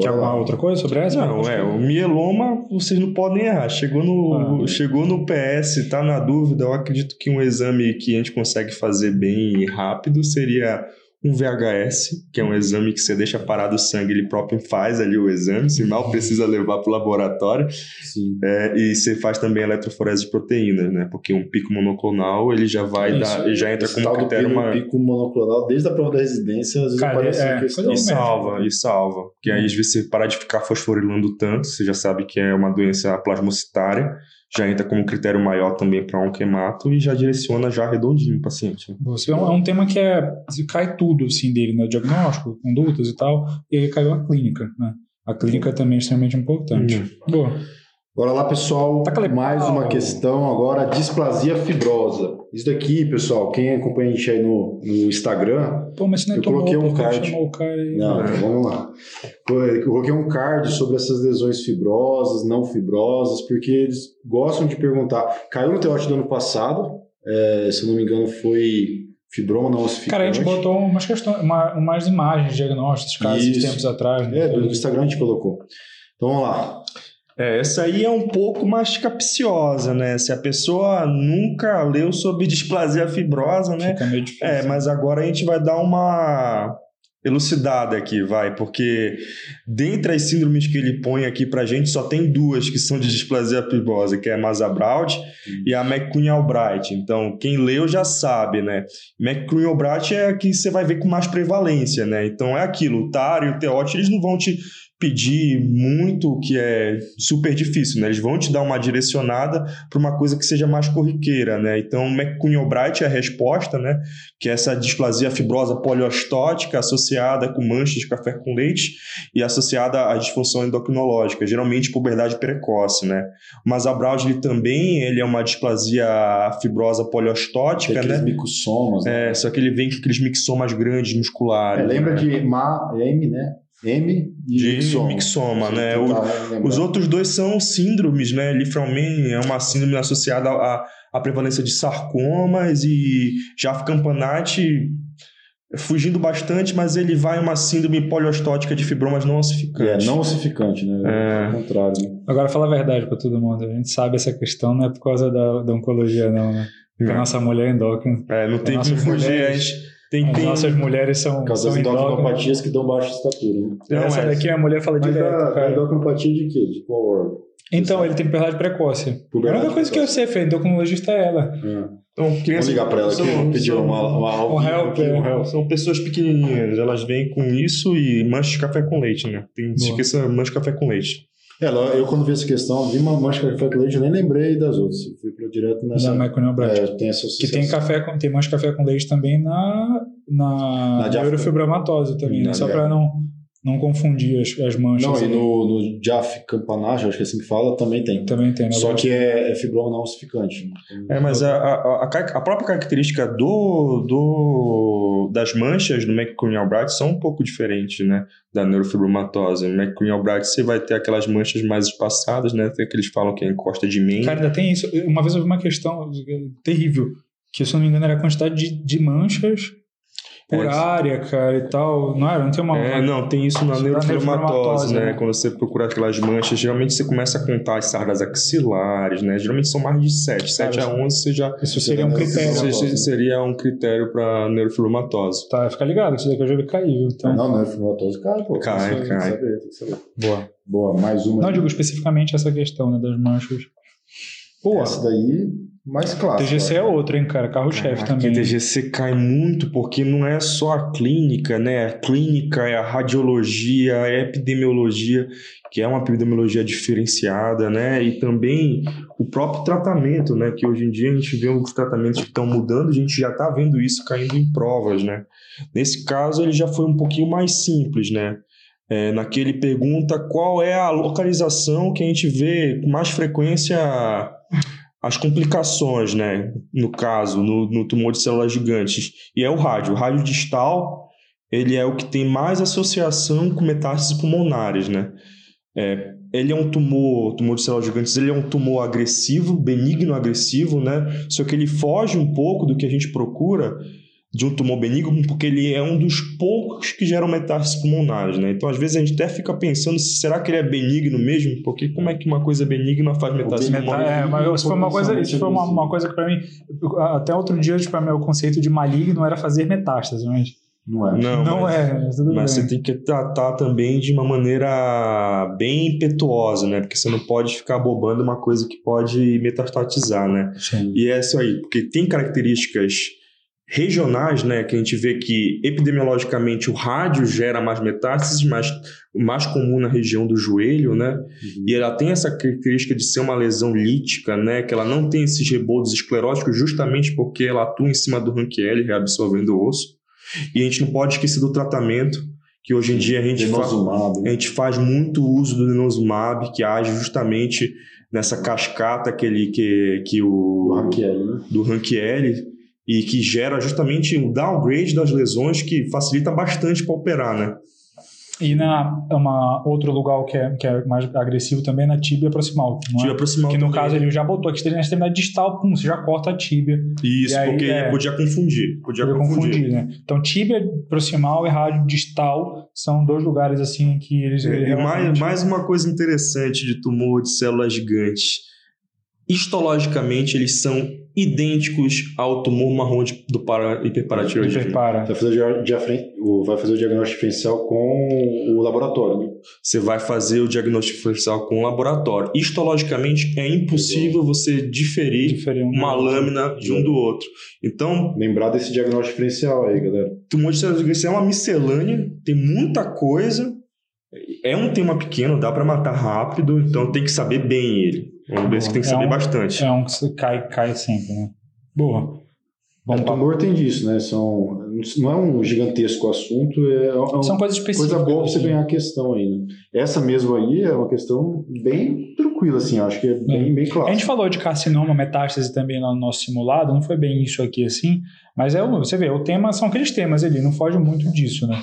Quer alguma outra coisa sobre essa? Não, é, o mieloma vocês não podem errar. Chegou no, Ah. chegou no PS, tá na dúvida, eu acredito que um exame que a gente consegue fazer bem rápido seria um VHS, que é um exame que você deixa parado o sangue, ele próprio faz ali o exame, se mal precisa levar para o laboratório, Sim. é, e você faz também eletroforese de proteínas, né? Porque um pico monoclonal ele já vai Isso. dar, ele já entra como do critério pico, maior. pico monoclonal, desde a prova da residência, às vezes Cara, aparece é, em questão. E médico. salva, e salva. Porque aí, às vezes, você para de ficar fosforilando tanto, você já sabe que é uma doença plasmocitária, já entra como critério maior também para um quemato e já direciona já redondinho o paciente. Você é um, é um tema que é. Cai tudo assim dele, né? Diagnóstico, condutas e tal, e aí caiu a clínica, né? A clínica também é extremamente importante. Boa. Bora lá, pessoal. Legal. Mais uma questão agora, displasia fibrosa. Isso daqui, pessoal, quem acompanha a gente aí no, no Instagram, Pô, mas você não é Eu coloquei um card. aí. Não, então vamos lá. Eu coloquei um card sobre essas lesões fibrosas, não fibrosas, porque eles gostam de perguntar. Caiu no teote do ano passado, é, se eu não me engano, foi fibroma não ossificante. Cara, a gente botou umas questões, uma, umas imagens diagnósticos, casos de tempos atrás. né? É, do Instagram a gente colocou. Então vamos lá. É, essa aí é um pouco mais capciosa, né? Se a pessoa nunca leu sobre displasia fibrosa, né? Fica meio difícil. É, mas agora a gente vai dar uma elucidada aqui, vai, porque dentre as síndromes que ele põe aqui pra gente, só tem duas que são de displasia fibrosa, que é a Mazabraud e a McCune-Albright. Então, quem leu já sabe, né? McCune-Albright é a que você vai ver com mais prevalência, né? Então, é aquilo, o TAR e o TEOT, eles não vão te pedir muito, que é super difícil, né? Eles vão te dar uma direcionada para uma coisa que seja mais corriqueira, né? Então, McCune-Albright é a resposta, né? Que é essa displasia fibrosa poliostótica associada com manchas de café com leite e associada à disfunção endocrinológica, geralmente puberdade precoce, né? Mas a ele também ele é uma displasia fibrosa poliostótica, né? micossomas, né? É, só que ele vem com aqueles mixomas grandes musculares. É, lembra né? de Ma, M, né? M e De mixoma. mixoma, né? O-. Os outros dois são síndromes, né? Lifraumane é uma síndrome associada à, à prevalência de sarcomas e Jaf campanate fugindo bastante, mas ele vai uma síndrome poliostótica de fibromas não É, ossificantes. não ossificante, né? É. Ao contrário, né? Agora, fala a verdade pra todo mundo. A gente sabe essa questão, não é por causa da, da oncologia, não, né? Porque a Não. nossa mulher é endócrina. É, não tem como fugir. mulheres- a gente Tem, As tem... nossas mulheres são, Por causa são das endocrinopatias que dão baixa estatura, né? Não, Essa é. daqui a mulher fala Mas direto, da, cara. endocrinopatia de quê? De qual órgão? Então, ele tem puberdade precoce. A Puberdade única coisa que eu precoce. sei, Fê, endocrinologista é ela. É. Então, Vamos crianças ligar pra ela aqui, são- pedir são- uma, uma Um help, é. São- São pessoas pequenininhas, elas vêm com isso e mancha de café com leite, né? Tem, se Boa. esqueça mancha de café com leite. É, lá, eu quando vi essa questão, vi uma mancha de café com leite, eu nem lembrei das outras. Eu fui pra direto nessa. Da Microneobrate. É, tem essa Que tem café com, tem mais café com leite também na, na, Na neurofibromatose também, Na né? Só para não, não confundir as, as manchas. Não, e no, no Jaf Campanage, acho que é assim que fala, também tem. Também tem, né? Só que é, é fibroma não ossificante. É, mas a, a, a, própria característica do, do, das manchas no McCune Albright são um pouco diferentes, né? Da neurofibromatose. No McCune Albright você vai ter aquelas manchas mais espaçadas, né? Tem que eles falam que é encosta de Mendes. Cara, ainda tem isso. Uma vez eu vi uma questão terrível, que se eu não me engano era a quantidade de, de manchas por É, área, cara, e tal. Não era? Não tem uma... É, não, tem isso na neurofibromatose, neurofibromatose, né? né? Quando você procura aquelas manchas, geralmente você começa a contar as sardas axilares, né? Geralmente são mais de 7. 7 a Cara, 11 você já... Isso seria um critério. Isso Neurofibromatose. seria um critério para neurofibromatose. Tá, fica ligado, que isso daqui eu já vi cair, viu? Então, Não, não é fibromatose, cara, pô. Cai, tem que cai. saber, tem que saber. boa. Boa, mais uma. Não, digo especificamente essa questão, né, das manchas. Pô, Essa daí, mais clássica. TGC é outro, hein, cara? Carro-chefe também. TGC cai muito porque não é só a clínica, né? A clínica é a radiologia, a epidemiologia, que é uma epidemiologia diferenciada, né? E também o próprio tratamento, né? Que hoje em dia a gente vê os tratamentos que estão mudando, a gente já está vendo isso caindo em provas, né? Nesse caso, ele já foi um pouquinho mais simples, né? É, naquele pergunta qual é a localização que a gente vê com mais frequência as complicações, né? No caso, no, no tumor de células gigantes. E é o rádio. O rádio distal, ele é o que tem mais associação com metástases pulmonares, né? É, ele é um tumor, tumor de células gigantes, ele é um tumor agressivo, benigno agressivo, né? Só que ele foge um pouco do que a gente procura de um tumor benigno, porque ele é um dos poucos que geram metástases pulmonares, né? Então, às vezes, a gente até fica pensando, será que ele é benigno mesmo? Porque como é que uma coisa benigna faz metástase pulmonar? É, mas isso foi uma coisa, isso foi uma, uma coisa que pra mim, até outro dia, tipo, meu conceito de maligno era fazer metástase, mas Não é. Não, não mas, é, mas tudo mas bem. você tem que tratar também de uma maneira bem impetuosa, né? Porque você não pode ficar bobando uma coisa que pode metastatizar, né? Sim. E é isso aí, porque tem características regionais, né, que a gente vê que epidemiologicamente o rádio gera mais metástases, mas o mais comum na região do joelho, né? E ela tem essa característica de ser uma lesão lítica, né, que ela não tem esses reboldos escleróticos justamente porque ela atua em cima do ranquiel, reabsorvendo o osso. E a gente não pode esquecer do tratamento, que hoje em dia a gente faz Denosumab, a né? gente faz muito uso do denosumab, que age justamente nessa cascata que, ele, que, que Do o Ranquiel, né? do Rankiel e que gera justamente o downgrade das lesões que facilita bastante para operar, né? E na uma, outro lugar que é, que é mais agressivo também é na tíbia proximal. Não Tíbia é? proximal Que no também. caso ele já botou aqui na extremidade distal, pum, você já corta a tíbia. Isso, E aí, porque é. podia confundir. Podia Podia confundir. confundir, né? Então tíbia proximal e rádio distal são dois lugares assim que eles. É, eles e mais, realmente- mais uma coisa interessante de tumor de células gigantes. Histologicamente, eles são idênticos ao tumor marrom de- do para, hiperparatiroidismo. Hiperpara. Vai fazer, o dia- diafren- o- vai fazer o diagnóstico diferencial com o laboratório. né? Você vai fazer o diagnóstico diferencial com o laboratório. Histologicamente, é impossível você diferir Diferir um uma lâmina de um do outro. Então, Lembrar desse diagnóstico diferencial aí, galera. tumor de células gigantes é uma miscelânea, tem muita coisa. É um tema pequeno, dá para matar rápido, então tem que saber bem ele. Vamos ver se tem que É saber um- bastante. É um que você cai, cai sempre, né? Boa. O Vamos lá. tumor tem disso, né? São, não é um gigantesco assunto, é, é uma São coisas específicas. coisa boa pra você ganhar a questão aí. Né? Essa mesmo aí é uma questão bem tranquila, assim, acho que é bem, bem A clássica. gente falou de carcinoma, metástase também lá no nosso simulado, não foi bem isso aqui assim, mas é o, você vê, o tema são aqueles temas ali, não foge muito disso, né?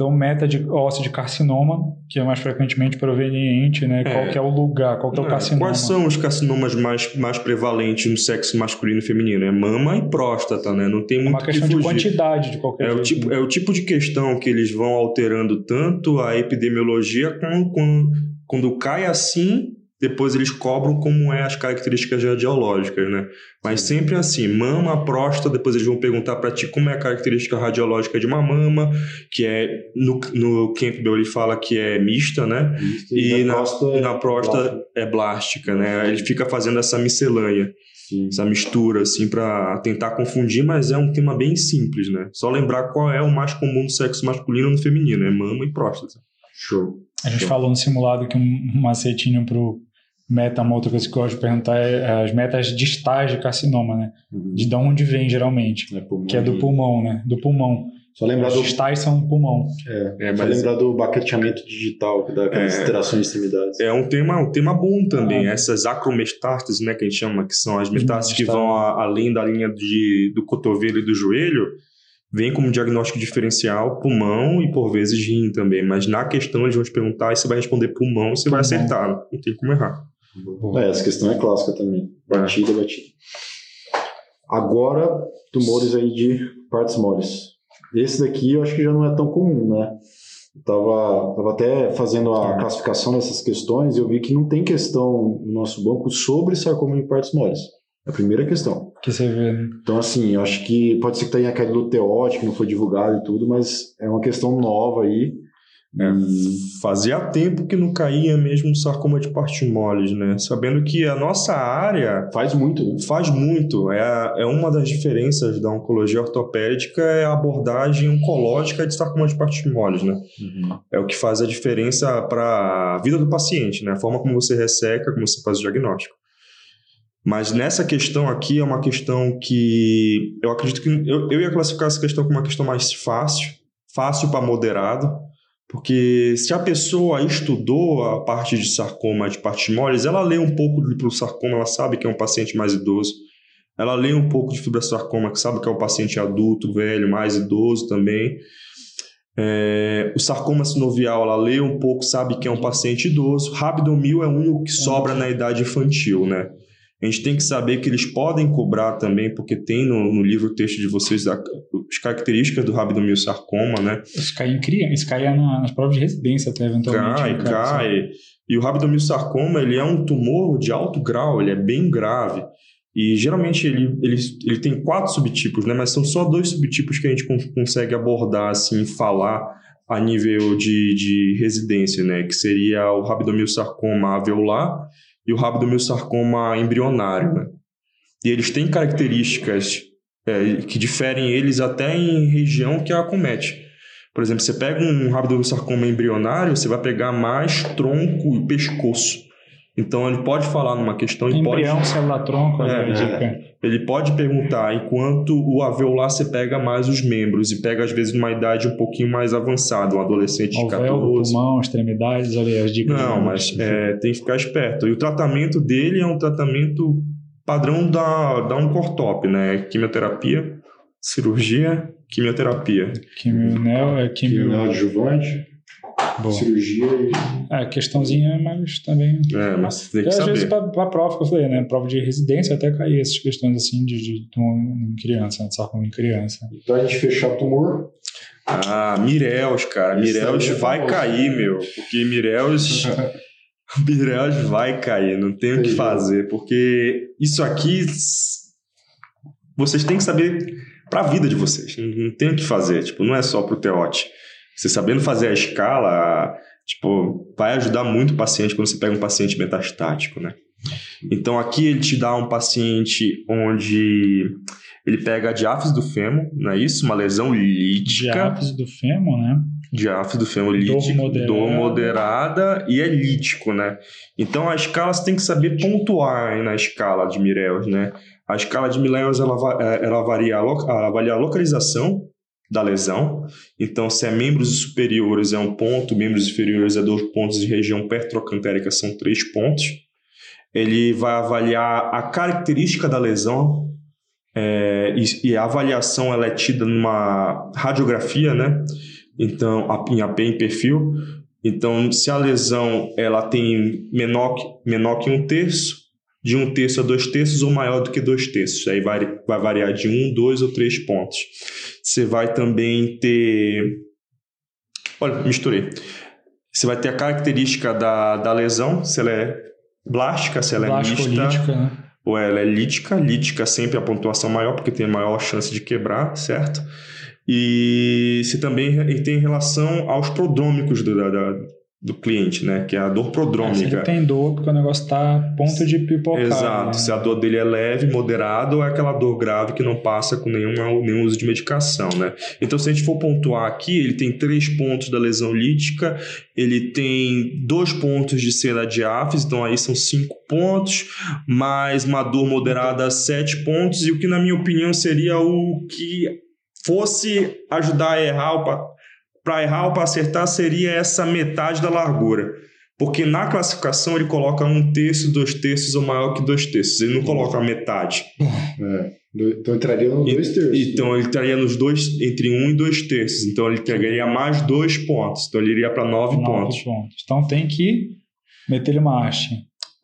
Então, meta de ósseo de carcinoma, que é mais frequentemente proveniente, né? É. Qual que é o lugar, qual que é o É, carcinoma. Quais são os carcinomas mais, mais prevalentes no sexo masculino e feminino? É mama e próstata, né? Não tem É muito uma que questão de fugir. quantidade de qualquer É o, jeito, tipo, né? é o tipo de questão que eles vão alterando tanto a epidemiologia com- quando cai assim, depois eles cobram como é as características radiológicas, né? Mas sempre assim, mama, próstata, depois eles vão perguntar para ti como é a característica radiológica de uma mama, que é no, no Campbell ele fala que é mista, né? Isso, E na, próstata e na é próstata blástica. é blástica, né? Ele fica fazendo essa miscelânea Sim. essa mistura, assim, para tentar confundir, mas é um tema bem simples, né? Só lembrar qual é o mais comum no sexo masculino e no feminino, é mama e próstata. Show. A gente falou no simulado que um macetinho pro meta, uma outra coisa que eu gosto de perguntar é as metas distais de carcinoma, né? Uhum. De onde vem, geralmente. É, pulmão. Que é do pulmão, né? Do pulmão. Só lembrar do, distais são do pulmão. É, só mas lembrar do baqueteamento digital, que dá aquelas É. interações de extremidades. é um tema, um tema bom também. Ah. Essas acrometástases, né, que a gente chama, que são as metástases que vão a- além da linha de, do cotovelo e do joelho, vem como diagnóstico diferencial pulmão e por vezes rim também. Mas na questão eles vão te perguntar e você vai responder pulmão e você vai Pulmão. acertar. Não tem como errar. É, essa questão é clássica também. Batida, batida. Agora, tumores aí de partes moles. Esse daqui eu acho que já não é tão comum, né? Eu tava, tava até fazendo a classificação dessas questões e eu vi que não tem questão no nosso banco sobre sarcoma de partes moles. É a primeira questão. Que você vê. né? Então, assim, eu acho que pode ser que tenha caído do teótico, não foi divulgado e tudo, mas é uma questão nova aí. É. Fazia tempo que não caía mesmo sarcoma de partes moles, né? Sabendo que a nossa área faz muito, né? faz muito. É, é uma das diferenças da oncologia ortopédica é a abordagem oncológica de sarcoma de partes moles, né? É o que faz a diferença para a vida do paciente, né? A forma como você resseca, como você faz o diagnóstico. Mas nessa questão aqui é uma questão que eu acredito que eu, eu ia classificar essa questão como uma questão mais fácil, fácil para moderado, porque se a pessoa estudou a parte de sarcoma de partes moles, ela lê um pouco do sarcoma, ela sabe que é um paciente mais idoso. Ela lê um pouco de fibrosarcoma, que sabe que é um paciente adulto, velho, mais idoso também. É, o sarcoma sinovial, ela lê um pouco, sabe que é um paciente idoso. Rabdomil é o único que sobra na idade infantil, né? A gente tem que saber que eles podem cobrar também, porque tem no, no livro texto de vocês a- as características do rabdomil sarcoma, né? Isso cai em criança, isso cai na- nas provas de residência até eventualmente. Cai, né, cai. E o rabdomilsarcoma, ele é um tumor de alto grau, ele é bem grave. E geralmente ele, ele, ele tem quatro subtipos, né? Mas são só dois subtipos que a gente con- consegue abordar, assim, falar a nível de, de residência, né? Que seria o rabdomilsarcoma alveolar e o rabdomilsarcoma embrionário, né? E eles têm características é, que diferem eles até em região que a acomete. Por exemplo, você pega um rabdomilsarcoma embrionário, você vai pegar mais tronco e pescoço. Então ele pode falar numa questão e pode Embrião, célula tronco, É, a dica. ele pode perguntar, enquanto o alveolar você pega mais os membros e pega às vezes numa idade um pouquinho mais avançada, um adolescente de Alvéolo, 14. pulmão, extremidades, olha as dicas. Não, mas é, tem que ficar esperto. E o tratamento dele é um tratamento padrão da, da Oncortop, né? Quimioterapia, cirurgia, quimioterapia. Quimio, neo, é quimio, é adjuvante. Boa. cirurgia e. É, questãozinha, mas também. É, mas tem que Às vezes, saber. pra, pra prova que eu falei, né? Prova de residência até cair essas questões assim de, de, de em criança, né? De sarcoma em criança. Pra gente fechar tumor. Ah, Mireus, cara. Aí é vai famoso. cair, meu. Porque Mireus. [laughs] Mireus vai cair, não tem o que fazer. Porque isso aqui. Vocês têm que saber pra vida de vocês. Não não tem o que fazer. Tipo, não é só pro teote. Você sabendo fazer a escala, tipo, vai ajudar muito o paciente quando você pega um paciente metastático, né? Então aqui ele te dá um paciente onde ele pega a diáfise do fêmur, não é isso? Uma lesão lítica. Diáfise do fêmur, né? Diáfise do fêmur lítica, Dor moderada. dor moderada e é lítico, né? Então a escala você tem que saber pontuar na escala de Mireus, né? A escala de Mireus ela, eh, ela varia ela avalia a localização da lesão. Então, se é membros superiores é um ponto, membros inferiores é dois pontos e região pertrocantérica são três pontos. Ele vai avaliar a característica da lesão é, e, e a avaliação ela é tida numa radiografia, né? Então, a- em AP em perfil. Então, se a lesão ela tem menor, menor que um terço, de um terço a dois terços ou maior do que dois terços. Aí vai, vai variar de um, dois ou três pontos. Você vai também ter. Olha, misturei. Você vai ter a característica da, da lesão, se ela é blástica, se ela é mista né? ou ela é lítica. Lítica sempre a pontuação maior, porque tem maior chance de quebrar, certo? E se também tem relação aos prodrômicos do, da- da- do cliente, né? Que é a dor É, se prodrômica. ele tem dor, porque o negócio tá a ponto de pipocar. Exato. né? Se a dor dele é leve, moderada ou é aquela dor grave que não passa com nenhuma, nenhum uso de medicação, né? Então, se a gente for pontuar aqui, ele tem três pontos da lesão lítica, ele tem dois pontos de ser da diáfise, então aí são cinco pontos, mais uma dor moderada, sete pontos, e o que, na minha opinião, seria o que fosse ajudar a errar o para errar ou para acertar seria essa metade da largura. Porque na classificação ele coloca um terço, dois terços ou maior que dois terços. Ele não coloca a metade. É. Então entraria no dois terços. Então ele estaria nos dois, entre um e dois terços. Então ele teria mais dois pontos. Então ele iria para nove, Nove pontos. pontos. Então tem que meter ele uma haste.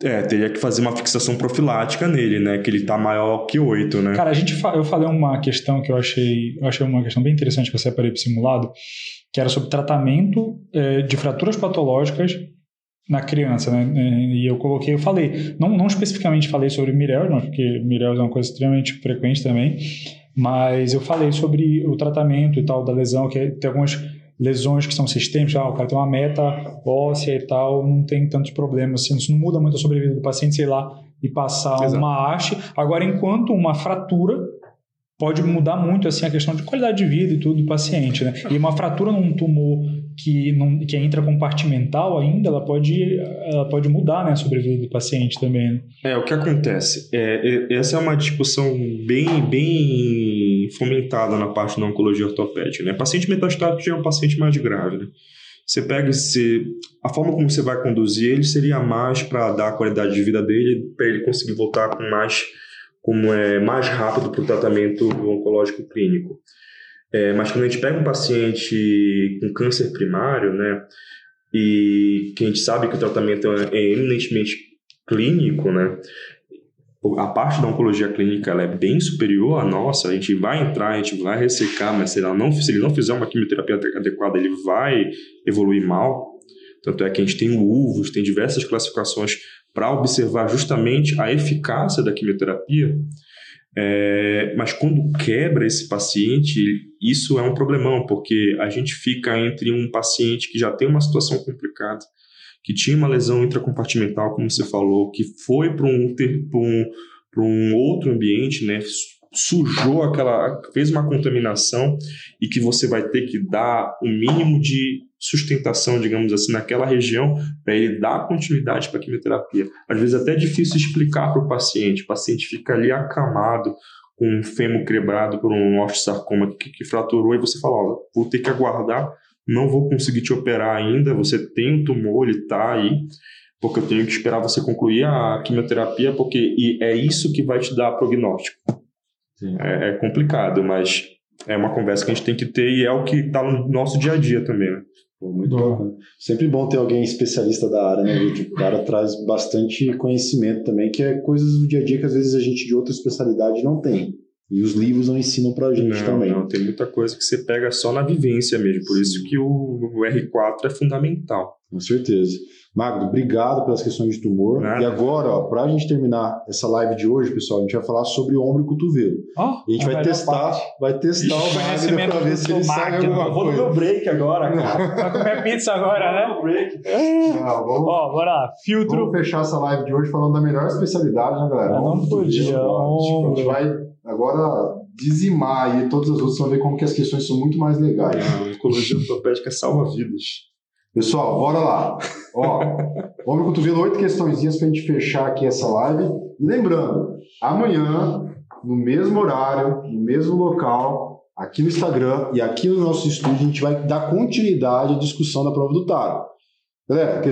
É, teria que fazer uma fixação profilática nele, né? Que ele tá maior que oito, né? Cara, a gente fa- eu falei uma questão que eu achei, eu achei uma questão bem interessante que eu separei para simulado, que era sobre tratamento eh, de fraturas patológicas na criança, né? E eu coloquei, eu falei, não, não especificamente falei sobre Mirel, porque Mirel é uma coisa extremamente frequente também, mas eu falei sobre o tratamento e tal da lesão, que tem algumas lesões que são sistêmicas, ah, o cara tem uma meta óssea e tal, não tem tantos problemas, assim, isso não muda muito a sobrevida do paciente, sei lá, e passar Exato. uma haste. Agora, enquanto uma fratura pode mudar muito assim a questão de qualidade de vida e tudo do paciente, né? E uma fratura num tumor que não que é intracompartimental ainda, ela pode ela pode mudar, né, a sobrevida do paciente também. né? É, o que acontece? É, é- essa é uma discussão bem, bem fomentada na parte da oncologia ortopédica. Né? Paciente metastático já é um paciente mais grave. Né? Você pega esse. A forma como você vai conduzir ele seria mais para dar a qualidade de vida dele, para ele conseguir voltar com mais, como é, mais rápido para o tratamento oncológico clínico. É, mas quando a gente pega um paciente com câncer primário, né? E que a gente sabe que o tratamento é é eminentemente clínico, né? A parte da oncologia clínica ela é bem superior à nossa. A gente vai entrar, a gente vai ressecar, mas se, não, se ele não fizer uma quimioterapia ade- adequada, ele vai evoluir mal. Tanto é que a gente tem o UVOS, tem diversas classificações para observar justamente a eficácia da quimioterapia. É, mas quando quebra esse paciente, isso é um problemão, porque a gente fica entre um paciente que já tem uma situação complicada, que tinha uma lesão intracompartimental, como você falou, que foi para um, um, um outro ambiente, né? Sujou aquela. fez uma contaminação e que você vai ter que dar o mínimo de sustentação, digamos assim, naquela região para ele dar continuidade para a quimioterapia. Às vezes até é difícil explicar para o paciente. O paciente fica ali acamado com um fêmur quebrado por um osteosarcoma que, que fraturou e você fala, ó, vou ter que aguardar, não vou conseguir te operar ainda, você tem um tumor, ele está aí, porque eu tenho que esperar você concluir a quimioterapia, porque e é isso que vai te dar prognóstico. É, é complicado, mas é uma conversa que a gente tem que ter e é o que está no nosso dia a dia também, né? Pô, muito bacana. Sempre bom ter alguém especialista da área, né, Vitor? [laughs] O cara traz bastante conhecimento também, que é coisas do dia a dia que às vezes a gente de outra especialidade não tem. E os livros não ensinam pra gente Não, também. não, tem muita coisa que você pega só na vivência mesmo. Por isso que o, o R4 é fundamental. Com certeza. Magno, obrigado pelas questões de tumor. Nada. E agora, ó, pra gente terminar essa live de hoje, pessoal, a gente vai falar sobre ombro e cotovelo. Ó, E a gente a vai testar, vai testar o Magno pra ver se ele sabe alguma Vou no coisa. meu break agora, cara. [laughs] Vai comer pizza agora, né? break. Não, vamos, Ó, bora lá. Filtro. vamos fechar essa live de hoje falando da melhor especialidade, né, galera? Eu não Ombro, podia. A gente vai agora dizimar aí todas as outras, vocês vão ver como que as questões são muito mais legais. A oncologia ortopédica salva vidas. Pessoal, bora lá. [laughs] Ó, e cotovelo, oito questõezinhas pra gente fechar aqui essa live. E lembrando, amanhã, no mesmo horário, no mesmo local, aqui no Instagram e aqui no nosso estúdio, a gente vai dar continuidade à discussão da prova do Taro. Galera,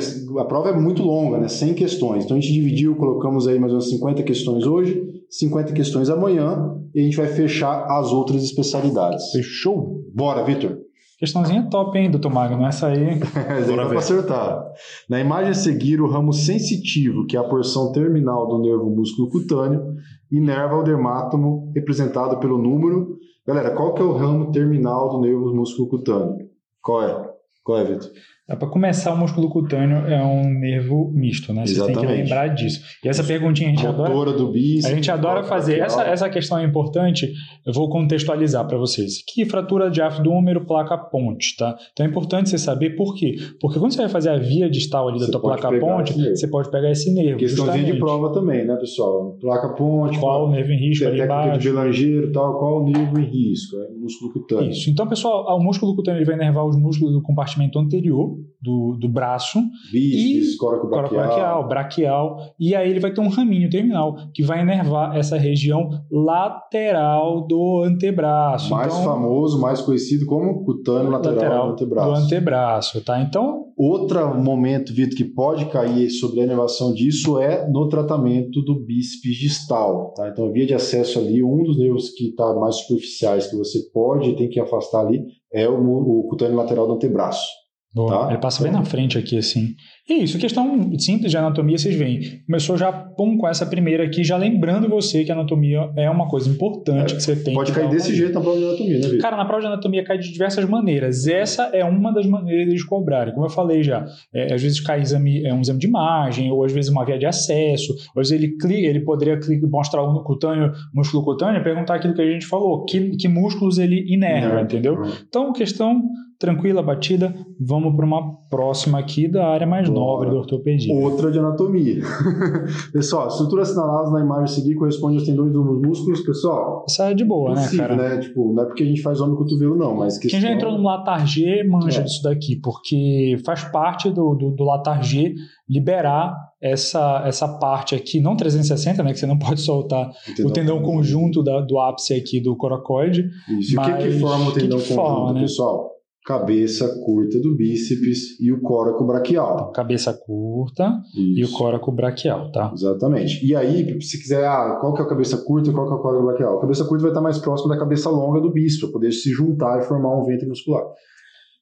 a prova é muito longa, né? 100 questões. Então a gente dividiu, colocamos aí mais ou menos 50 questões hoje, 50 questões amanhã, e a gente vai fechar as outras especialidades. Fechou? Bora, Vitor. Questãozinha top, hein, doutor Magno? Essa aí. [laughs] Bora dá ver. pra acertar. Na imagem a seguir, o ramo sensitivo, que é a porção terminal do nervo músculo cutâneo, inerva o dermátomo, representado pelo número. Galera, qual que é o ramo terminal do nervo músculo cutâneo? Qual é? Qual é, Vitor? É, Para começar, o músculo cutâneo é um nervo misto, né? Vocês têm que Exatamente. lembrar disso. E essa perguntinha a gente adora. Do bíceps. A gente adora fazer. Essa, essa questão é importante, eu vou contextualizar para vocês. Que fratura de afto do húmero, placa ponte, tá? Então é importante você saber por quê. Porque quando você vai fazer a via distal ali da Você tua placa ponte, você pode pegar esse nervo. Questãozinha de prova também, né, pessoal? Placa ponte, Qual o nervo em risco ali de embaixo. belangeiro e tal, qual o nervo em risco? É o músculo cutâneo. Isso. Então, pessoal, o músculo cutâneo ele vai inervar os músculos do compartimento anterior do, do braço, Bíceps, E- coracobraquial. coracobraquial, braquial, e aí ele vai ter um raminho terminal que vai inervar essa região lateral do antebraço. Mais então, famoso, mais conhecido como cutâneo lateral, do antebraço. do antebraço, tá? Então, Outro momento, Vitor, que pode cair sobre a inervação disso é no tratamento do bíceps distal. Tá? Então, via de acesso ali, um dos nervos que está mais superficiais que você pode e tem que afastar ali é o, o cutâneo lateral do antebraço. Boa, Tá. ele passa bem na frente aqui, assim. E é isso, questão simples de anatomia, vocês veem. Começou já pum, com essa primeira aqui, já lembrando você que a anatomia é uma coisa importante que você tem pode cair desse jeito na prova de anatomia, né, Vitor? Cara, na prova de anatomia cai de diversas maneiras. Essa é uma das maneiras deles cobrarem. Como eu falei já, é, às vezes cai exame, é um exame de imagem, ou às vezes uma via de acesso, ou às vezes ele clica, ele poderia clicar, mostrar o cutâneo, músculo cutâneo, e perguntar aquilo que a gente falou, que, que músculos ele Inerva. entendeu? Então, questão tranquila, batida. Vamos para uma próxima aqui da área mais Bora. nobre da ortopedia. Outra de anatomia. [laughs] Pessoal, estruturas assinaladas na imagem a seguir corresponde aos tendões dos músculos. Pessoal, Essa é de boa, né, possível, cara? né? Tipo, não é porque a gente faz homem cotovelo, não, mas Quem já entrou no Latar G manja É. disso daqui, porque faz parte do, do, do Latar G liberar essa, essa parte aqui, não 360, né? Que você não [laughs] pode soltar o tendão conjunto da- do ápice aqui do coracoide. Isso. E o que, que Mas forma o o que tendão que conjunto, forma, né? pessoal? Cabeça curta do bíceps e o córaco braquial. Cabeça curta e o Isso. coraco braquial, tá? Exatamente. E aí, se quiser, ah, qual que é a cabeça curta e qual que é o córaco braquial? A cabeça curta vai estar mais próxima da cabeça longa do bíceps, para poder se juntar e formar um ventre muscular.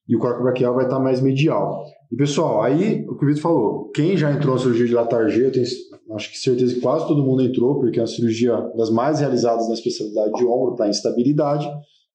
E o coraco braquial vai estar mais medial. E pessoal, aí o que o Vitor falou, quem já entrou na cirurgia de latar G, eu tenho acho que certeza que quase todo mundo entrou, porque é uma cirurgia das mais realizadas na especialidade de ombro para instabilidade.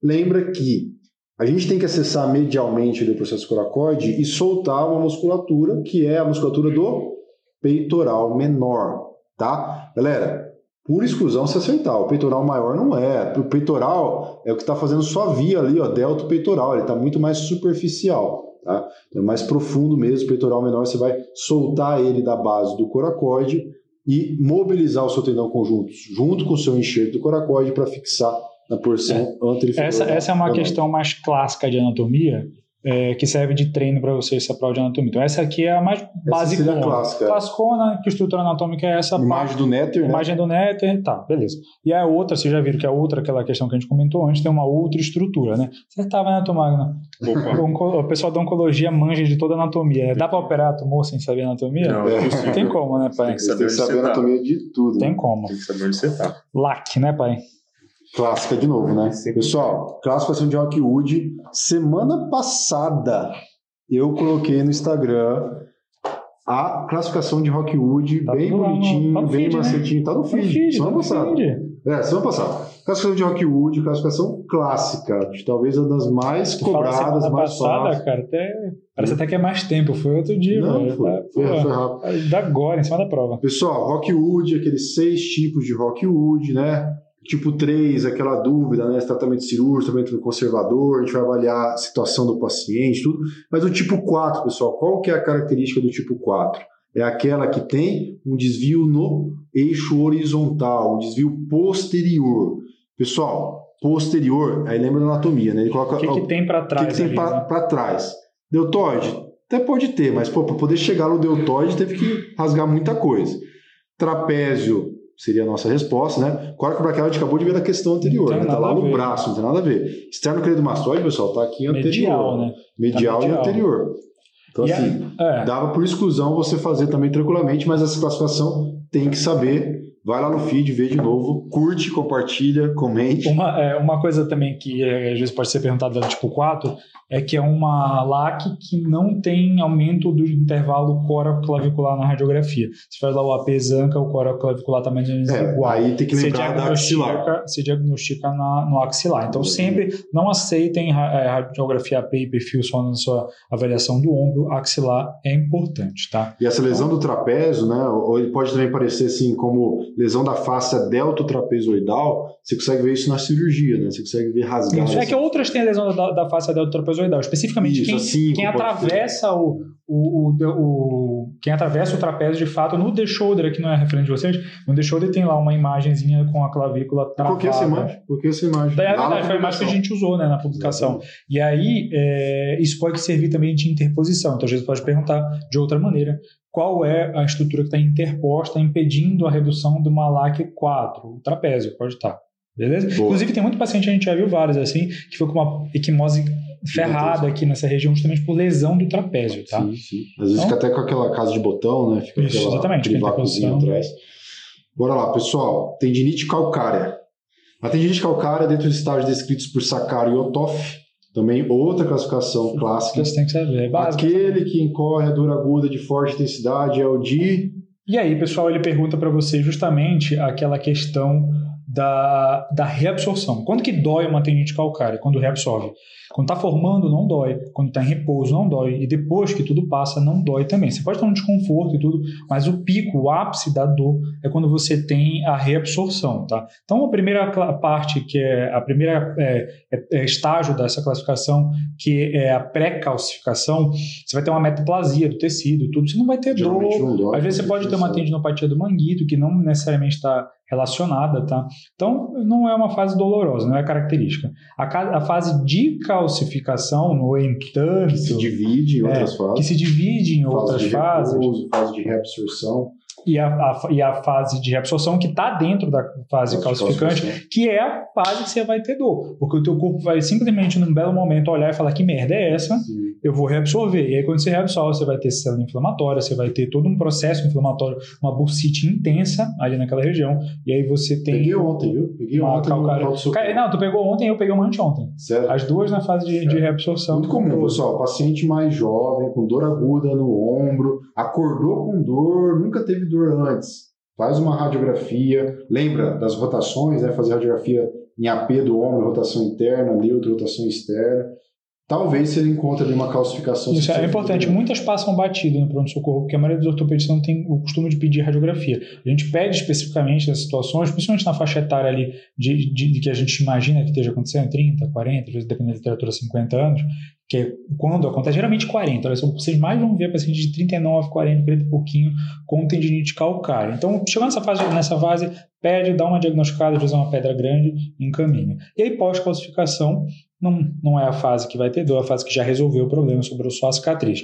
Lembra que a gente tem que acessar medialmente o processo coracoide e soltar uma musculatura que é a musculatura do peitoral menor, tá? Galera, por exclusão se acertar. O peitoral maior não é. O peitoral é o que está fazendo só via ali, ó, delta peitoral. Ele está muito mais superficial, tá? Então, é mais profundo mesmo. O peitoral menor você vai soltar ele da base do coracoide e mobilizar o seu tendão conjunto junto com o seu enxerto do coracoide para fixar na porção anterior. Essa, essa é uma questão mais clássica de anatomia, é, que serve de treino para você essa prova de anatomia. Então, essa aqui é a mais básica. seria a clássica. Classicona, que estrutura anatômica é essa parte. Imagem do Netter, né? Imagem do Néter, tá, beleza. E a outra, vocês já viram que a outra, aquela questão que a gente comentou antes, tem uma outra estrutura, né? Acertava, né, Tomagno? Opa. O [laughs] onco- O pessoal da oncologia manja de toda a anatomia. Dá pra operar tumor sem saber anatomia? Não, é possível. Tem como, né, pai? Tem que Você tem que saber saber você a tá. anatomia de tudo. Tem né? como. Tem que saber onde você tá. LAC, né, pai? Clássica de novo, né? Pessoal, classificação de Rockwood. Semana passada, eu coloquei no Instagram a classificação de Rockwood, Tá bem lá bonitinho, tá bem feed, né? macetinho, tá no Tá no feed, feed, semana tá passada. feed. É, semana passada. Classificação de Rockwood, classificação clássica, talvez uma das mais Tu cobradas, mais passada, fáceis. cara, até, parece até que é mais tempo. Foi outro dia, Não, velho. foi, Tá, foi, pô, foi rápido. Da agora, em cima da prova. Pessoal, Rockwood, aqueles seis tipos de Rockwood, né? Tipo 3, aquela dúvida, né? Tratamento cirúrgico, tratamento conservador, a gente vai avaliar a situação do paciente, tudo. Mas o tipo 4, pessoal, qual que é a característica do tipo 4? É aquela que tem um desvio no eixo horizontal, um desvio posterior. Pessoal, posterior, aí lembra da anatomia, né? Ele coloca O que, que tem pra o trás? que, que tem pra, né? trás? Deltoide? Até pode ter, mas para poder chegar no deltoide teve que rasgar muita coisa. Trapézio seria a nossa resposta, né? Coracobraquial a gente acabou de ver na questão anterior, tem né? Tá lá no ver. braço, não tem nada a ver. Externo credomastoide, pessoal, tá aqui anterior. Medial, né? Medial, Tá medial. e anterior. Então, E assim, É. dava por exclusão você fazer também tranquilamente, mas essa classificação tem que saber. Vai lá no feed, vê de novo, curte, compartilha, comente. Uma, é, uma coisa também que é, às vezes pode ser perguntada tipo 4 é que é uma LAC que não tem aumento do intervalo córeo-clavicular na radiografia. Se faz lá o AP zanca, o córeo-clavicular também é igual. aí tem que lembrar da axilar. você diagnostica na, no axilar. Então, sempre não aceitem é, radiografia AP e perfil só na sua avaliação do ombro. Axilar é importante, tá? E essa lesão do trapézio, né? Ou ele pode também parecer assim como lesão da face deltotrapezoidal. Você consegue ver isso na cirurgia, né? Você consegue ver rasgadas. Isso. É que outras têm a lesão da, da face deltotrapezoidal. Especificamente Isso, quem, assim, quem atravessa o, o, o, o- quem atravessa o trapézio de fato no The Shoulder, aqui não é referente de vocês, no The Shoulder tem lá uma imagenzinha com a clavícula Por travada. que essa imagem? Por que essa imagem? É Lá na verdade, foi a imagem que a gente usou né, na publicação. E aí, é, isso pode servir também de interposição. Então, a gente pode perguntar de outra maneira qual é a estrutura que está interposta, impedindo a redução de uma LAC 4, o trapézio, pode estar. Beleza? Boa. Inclusive, tem muito paciente, a gente já viu vários assim, que foi com uma equimose ferrada aqui nessa região, justamente por lesão do trapézio, tá? Sim, sim. Às vezes Então- fica até com aquela casa de botão, né? Fica Isso, aquela, exatamente, aquele vácuozinho atrás. Bora lá, pessoal. Tendinite calcária. A tendinite calcária, dentro dos estágios descritos por Sakari e Otoff, também outra classificação clássica. Você tem que saber. É básico. Aquele que incorre a dor aguda de forte intensidade é o de E aí, pessoal, ele pergunta para você justamente aquela questão da, da reabsorção. Quando que dói uma tendinite calcária? Quando reabsorve. Quando está formando, não dói. Quando está em repouso, não dói. E depois que tudo passa, não dói também. Você pode estar um desconforto e tudo, mas o pico, o ápice da dor é quando você tem a reabsorção, tá? Então, a primeira parte, que é a primeira é, é- é estágio dessa classificação, que é a pré-calcificação, você vai ter uma metaplasia do tecido, tudo. Você não vai ter dor, geralmente dói. às vezes você pode ter uma tendinopatia do manguito, que não necessariamente está relacionada, tá? Então, não é uma fase dolorosa, não é característica. A, a fase de calcificação, no entanto, que se divide em outras que fases. se divide em Fase outras fases, fase de reabsorção. E a, a- e a fase de reabsorção que está dentro da fase calcificante, que é a fase que você vai ter dor. Porque o teu corpo vai simplesmente, num belo momento, olhar e falar que merda é essa, Sim. eu vou reabsorver. E aí, quando você reabsorve, você vai ter célula inflamatória, você vai ter todo um processo inflamatório, uma bursite intensa ali naquela região. E aí você tem. Peguei ontem, viu? Peguei ontem calcária. Cara, Não, tu pegou ontem, eu peguei uma anteontem. Sério. As duas na fase de, de reabsorção. Muito comum, pessoal. Paciente mais jovem, com dor aguda no ombro, acordou com dor, nunca teve dor antes. Faz uma radiografia. Lembra das rotações, né? Fazer radiografia em AP do ombro, rotação interna, neutro, rotação externa. Talvez você encontre ali uma calcificação. Isso é importante. Muitas passam batido no pronto-socorro, porque a maioria dos ortopedistas não tem o costume de pedir radiografia. A gente pede especificamente nas situações, principalmente na faixa etária ali de, de- de que a gente imagina que esteja acontecendo, 30, 40, às vezes dependendo da literatura, 50 anos, que é quando acontece, geralmente 40. Olha, Vocês mais vão ver pacientes de 39, 40, 40 e pouquinho com tendinite calcária. Então, chegando nessa fase, nessa fase, pede, dá uma diagnosticada, vezes é uma pedra grande, encaminha. E aí, pós-calcificação, não, não é a fase que vai ter dor, é a fase que já resolveu o problema, sobrou só a cicatriz.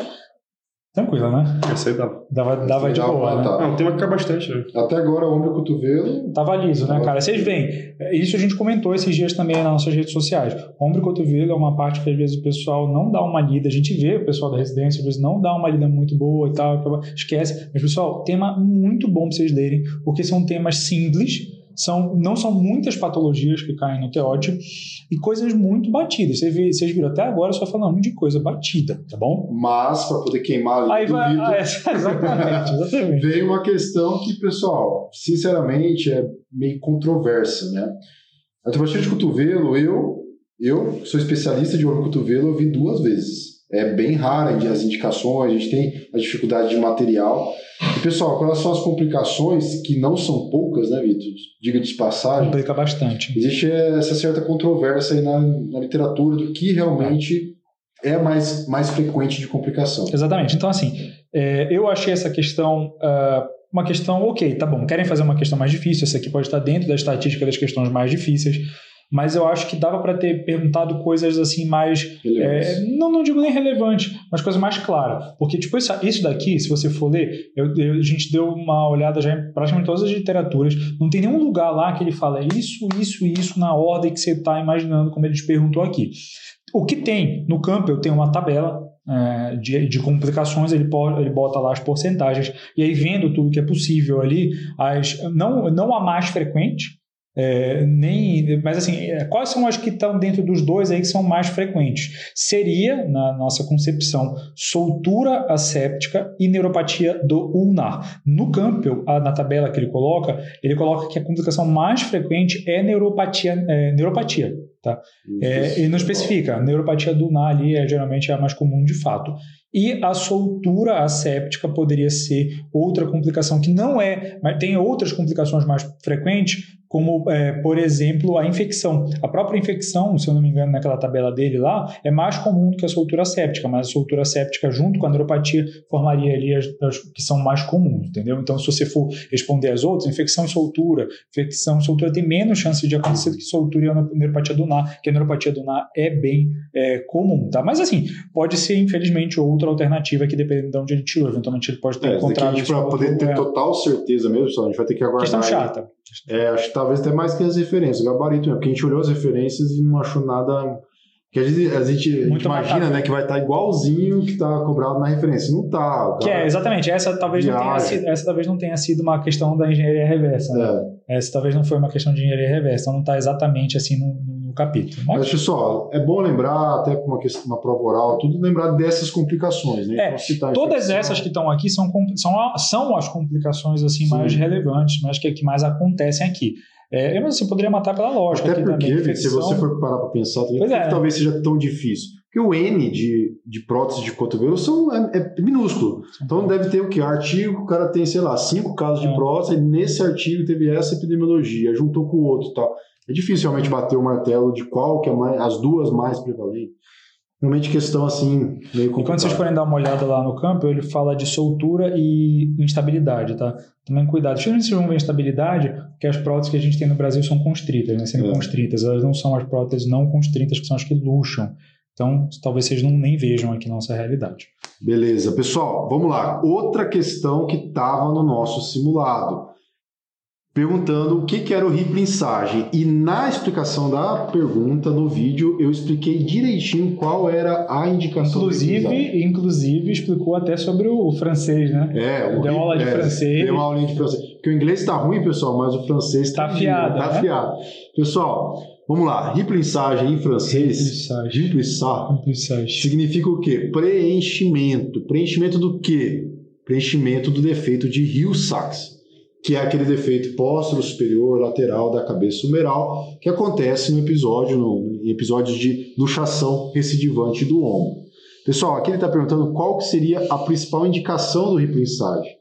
Tranquila, né? Essa aí dá. Dava, dava de boa, né? Não, tem uma que cai bastante, né? Até agora, ombro e cotovelo. Tava liso, né, cara? Vocês veem, isso a gente comentou esses dias também nas nossas redes sociais. Ombro e cotovelo é uma parte que às vezes o pessoal não dá uma lida. A gente vê o pessoal da residência, às vezes não dá uma lida muito boa e tal, esquece. Mas, pessoal, tema muito bom pra vocês lerem, porque são temas simples, são, não são muitas patologias que caem no teótipo e coisas muito batidas. Vocês, vocês viram até agora só falando de coisa batida, tá bom? Mas, para poder queimar ali Aí vai. Ah, [laughs] é, exatamente, exatamente. veio uma questão que, pessoal, sinceramente é meio controversa, né? A de cotovelo, eu, eu sou especialista de no cotovelo, eu vi duas vezes. É bem rara as indicações, a gente tem a dificuldade de material. E, pessoal, quais são as complicações, que não são poucas, né, Vitor? Diga de passagem. Complica bastante. Existe essa certa controvérsia aí na, na literatura do que realmente é mais, mais frequente de complicação. Exatamente. Então, assim, é, eu achei essa questão ah, uma questão, ok, tá bom, querem fazer uma questão mais difícil, essa aqui pode estar dentro da estatística das questões mais difíceis, mas eu acho que dava para ter perguntado coisas assim mais Relevantes. É, não, não digo nem relevante, mas coisa mais clara. Porque, tipo, isso, isso daqui, se você for ler, eu- eu- a gente deu uma olhada já em praticamente todas as literaturas. Não tem nenhum lugar lá que ele fala isso, isso e isso na ordem que você está imaginando, como ele te perguntou aqui. O que tem no campo, eu tenho uma tabela é, de, de complicações, ele, pode, ele bota lá as porcentagens, e aí vendo tudo que é possível ali, as, não, não a mais frequente, é, nem, mas assim, é, quais são as que estão dentro dos dois aí que são mais frequentes? Seria, na nossa concepção, soltura asséptica e neuropatia do ulnar. No Campbell, a- na tabela que ele coloca, ele coloca que a complicação mais frequente é neuropatia, é, neuropatia. É, ele não especifica. A neuropatia do ulnar ali é geralmente a mais comum de fato. E a soltura asséptica poderia ser outra complicação que não é, mas tem outras complicações mais frequentes, como, é, por exemplo, a infecção. A própria infecção, se eu não me engano, naquela tabela dele lá, é mais comum do que a soltura séptica, mas a soltura séptica junto com a neuropatia formaria ali as, as que são mais comuns, entendeu? Então, se você for responder as outras, infecção e soltura, infecção e soltura tem menos chance de acontecer do que soltura e a neuropatia do NAR, que a neuropatia do NAR é bem é, comum, tá? Mas assim, pode ser, infelizmente, outra alternativa que dependendo de onde ele tirou. Eventualmente ele pode ter É, a encontrado gente, para poder ter lugar. total certeza mesmo, pessoal, a gente vai ter que aguardar. Questão chata. É, acho que talvez até mais que as referências, o gabarito mesmo, porque a gente olhou as referências e não achou nada. Que a gente, a gente, a gente imagina né, que vai estar igualzinho que está cobrado na referência. Não tá. o Que é, exatamente, essa talvez, não tenha sido, essa talvez não tenha sido uma questão da engenharia reversa. né? É. Essa talvez não foi uma questão de engenharia reversa, então não está exatamente assim no, no capítulo. Mas, pessoal, é bom lembrar, até para uma, questão- uma prova oral, tudo lembrar dessas complicações, né? É, Então, citar todas essas que estão aqui são, com- são, são as complicações assim Sim. mais relevantes, mas que, que mais acontecem aqui. É, eu, assim, poderia matar pela lógica Até porque, também. Se você for parar para pensar, também, é. talvez seja tão difícil. Porque o N de, de prótese de cotovelo são, é, é minúsculo. Então deve ter o que? Artigo, o cara tem, sei lá, cinco casos de É. prótese, e nesse artigo teve essa epidemiologia, juntou com o outro e tal. É difícil realmente bater o martelo de qual que é mais, as duas mais prevalentes. Realmente questão assim, meio E quando vocês forem dar uma olhada lá no campo, ele fala de soltura e instabilidade, tá? Também cuidado. Geralmente vocês vão ver instabilidade, porque as próteses que a gente tem no Brasil são constritas, né? Sendo É. constritas. Elas não são as próteses não constritas, que são as que luxam. Então, talvez vocês não nem vejam aqui nossa realidade. Beleza, pessoal, vamos lá. Outra questão que estava no nosso simulado. Perguntando o que, que era o riprensagem. E na explicação da pergunta no vídeo, eu expliquei direitinho qual era a indicação. Inclusive, inclusive explicou até sobre o francês, né? É, o Deu ri- aula de é, francês. Deu uma aulinha de francês. Porque o inglês está ruim, pessoal, mas o francês Tá tá afiado, Tá né? afiado. Pessoal, vamos lá. Riprensagem em francês. Riprensagem. Significa o quê? Preenchimento. Preenchimento do quê? Preenchimento do defeito de Hill-Sachs, que é aquele defeito póstero superior lateral da cabeça humeral que acontece no episódio, no, em episódios de luxação recidivante do ombro. Pessoal, aqui ele está perguntando qual que seria a principal indicação do riprensagem.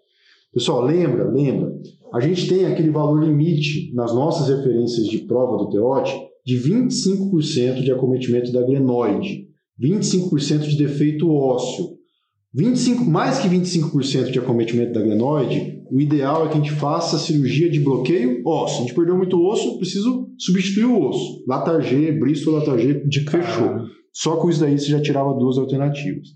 Pessoal, lembra, lembra, a gente tem aquele valor limite nas nossas referências de prova do TEOT de 25% de acometimento da glenoide, 25% de defeito ósseo. 25, mais que 25% de acometimento da glenoide, o ideal é que a gente faça a cirurgia de bloqueio ósseo. A gente perdeu muito osso, preciso substituir o osso. Latargê, Bristol Latargê, De fechou. Só com isso daí você já tirava duas alternativas.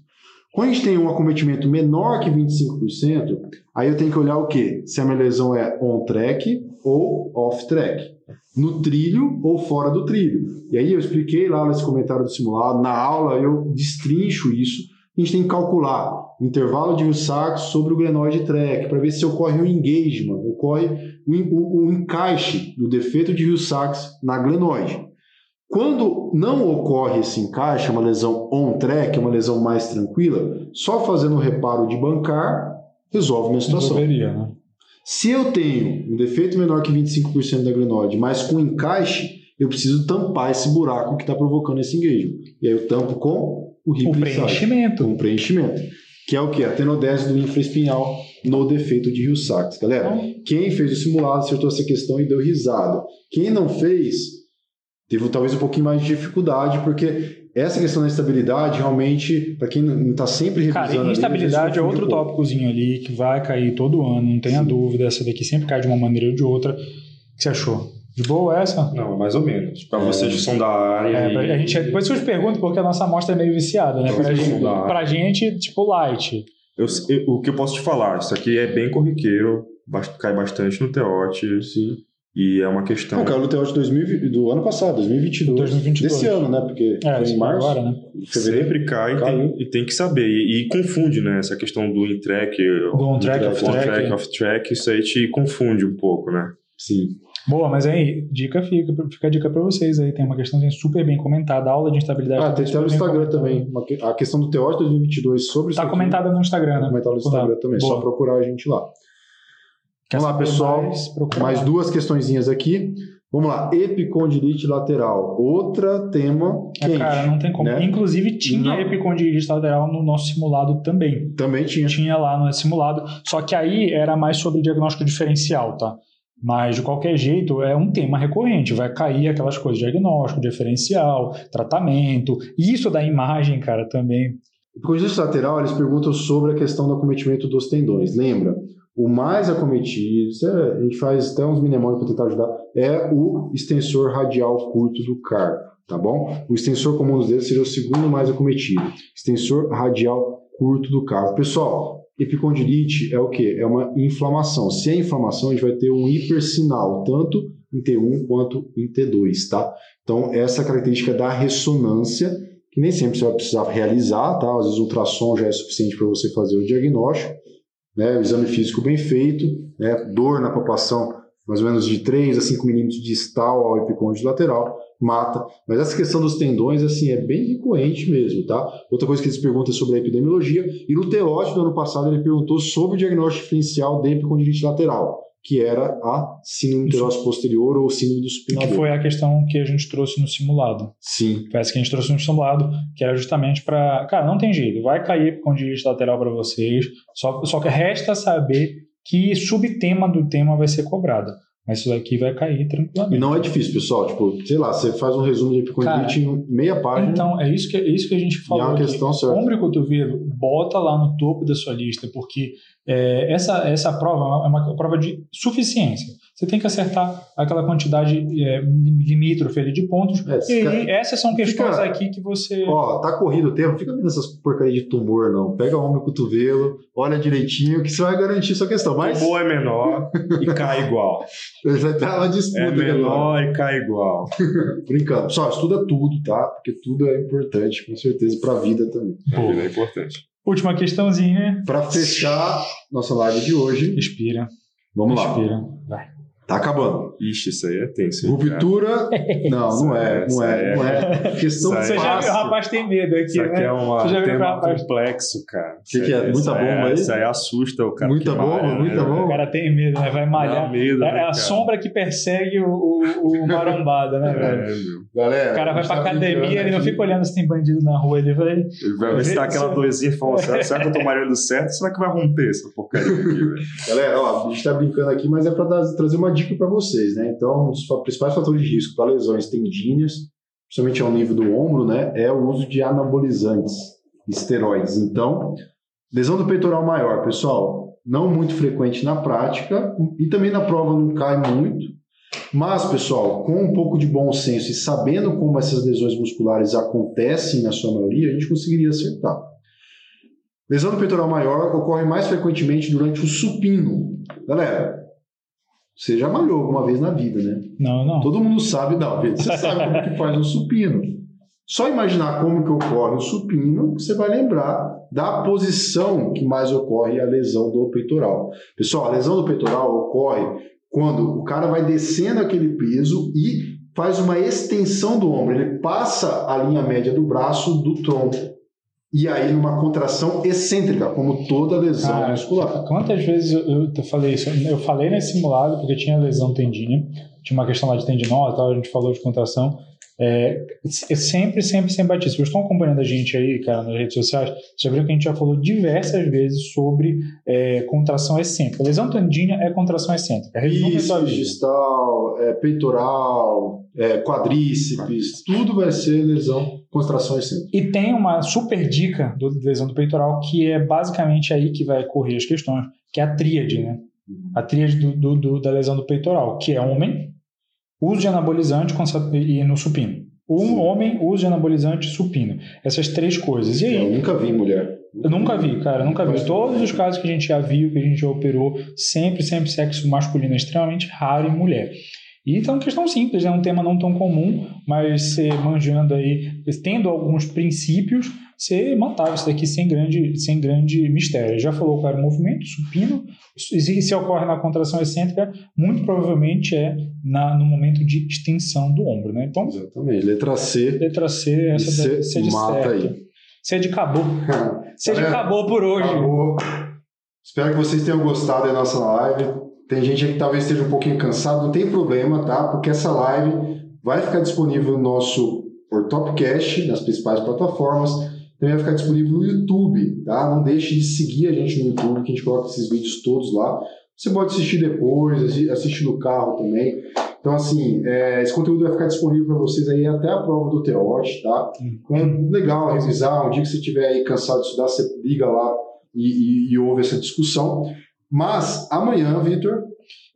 Quando a gente tem um acometimento menor que 25%, aí eu tenho que olhar o quê? Se a minha lesão é on-track ou off-track. No trilho ou fora do trilho. E aí eu expliquei lá nesse comentário do simulado, na aula eu destrincho isso. A gente tem que calcular intervalo de Wilsax sobre o glenoide track para ver se ocorre um engagement, ocorre o, o, o encaixe do defeito de Rio-Sachs na glenoide. Quando não ocorre esse encaixe, uma lesão on-track, é uma lesão mais tranquila, só fazendo o reparo de bancar resolve a minha situação. Resolveria, né? Se eu tenho um defeito menor que 25% da glenoide, mas com encaixe, eu preciso tampar esse buraco que está provocando esse engagement. E aí eu tampo com o O preenchimento. com o preenchimento. Que é o que? A tenodese do infraespinhal no defeito de Rio-Sachs. Galera, quem fez o simulado acertou essa questão e deu risada. Quem não fez, teve talvez um pouquinho mais de dificuldade, porque essa questão da estabilidade, realmente, para quem não está sempre revisando... Cara, instabilidade é outro pouco. tópicozinho ali que vai cair todo ano, não tenha Sim. dúvida. Essa daqui sempre cai de uma maneira ou de outra. O que você achou? De boa essa? Não, mais ou menos. Para É. vocês que são da área. É, e- a gente, depois eu te pergunto porque a nossa amostra é meio viciada, né? Pra, vocês gente, pra gente, tipo, light. Eu- eu- o que eu posso te falar, isso aqui é bem corriqueiro, cai bastante no teote Sim. e é uma questão. Não, caiu no 2020, do ano passado, 2022. 2022. Desse ano, né? Porque É, em março, agora, né? fevereiro. Sempre cai e tem, e tem que saber. E, e confunde, né? Essa questão do in-track, Do on-track, off-track. on-track, off-track, isso aí te confunde um pouco, né? Sim. Boa, mas aí, dica fica, fica a dica pra vocês aí. Tem uma questão super bem comentada. A aula de instabilidade Ah, também tem até no Instagram comentada. também. A questão do TO de 2022 sobre isso Tá comentada no Instagram, Tá né? comentado no Instagram também. Boa. Só procurar a gente lá. Quer Vamos lá, pessoal. Mais, Mais duas questõezinhas aqui. Vamos lá. Epicondilite lateral. Outra tema Ah, quente. Cara, não tem como. né? Inclusive, tinha Não. epicondilite lateral no nosso simulado também. Também tinha. Tinha lá no simulado. Só que aí era mais sobre diagnóstico diferencial, tá? Mas, de qualquer jeito, é um tema recorrente. Vai cair aquelas coisas, diagnóstico, diferencial, tratamento. Isso da imagem, cara, também. Epicondilite lateral, eles perguntam sobre a questão do acometimento dos tendões. Lembra? O mais acometido, isso é- a gente faz até uns mnemônicos para tentar ajudar, é o extensor radial curto do carpo, tá bom? O extensor comum dos dedos seria o segundo mais acometido. Extensor radial curto do carpo. Pessoal, epicondilite é o quê? É uma inflamação. Se é inflamação, a gente vai ter um hipersinal, tanto em T1 quanto em T2, tá? Então, essa característica da ressonância, que nem sempre você vai precisar realizar, tá? Às vezes o ultrassom já é suficiente para você fazer o diagnóstico, né? O exame físico bem feito, né? Dor na palpação mais ou menos de 3 a 5 milímetros distal ao epicôndilo lateral, mata. Mas essa questão dos tendões, assim, é bem recorrente mesmo, tá? Outra coisa que eles perguntam é sobre a epidemiologia, e no teótico do ano passado ele perguntou sobre o diagnóstico diferencial de epicondilite lateral, que era a síndrome pterose posterior ou síndrome do Que supinador. foi a questão que a gente trouxe no simulado. Sim, Foi essa que a gente trouxe no simulado, que era justamente para. Cara, não tem jeito, vai cair epicondilite lateral para vocês, só, só que resta saber que subtema do tema vai ser cobrado. Mas isso daqui vai cair e tranquilamente. não é difícil, pessoal. Tipo, sei lá, você faz um resumo de epicondilite em meia página Então, é isso que, é isso que a gente e é falou. uma aqui. questão certa. Ombro e cotovelo, bota lá no topo da sua lista, porque é, essa, essa prova é uma prova de suficiência. Você tem que acertar aquela quantidade é, limítrofe ali de pontos. É, e essas são questões Fica- aqui que você. Ó, tá corrido o tempo, fica vendo essas porcaria de tumor, não. Pega o ombro e o cotovelo, olha direitinho, que você vai garantir sua questão. Mas O bom é menor e cai igual. [laughs] vai estar uma disputa É aqui agora. menor e cai igual. [laughs] Brincando. Pessoal, estuda tudo, tá? Porque tudo é importante, com certeza, pra vida também. A vida é importante. Última questãozinha. Pra fechar nossa live de hoje, Respira. vamos lá. Respira. Vai. Tá acabando. Ixi, isso aí é tenso. Ruptura. Não, não é, não é, não é. Questão Você já viu, o rapaz tem medo aqui, Isso aqui né? é um Você já viu que o tema rapaz- complexo, cara. Que que é? Isso Muita bomba aí? Isso aí assusta o cara. Muita bomba, malha, muita né, bomba. O cara tem medo, né? Vai malhar. medo, É né, a cara? sombra que persegue o, o, o marombada, né, É, velho? Galera, O cara a vai pra tá academia, ele não fica olhando se tem bandido na rua, ele vai. Ele vai ver se dá aquela dorzinha e fala, será, que eu tô [laughs] malhando certo? Será que vai romper essa porcaria aqui, velho? Galera, ó, a gente tá brincando aqui, mas é para trazer uma dica para vocês, né? Então, um dos principais fatores de risco para lesões tendíneas, principalmente ao nível do ombro, né, é o uso de anabolizantes, esteroides. Então, lesão do peitoral maior, pessoal, não muito frequente na prática e também na prova não cai muito. Mas, pessoal, com um pouco de bom senso e sabendo como essas lesões musculares acontecem na sua maioria, a gente conseguiria acertar. Lesão do peitoral maior ocorre mais frequentemente durante o supino. Galera, você já malhou alguma vez na vida, né? Não, não. Todo mundo sabe, não, você sabe como que faz um supino. Só imaginar como que ocorre o supino, você vai lembrar da posição que mais ocorre a lesão do peitoral. Pessoal, a lesão do peitoral ocorre quando o cara vai descendo aquele peso e faz uma extensão do ombro, ele passa a linha média do braço do tronco. E aí, numa contração excêntrica, como toda lesão Cara, muscular. Quantas vezes eu, eu falei isso? Eu falei nesse simulado porque tinha lesão tendínea, tinha uma questão lá de tendinose, tal, a gente falou de contração. É, eu sempre, sempre, sempre bati. Se vocês estão acompanhando a gente aí, cara, nas redes sociais, já viram que a gente já falou diversas vezes sobre é, contração excêntrica. Lesão tendínea é contração excêntrica. Vida. distal, é, peitoral, é, quadríceps, tudo vai ser lesão, excêntrica. E tem uma super dica do lesão do peitoral que é basicamente aí que vai correr as questões, que é a tríade, né? A tríade do, do- do- da lesão do peitoral, que é homem, uso de anabolizante e no supino. Um Sim. homem, uso de anabolizante supino. Essas três coisas. E aí, Eu nunca vi mulher. eu nunca vi, cara, nunca vi. Todos os casos que a gente já viu, que a gente já operou, sempre, sempre sexo masculino é extremamente raro em mulher. E então, questão simples, é um tema não tão comum, mas você manjando aí, tendo alguns princípios, você matava isso daqui sem grande, sem grande mistério. Já falou qual era o movimento, supino, e se ocorre na contração excêntrica, muito provavelmente é na, no momento de extensão do ombro, né? Então, Exatamente. Letra C. letra C, essa ser de mata certo. aí. C de acabou. [laughs] C de Galera, acabou por hoje. Acabou. Espero que vocês tenham gostado da nossa live. Tem gente que talvez esteja um pouquinho cansado, não tem problema, tá? Porque essa live vai ficar disponível no nosso Ortopcast, nas principais plataformas. Também vai ficar disponível no YouTube, tá? Não deixe de seguir a gente no YouTube, que a gente coloca esses vídeos todos lá. Você pode assistir depois, assi- assistir no carro também. Então, assim, é, esse conteúdo vai ficar disponível para vocês aí até a prova do TEOT, tá? Então, é legal revisar. Um dia que você estiver aí cansado de estudar, você liga lá e, e- e ouve essa discussão. Mas amanhã, Vitor,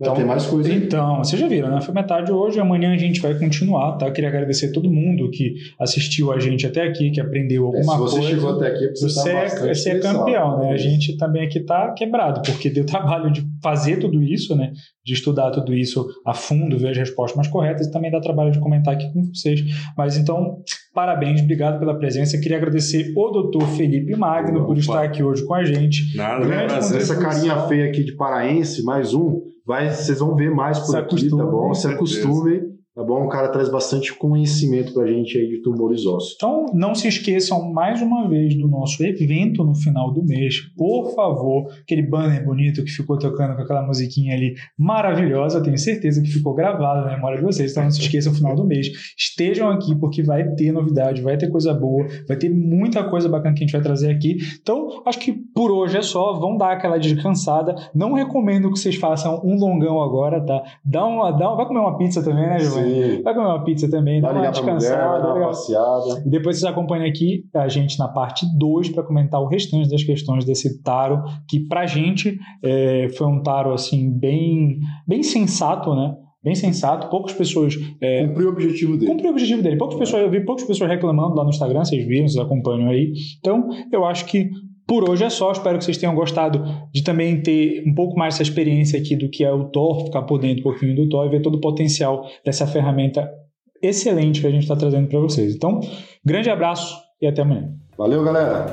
vai Então, ter mais coisa. Então, vocês já viram, né? Foi metade hoje, amanhã a gente vai continuar, tá? Queria agradecer a todo mundo que assistiu a gente até aqui, que aprendeu É, alguma se você coisa. chegou até aqui, você, Você tá é, bastante você é interessado. campeão, né? A Isso. gente também aqui tá quebrado, porque deu [laughs] trabalho de fazer tudo isso, né? De estudar tudo isso a fundo, ver as respostas mais corretas e também dá trabalho de comentar aqui com vocês. Mas então, parabéns, obrigado pela presença. Queria agradecer o doutor Felipe Magno por Opa. estar aqui hoje com a gente. Nada, Grande? Prazer. Essa carinha feia aqui de paraense, mais um, vai, vocês vão ver mais por Se aqui, acostumem, tá bom? Se acostumem, tá bom? O cara traz bastante conhecimento pra gente aí de tumores ósseos. Então, não se esqueçam mais uma vez do nosso evento no final do mês. Por favor, aquele banner bonito que ficou tocando com aquela musiquinha ali maravilhosa, tenho certeza que ficou gravada na memória de vocês. Então, não se esqueçam no final do mês. Estejam aqui porque vai ter novidade, vai ter coisa boa, vai ter muita coisa bacana que a gente vai trazer aqui. Então, acho que por hoje é só. Vão dar aquela descansada. Não recomendo que vocês façam um longão agora, tá? Dá uma, dá, vai comer uma pizza também, né, Giovanni? Vai comer uma pizza também, dá Vai uma pra mulher, descansada. dar uma passeada. E depois vocês acompanham aqui a gente na parte 2 para comentar o restante das questões desse taro, que pra gente é, foi um taro assim bem, bem sensato, né? Bem sensato. Poucas pessoas é, Cumpriu o objetivo dele. cumpriu o objetivo dele. Poucas pessoas, eu vi poucas pessoas reclamando lá no Instagram, vocês viram, vocês acompanham aí. Então, eu acho que por hoje é só. Espero que vocês tenham gostado de também ter um pouco mais essa experiência aqui do que é o Thor, ficar por dentro um pouquinho do Thor e ver todo o potencial dessa ferramenta excelente que a gente está trazendo para vocês. Então, grande abraço e até amanhã. Valeu, galera.